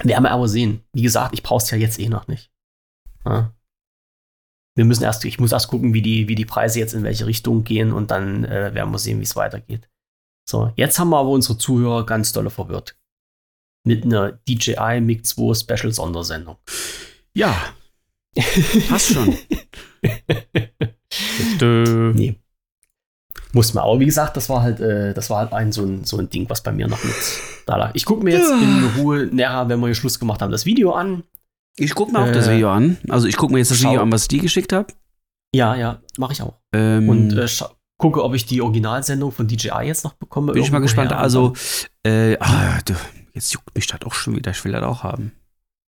S3: Werden wir aber sehen. Wie gesagt, ich brauche es ja jetzt eh noch nicht. Ja. Wir müssen erst, ich muss erst gucken, wie die, wie die Preise jetzt in welche Richtung gehen und dann äh, werden wir sehen, wie es weitergeht. So, jetzt haben wir aber unsere Zuhörer ganz dolle verwirrt. Mit einer DJI MiG 2 Special Sondersendung.
S1: Ja. Passt schon.
S3: nee. Muss man. Aber wie gesagt, das war halt, äh, das war halt ein so, ein so ein Ding, was bei mir noch mit da. Ich gucke mir jetzt in Ruhe näher, wenn wir hier Schluss gemacht haben, das Video an.
S1: Ich gucke mir auch das
S3: Äh,
S1: Video an. Also ich gucke mir jetzt das
S3: schau.
S1: Video an, was ich dir geschickt habe.
S3: Ja, ja, mache ich auch.
S1: Ähm,
S3: Und äh, gucke, ob ich die Originalsendung von DJI jetzt noch bekomme.
S1: bin ich mal gespannt. Also, äh, ah, jetzt juckt mich das auch schon wieder. Ich will das auch haben.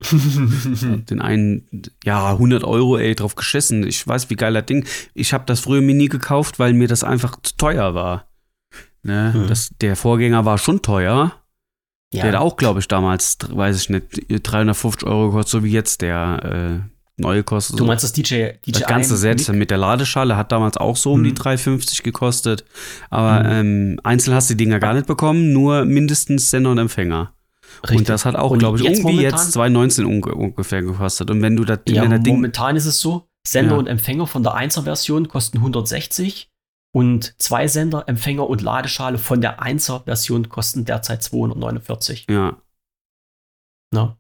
S1: Den einen, ja, 100 Euro, ey, drauf geschissen. Ich weiß, wie geil das Ding. Ich habe das früher mir nie gekauft, weil mir das einfach zu teuer war. Ne?
S3: Hm.
S1: Das, der Vorgänger war schon teuer.
S3: Ja,
S1: Der hat auch, glaube ich, damals, weiß ich nicht, 350 Euro gekostet, so wie jetzt der äh, neue kostet.
S3: du meinst das DJ, DJI?
S1: das ganze Set mit der Ladeschale hat damals auch so um die
S3: Mhm.
S1: 350 gekostet. Aber
S3: Mhm.
S1: ähm, einzeln hast du die Dinger gar nicht bekommen, nur mindestens Sender und Empfänger.
S3: Richtig.
S1: Und das hat auch, glaube ich,
S3: jetzt
S1: irgendwie
S3: momentan-
S1: jetzt 2,19 unge ungefähr gekostet. Und wenn du das,
S3: Ja,
S1: Ding.
S3: momentan ist es so, Sender
S1: Ja.
S3: und Empfänger von der 1er-Version kosten 160 und zwei Sender, Empfänger und Ladeschale von der 1er-Version kosten derzeit 249.
S1: Ja.
S3: Ne?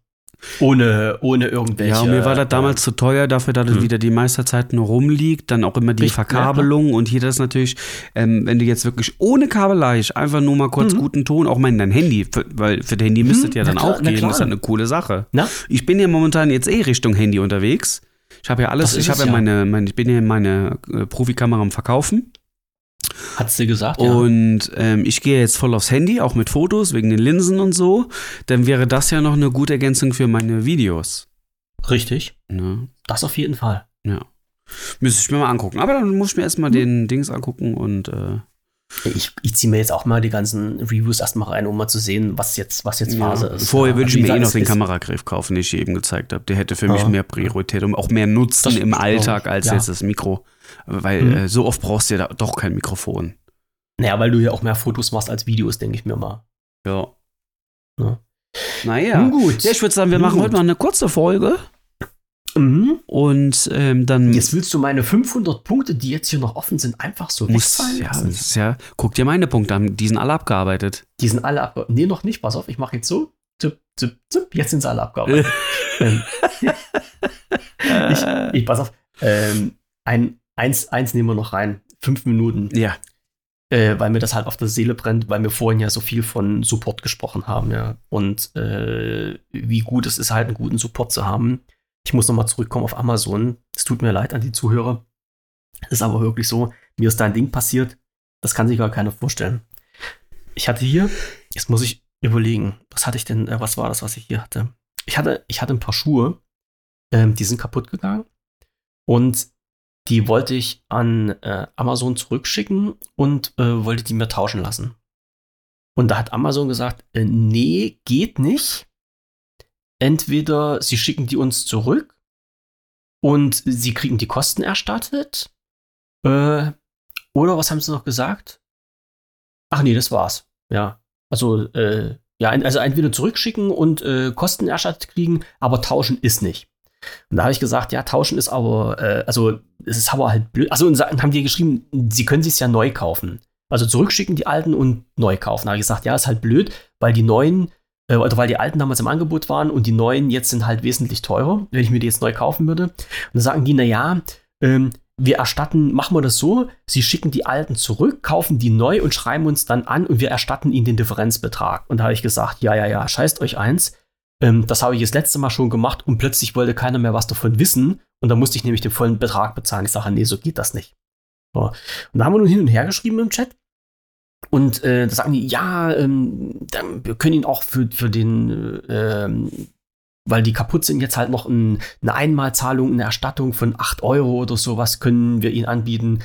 S3: Ohne, ohne irgendwelche.
S1: ja, mir war das
S3: äh,
S1: damals zu teuer, dafür, dass es
S3: Mhm.
S1: wieder die meiste Zeit nur rumliegt. Dann auch immer die
S3: Richtig, ja,
S1: Verkabelung. und hier das natürlich, ähm, wenn du jetzt wirklich ohne Kabelei einfach nur mal kurz
S3: Mhm.
S1: guten Ton, auch mal in dein Handy, für, weil für dein Handy müsstet
S3: Mhm,
S1: ja
S3: na
S1: dann
S3: klar,
S1: auch
S3: na
S1: gehen. Das ist ja eine coole Sache.
S3: Na?
S1: Ich bin ja momentan jetzt eh Richtung Handy unterwegs. Ich habe ja alles, ich habe ja,
S3: ja.
S1: meine, meine, ich bin ja meine äh, Profikamera am Verkaufen.
S3: Hat sie gesagt,
S1: Und ähm, ich gehe jetzt voll aufs Handy, auch mit Fotos, wegen den Linsen und so. Dann wäre das ja noch eine gute Ergänzung für meine Videos.
S3: ja. Richtig.
S1: Ne?
S3: Das auf jeden Fall.
S1: Ja. Müsste ich mir mal angucken. Aber dann muss ich mir erstmal
S3: Mhm.
S1: den Dings angucken und äh,
S3: Ich, ich ziehe mir jetzt auch mal die ganzen Reviews erstmal rein, um mal zu sehen, was jetzt, was jetzt Phase
S1: ja.
S3: ist.
S1: Vorher
S3: Ja,
S1: würde ich mir eh noch den Kameragriff kaufen, den ich eben gezeigt habe. Der hätte für mich
S3: Ja.
S1: mehr Priorität und auch mehr Nutzen
S3: Das
S1: im Alltag als
S3: Ja.
S1: jetzt das Mikro. Weil
S3: Mhm.
S1: äh, so oft brauchst du ja doch kein Mikrofon.
S3: Naja, weil du ja auch mehr Fotos machst als Videos, denke ich mir mal.
S1: Ja.
S3: Ja.
S1: Naja.
S3: Nun gut.
S1: Ja, ich würde sagen, wir
S3: Nun
S1: machen
S3: gut.
S1: heute mal eine kurze Folge
S3: Mhm.
S1: und ähm, dann
S3: Jetzt willst du meine 500 Punkte, die jetzt hier noch offen sind, einfach so
S1: muss,
S3: wegfallen
S1: ja,
S3: lassen?
S1: ist ja, guck dir meine Punkte an, die sind alle abgearbeitet.
S3: Die sind alle abgearbeitet. Nee, noch nicht. Pass auf, ich mache jetzt so. Zip, zip, zip. Jetzt sind sie alle abgearbeitet. ähm, ich, ich, pass auf. Ähm, ein, eins, eins nehmen wir noch rein. Fünf Minuten.
S1: ja,
S3: Äh, weil mir das halt auf der Seele brennt, weil wir vorhin ja so viel von Support gesprochen haben, ja. Und äh, wie gut es ist, halt einen guten Support zu haben. Ich muss nochmal zurückkommen auf Amazon. Es tut mir leid an die Zuhörer. Es ist aber wirklich so, mir ist da ein Ding passiert, das kann sich gar keiner vorstellen. Ich hatte hier, jetzt muss ich überlegen, was hatte ich denn, äh, was war das, was ich hier hatte? Ich hatte, ich hatte ein paar Schuhe, ähm, die sind kaputt gegangen und die wollte ich an äh, Amazon zurückschicken und äh, wollte die mir tauschen lassen. Und da hat Amazon gesagt, äh, nee, geht nicht. Entweder sie schicken die uns zurück und sie kriegen die Kosten erstattet. Äh, oder was haben sie noch gesagt? Ach nee, das war's. Ja. Also, äh, ja, also entweder zurückschicken und äh, Kosten erstattet kriegen, aber tauschen ist nicht. Und da habe ich gesagt, ja, tauschen ist aber, äh, also es ist aber halt blöd. Also und sa- haben die geschrieben, sie können sich ja neu kaufen. Also zurückschicken die alten und neu kaufen. Da habe ich gesagt, ja, ist halt blöd, weil die neuen, äh, oder weil die alten damals im Angebot waren und die neuen jetzt sind halt wesentlich teurer, wenn ich mir die jetzt neu kaufen würde. Und dann sagen die, na ja, ähm, wir erstatten, machen wir das so, sie schicken die alten zurück, kaufen die neu und schreiben uns dann an und wir erstatten ihnen den Differenzbetrag. Und da habe ich gesagt, ja, ja, ja, scheißt euch eins. Ähm, das habe ich das letzte Mal schon gemacht und plötzlich wollte keiner mehr was davon wissen. Und dann musste ich nämlich den vollen Betrag bezahlen. Ich sage, nee, so geht das nicht. So. Und da haben wir nun hin und her geschrieben im Chat. Und äh, da sagen die, ja, ähm, dann, wir können ihn auch für, für den, äh, ähm, weil die kaputt sind, jetzt halt noch ein, eine Einmalzahlung, eine Erstattung von 8 Euro oder sowas können wir ihnen anbieten.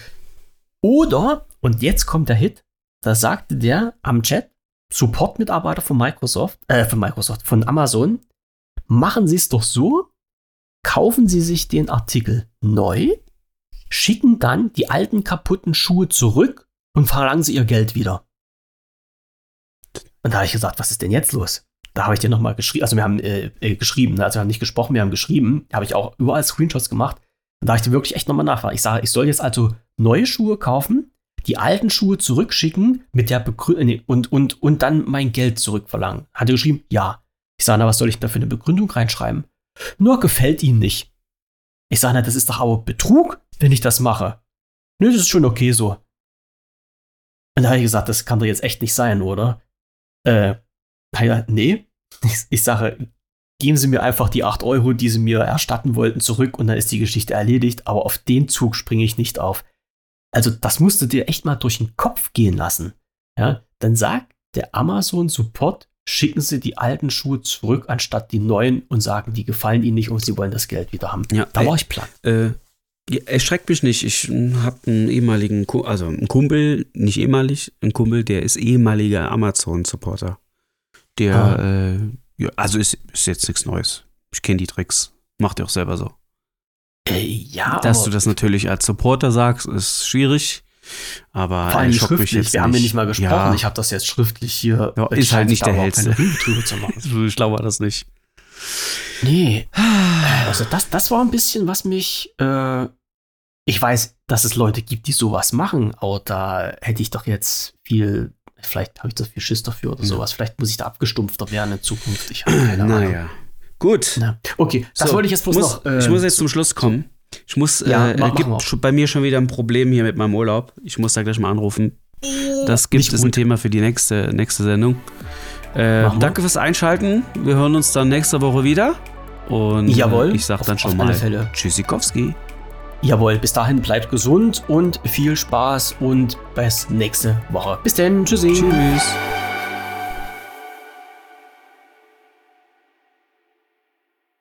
S3: Oder, und jetzt kommt der Hit, da sagte der am Chat, Support-Mitarbeiter von Microsoft, äh, von Microsoft, von Amazon, machen Sie es doch so, kaufen Sie sich den Artikel neu, schicken dann die alten kaputten Schuhe zurück und verlangen Sie Ihr Geld wieder. Und da habe ich gesagt, was ist denn jetzt los? Da habe ich dir nochmal geschrieben, also wir haben äh, äh, geschrieben, ne? also wir haben nicht gesprochen, wir haben geschrieben, habe ich auch überall Screenshots gemacht. Und da habe ich dir wirklich echt nochmal nachfragen. Ich sage, ich soll jetzt also neue Schuhe kaufen, die alten Schuhe zurückschicken mit der Begründung nee, und, und, und dann mein Geld zurückverlangen. Hat er geschrieben, ja. Ich sage, na, was soll ich da für eine Begründung reinschreiben? Nur gefällt Ihnen nicht. Ich sage, na, das ist doch aber Betrug, wenn ich das mache. Nö, das ist schon okay so. Und da habe ich gesagt, das kann doch jetzt echt nicht sein, oder? Äh, naja, nee. Ich, ich sage, geben Sie mir einfach die 8 Euro, die Sie mir erstatten wollten, zurück und dann ist die Geschichte erledigt, aber auf den Zug springe ich nicht auf. Also, das musst du dir echt mal durch den Kopf gehen lassen. Ja, dann sagt der Amazon Support, schicken Sie die alten Schuhe zurück, anstatt die neuen und sagen, die gefallen Ihnen nicht und Sie wollen das Geld wieder haben.
S1: Ja,
S3: da war ich platt.
S1: Äh, erschreckt mich nicht. Ich habe einen ehemaligen, also einen Kumpel, nicht ehemalig, einen Kumpel, der ist ehemaliger Amazon-Supporter. Der, ah. äh, ja, also ist, ist jetzt nichts Neues. Ich kenne die Tricks. Macht er auch selber so.
S3: Äh, ja,
S1: Dass du das natürlich als Supporter sagst, ist schwierig. Aber
S3: vor allem schriftlich. Wir haben ja nicht mal gesprochen. Ja. Ich habe das jetzt schriftlich hier.
S1: Ja, ist halt nicht der hellste. so schlau war das nicht.
S3: Nee. Also das, das war ein bisschen, was mich. Äh, ich weiß, dass es Leute gibt, die sowas machen, aber da hätte ich doch jetzt viel. Vielleicht habe ich das viel Schiss dafür oder ja. sowas. Vielleicht muss ich da abgestumpfter werden in Zukunft. Ich habe keine
S1: Ahnung. Naja. Gut.
S3: Na, okay, das so, wollte ich jetzt bloß
S1: muss,
S3: noch.
S1: Äh, ich muss jetzt zum Schluss kommen. Ich muss, ja, äh, gibt bei mir schon wieder ein Problem hier mit meinem Urlaub. Ich muss da gleich mal anrufen. Das gibt es ein Thema für die nächste, nächste Sendung. Äh, danke fürs Einschalten. Wir hören uns dann nächste Woche wieder. Und
S3: Jawohl,
S1: ich sage dann schon mal Tschüssikowski.
S3: Jawohl, bis dahin bleibt gesund und viel Spaß und bis nächste Woche. Bis dann, tschüssi.
S1: Tschüss.